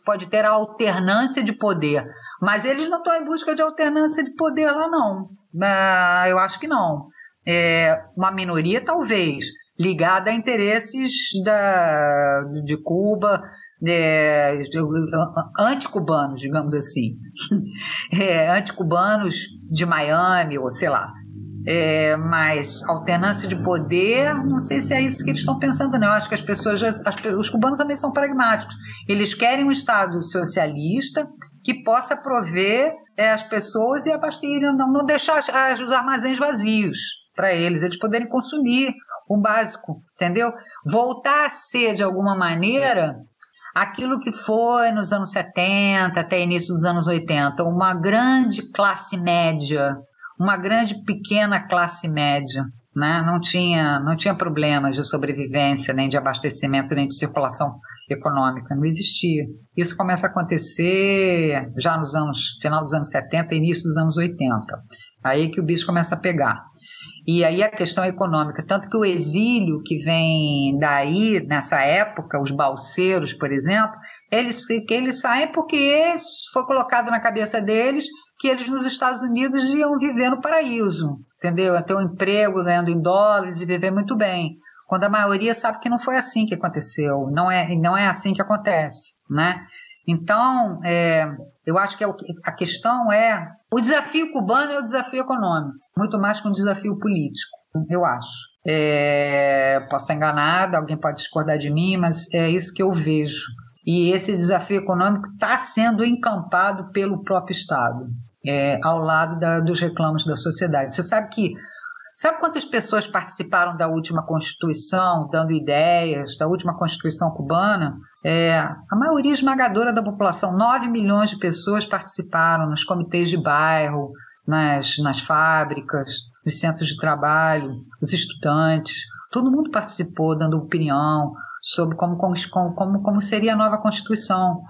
pode ter a alternância de poder, mas eles não estão em busca de alternância de poder lá, não. Eu acho que não. É uma minoria, talvez, ligada a interesses da, de Cuba, é, anticubanos, digamos assim, [laughs] é, anticubanos de Miami, ou sei lá. É, mas alternância de poder, não sei se é isso que eles estão pensando, não. Eu acho que as pessoas, as, os cubanos também são pragmáticos. Eles querem um Estado socialista que possa prover é, as pessoas e abastecer, não, não deixar as, os armazéns vazios para eles, eles poderem consumir o básico, entendeu? Voltar a ser, de alguma maneira, aquilo que foi nos anos 70 até início dos anos 80, uma grande classe média, uma grande pequena classe média, né? Não tinha, não tinha problemas de sobrevivência, nem de abastecimento, nem de circulação econômica, não existia. Isso começa a acontecer já nos anos final dos anos 70 e início dos anos 80. Aí que o bicho começa a pegar. E aí a questão econômica, tanto que o exílio que vem daí, nessa época, os balseiros, por exemplo, eles, eles saem porque foi colocado na cabeça deles que eles nos Estados Unidos iam viver no paraíso, entendeu? Ter um emprego ganhando em dólares e viver muito bem. Quando a maioria sabe que não foi assim que aconteceu, não é, não é assim que acontece, né? Então, é, eu acho que a questão é o desafio cubano é o desafio econômico, muito mais que um desafio político, eu acho. É, posso estar enganada, alguém pode discordar de mim, mas é isso que eu vejo. E esse desafio econômico está sendo encampado pelo próprio Estado, é, ao lado da, dos reclamos da sociedade. Você sabe que Sabe quantas pessoas participaram da última Constituição, dando ideias, da última Constituição cubana? É, a maioria esmagadora da população, 9 milhões de pessoas participaram nos comitês de bairro, nas, nas fábricas, nos centros de trabalho, os estudantes. Todo mundo participou, dando opinião sobre como, como, como, como seria a nova Constituição.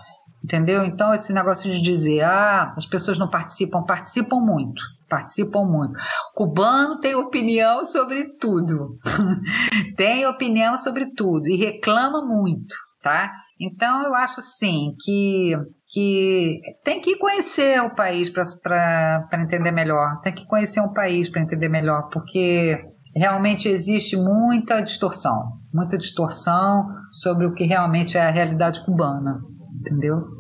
Entendeu? Então, esse negócio de dizer, ah, as pessoas não participam, participam muito participam muito. Cubano tem opinião sobre tudo, [laughs] tem opinião sobre tudo e reclama muito, tá? Então eu acho assim que, que tem que conhecer o país para entender melhor, tem que conhecer um país para entender melhor, porque realmente existe muita distorção, muita distorção sobre o que realmente é a realidade cubana, entendeu?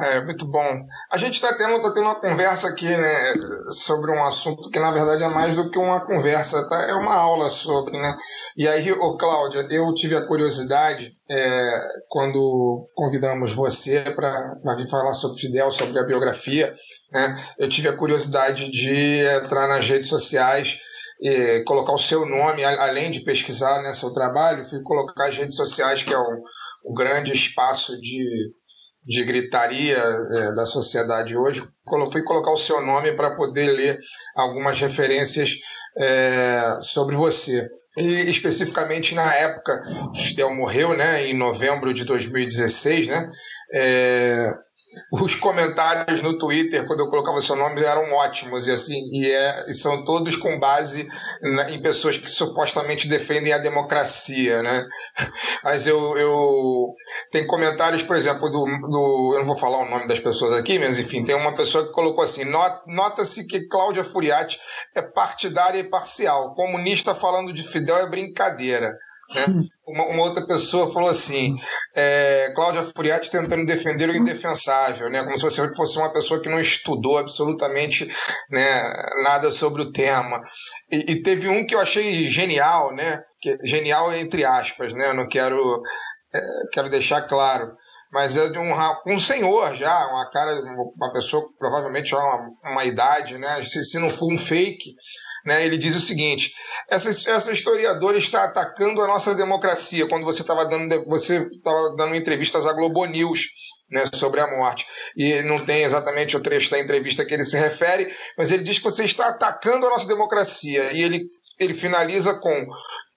É, muito bom. A gente está tendo, tá tendo uma conversa aqui né, sobre um assunto que, na verdade, é mais do que uma conversa, tá? é uma aula sobre. Né? E aí, ô, Cláudia, eu tive a curiosidade, é, quando convidamos você para vir falar sobre Fidel, sobre a biografia, né? eu tive a curiosidade de entrar nas redes sociais e colocar o seu nome, além de pesquisar né, seu trabalho, fui colocar as redes sociais, que é o, o grande espaço de de gritaria é, da sociedade hoje, fui colocar o seu nome para poder ler algumas referências é, sobre você. E especificamente na época, Fidel morreu, né, em novembro de 2016, né, é, os comentários no Twitter, quando eu colocava seu nome, eram ótimos, e assim, e, é, e são todos com base na, em pessoas que supostamente defendem a democracia, né? Mas eu, eu tem comentários, por exemplo, do, do. Eu não vou falar o nome das pessoas aqui, mas enfim, tem uma pessoa que colocou assim: nota-se que Cláudia Furiati é partidária e parcial. Comunista falando de Fidel é brincadeira. Né? [laughs] Uma, uma, outra pessoa falou assim: é, Cláudia Furiati tentando defender o indefensável, né? como se você fosse uma pessoa que não estudou absolutamente né, nada sobre o tema. E, e, teve um que eu achei genial, né? Que, genial entre aspas, né? Eu não quero, é, quero deixar claro. Mas é de um, um senhor já, uma cara, uma pessoa provavelmente já uma, uma idade, né? Se, se não for um fake, né? Ele diz o seguinte: essa, essa historiadora está atacando a nossa democracia quando você estava dando, você estava dando entrevistas à Globo News. Né, sobre a morte. E não tem exatamente o trecho da entrevista que ele se refere, mas ele diz que você está atacando a nossa democracia. E ele, ele finaliza com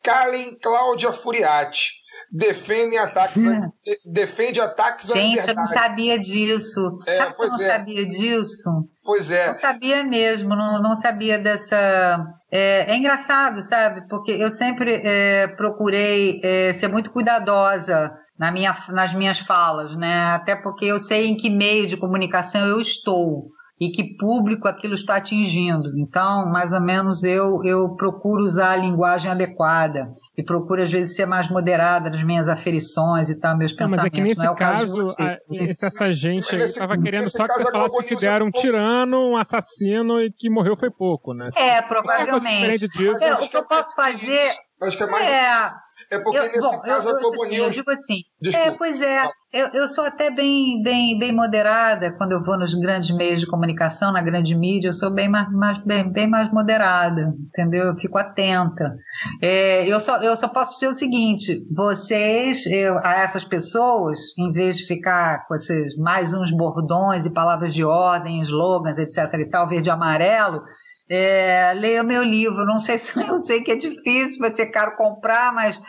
Calem Cláudia Furiati defendem ataques, hum. defende ataques Gente, à eu não sabia disso. É, Sabe pois eu não é. sabia disso? Pois é. Não sabia mesmo, não, não sabia dessa. É, é engraçado, sabe? Porque eu sempre é, procurei é, ser muito cuidadosa na minha, nas minhas falas, né? Até porque eu sei em que meio de comunicação eu estou e que público aquilo está atingindo. Então, mais ou menos, eu, eu procuro usar a linguagem adequada e procuro, às vezes, ser mais moderada nas minhas aferições e tal, meus pensamentos. Não, mas é que nesse é caso, caso essa gente estava querendo só que você falasse que fizeram um tirano, um assassino e que morreu foi pouco, né? É, provavelmente. É, o que eu posso fazer... Acho que é mais... É, é porque eu, nesse bom, caso eu, a Globo News. Eu digo assim. Desculpa. É, pois é. Eu, eu sou até bem, bem, bem moderada quando eu vou nos grandes meios de comunicação, na grande mídia, eu sou bem mais, mais, bem, bem mais moderada, entendeu? Eu fico atenta. É, eu, só, eu só posso dizer o seguinte: vocês, eu, a essas pessoas, em vez de ficar com esses mais uns bordões e palavras de ordem, slogans, etc. e tal, verde e amarelo é, leia meu livro. Não sei [laughs] se eu sei que é difícil, vai ser caro comprar, mas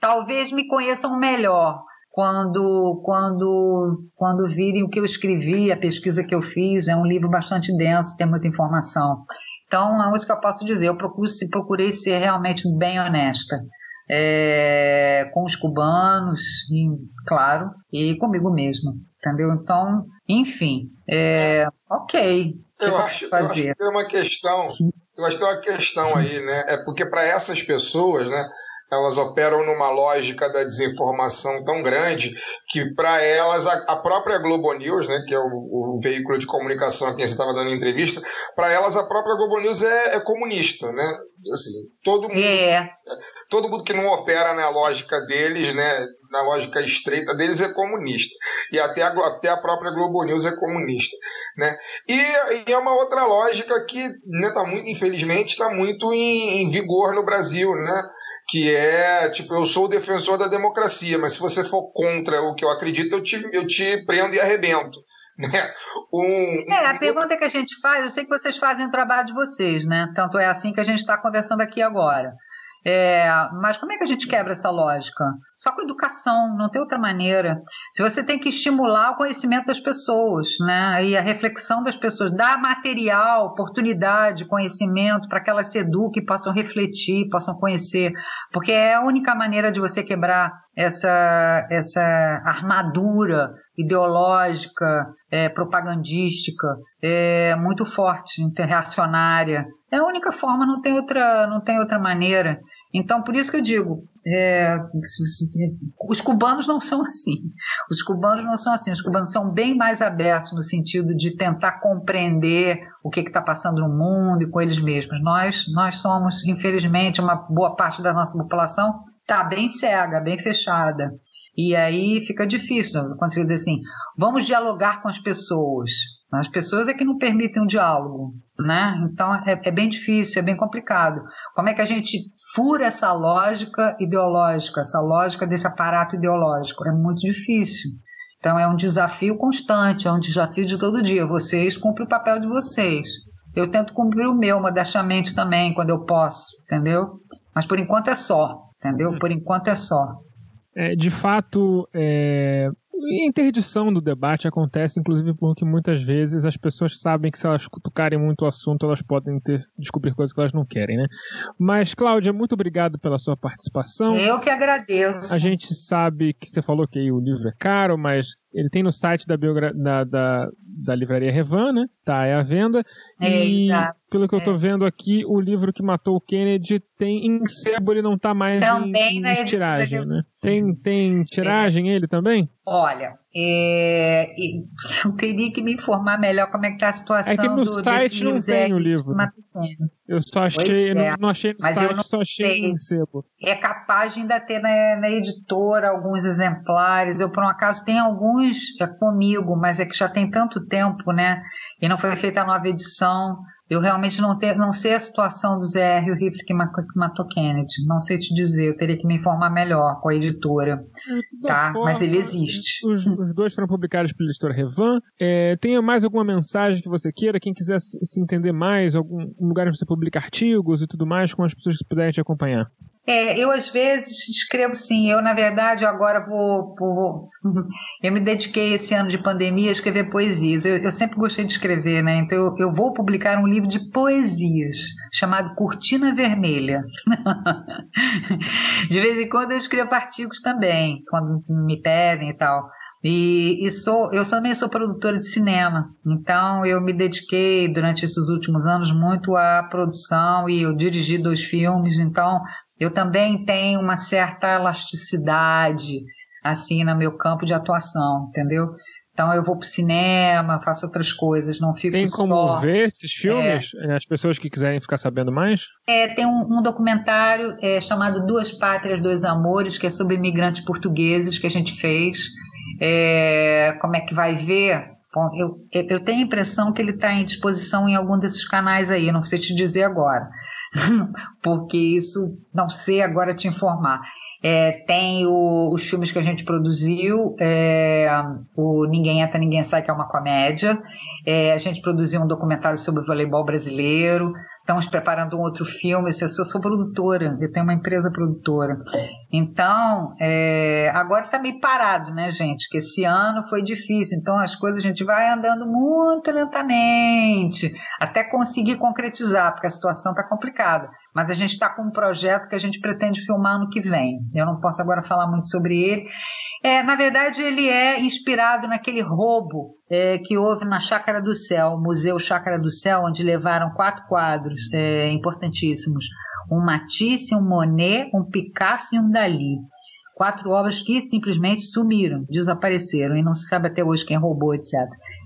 talvez me conheçam melhor quando quando quando virem o que eu escrevi, a pesquisa que eu fiz. É um livro bastante denso, tem muita informação. Então, é isso que eu posso dizer. Eu procuro, procurei ser realmente bem honesta. É, com os cubanos, claro, e comigo mesmo, entendeu? Então, enfim, é, ok, eu acho, eu acho que tem uma questão, eu acho que tem uma questão aí, né? É porque para essas pessoas, né? Elas operam numa lógica da desinformação tão grande que, para elas, a, a, própria Globo News, né, que é o, o veículo de comunicação a quem você estava dando entrevista, para elas a própria Globo News é, é comunista, né? Assim, todo mundo, é. todo mundo que não opera na lógica deles, né, na lógica estreita deles é comunista e até a, até a própria Globo News é comunista, né? E, e é uma outra lógica que, né, tá muito, infelizmente, está muito em, em vigor no Brasil, né? que é tipo, eu sou o defensor da democracia, mas se você for contra o que eu acredito, eu te, eu te prendo e arrebento. [laughs] Né? Um, é, a pergunta que a gente faz, eu sei que vocês fazem o trabalho de vocês, né? Tanto é assim que a gente está conversando aqui agora. É, mas como é que a gente quebra essa lógica? Só com educação, não tem outra maneira. Se você tem que estimular o conhecimento das pessoas, né? E a reflexão das pessoas, dar material, oportunidade, conhecimento para que elas se eduquem, possam refletir, possam conhecer, porque é a única maneira de você quebrar essa essa armadura ideológica, é, propagandística, é muito forte, reacionária. É a única forma, não tem outra, não tem outra maneira. Então, por isso que eu digo, é, os cubanos não são assim. Os cubanos não são assim. Os cubanos são bem mais abertos no sentido de tentar compreender o que está passando no mundo e com eles mesmos. Nós, nós somos, infelizmente, uma boa parte da nossa população está bem cega, bem fechada. E aí fica difícil quando você diz assim: vamos dialogar com as pessoas. As pessoas é que não permitem um diálogo, né? Então é, é bem difícil, é bem complicado. Como é que a gente fura essa lógica ideológica, essa lógica desse aparato ideológico? É muito difícil. Então é um desafio constante, é um desafio de todo dia. Vocês cumprem o papel de vocês. Eu tento cumprir o meu modestamente também, quando eu posso, entendeu? Mas por enquanto é só, entendeu? Por enquanto é só. É, de fato, é, interdição do debate acontece, inclusive, porque muitas vezes as pessoas sabem que se elas cutucarem muito o assunto, elas podem ter, descobrir coisas que elas não querem, né? Mas, Cláudia, muito obrigado pela sua participação. Eu que agradeço. A gente sabe que você falou que o livro é caro, mas ele tem no site da, da, da, da livraria Revan, né? Tá, é à venda. É, e exato. pelo que eu tô É. vendo aqui, o livro que matou o Kennedy tem em sebo, ele não tá mais Também em, em tiragem, né? Tem, tem tiragem ele também? Olha, é, e [laughs] eu teria que me informar melhor como é que está a situação É que no do, site não tem o livro. Eu só achei, eu não, é. não achei no Mas eu site, não só achei sebo. É capaz de ainda ter na, na editora alguns exemplares. Eu, por um acaso, tenho alguns é, comigo, mas é que já tem tanto tempo, né? E não foi feita a nova edição. Eu realmente não, te, não sei a situação do ZR, o rifle que ma- que matou Kennedy. Não sei te dizer, eu teria que me informar melhor com a editora. Toda Tá, forma, mas ele existe. Os, os dois foram publicados pela editora Revan. É, tenha mais alguma mensagem que você queira? Quem quiser se, entender mais, algum um lugar onde você publica artigos e tudo mais, com as pessoas que puderem te acompanhar. É, eu às vezes escrevo sim. Eu, na verdade, agora vou, vou- [laughs] Eu me dediquei esse ano de pandemia a escrever poesias. Eu, eu sempre gostei de escrever, né? Então eu, eu vou publicar um livro de poesias chamado Cortina Vermelha. [laughs] de vez em quando eu escrevo artigos também, quando me pedem e tal. E, e sou, eu também sou produtora de cinema, então eu me dediquei durante esses últimos anos muito à produção e eu dirigi dois filmes, então eu também tenho uma certa elasticidade assim no meu campo de atuação, entendeu? Então eu vou pro cinema, faço outras coisas, não fico Tem como só. ver esses filmes? As pessoas que quiserem ficar sabendo mais? É, tem um, um documentário é, chamado Duas Pátrias, Dois Amores, que é sobre imigrantes portugueses que a gente fez. É, como é que vai ver? Bom, eu, eu tenho a impressão que ele está em disposição em algum desses canais aí, não sei te dizer agora, [laughs] porque isso não sei agora te informar. É, tem o- os filmes que a gente produziu, é, o Ninguém Entra, Ninguém Sai, que é uma comédia. É, a gente produziu um documentário sobre o voleibol brasileiro. Estamos preparando um outro filme. Eu sou, sou produtora, eu tenho uma empresa produtora. Então, é, agora está meio parado, né, gente? Que esse ano foi difícil. Então, as coisas a gente vai andando muito lentamente até conseguir concretizar, porque a situação está complicada. Mas a gente está com um projeto que a gente pretende filmar no que vem. Eu não posso agora falar muito sobre ele. É, na verdade, ele é inspirado naquele roubo é, que houve na Chácara do Céu, Museu Chácara do Céu, onde levaram quatro quadros é, importantíssimos: um Matisse, um Monet, um Picasso e um Dali. Quatro obras que simplesmente sumiram, desapareceram e não se sabe até hoje quem roubou, etc.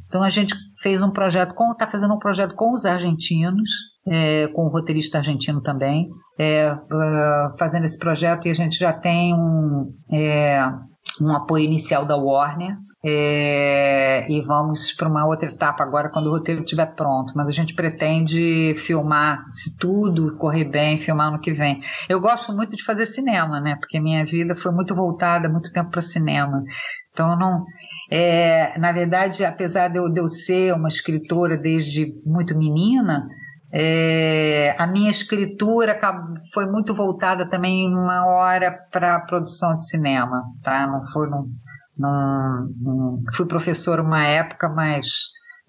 Então a gente fez um projeto com, está fazendo um projeto com os argentinos, é, com o roteirista argentino também, é, ah, fazendo esse projeto e a gente já tem um, é, um apoio inicial da Warner. é, e vamos para uma outra etapa agora quando o roteiro estiver pronto. Mas a gente pretende filmar, se tudo correr bem, filmar no que vem. Eu gosto muito de fazer cinema, né? Porque minha vida foi muito voltada muito tempo para cinema. Então, não, é, na verdade, apesar de eu, de eu ser uma escritora desde muito menina, é, a minha escritura foi muito voltada também uma hora para a produção de cinema, tá? Não foi num, num- num- fui professora uma época, mas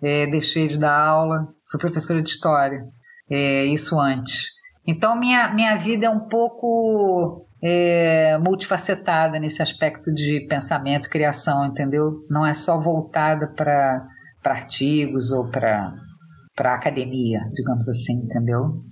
é, deixei de dar aula, fui professora de história, é, isso antes. Então minha minha vida é um pouco é, multifacetada nesse aspecto de pensamento, criação, entendeu? Não é só voltada para para artigos ou para para academia, digamos assim, entendeu?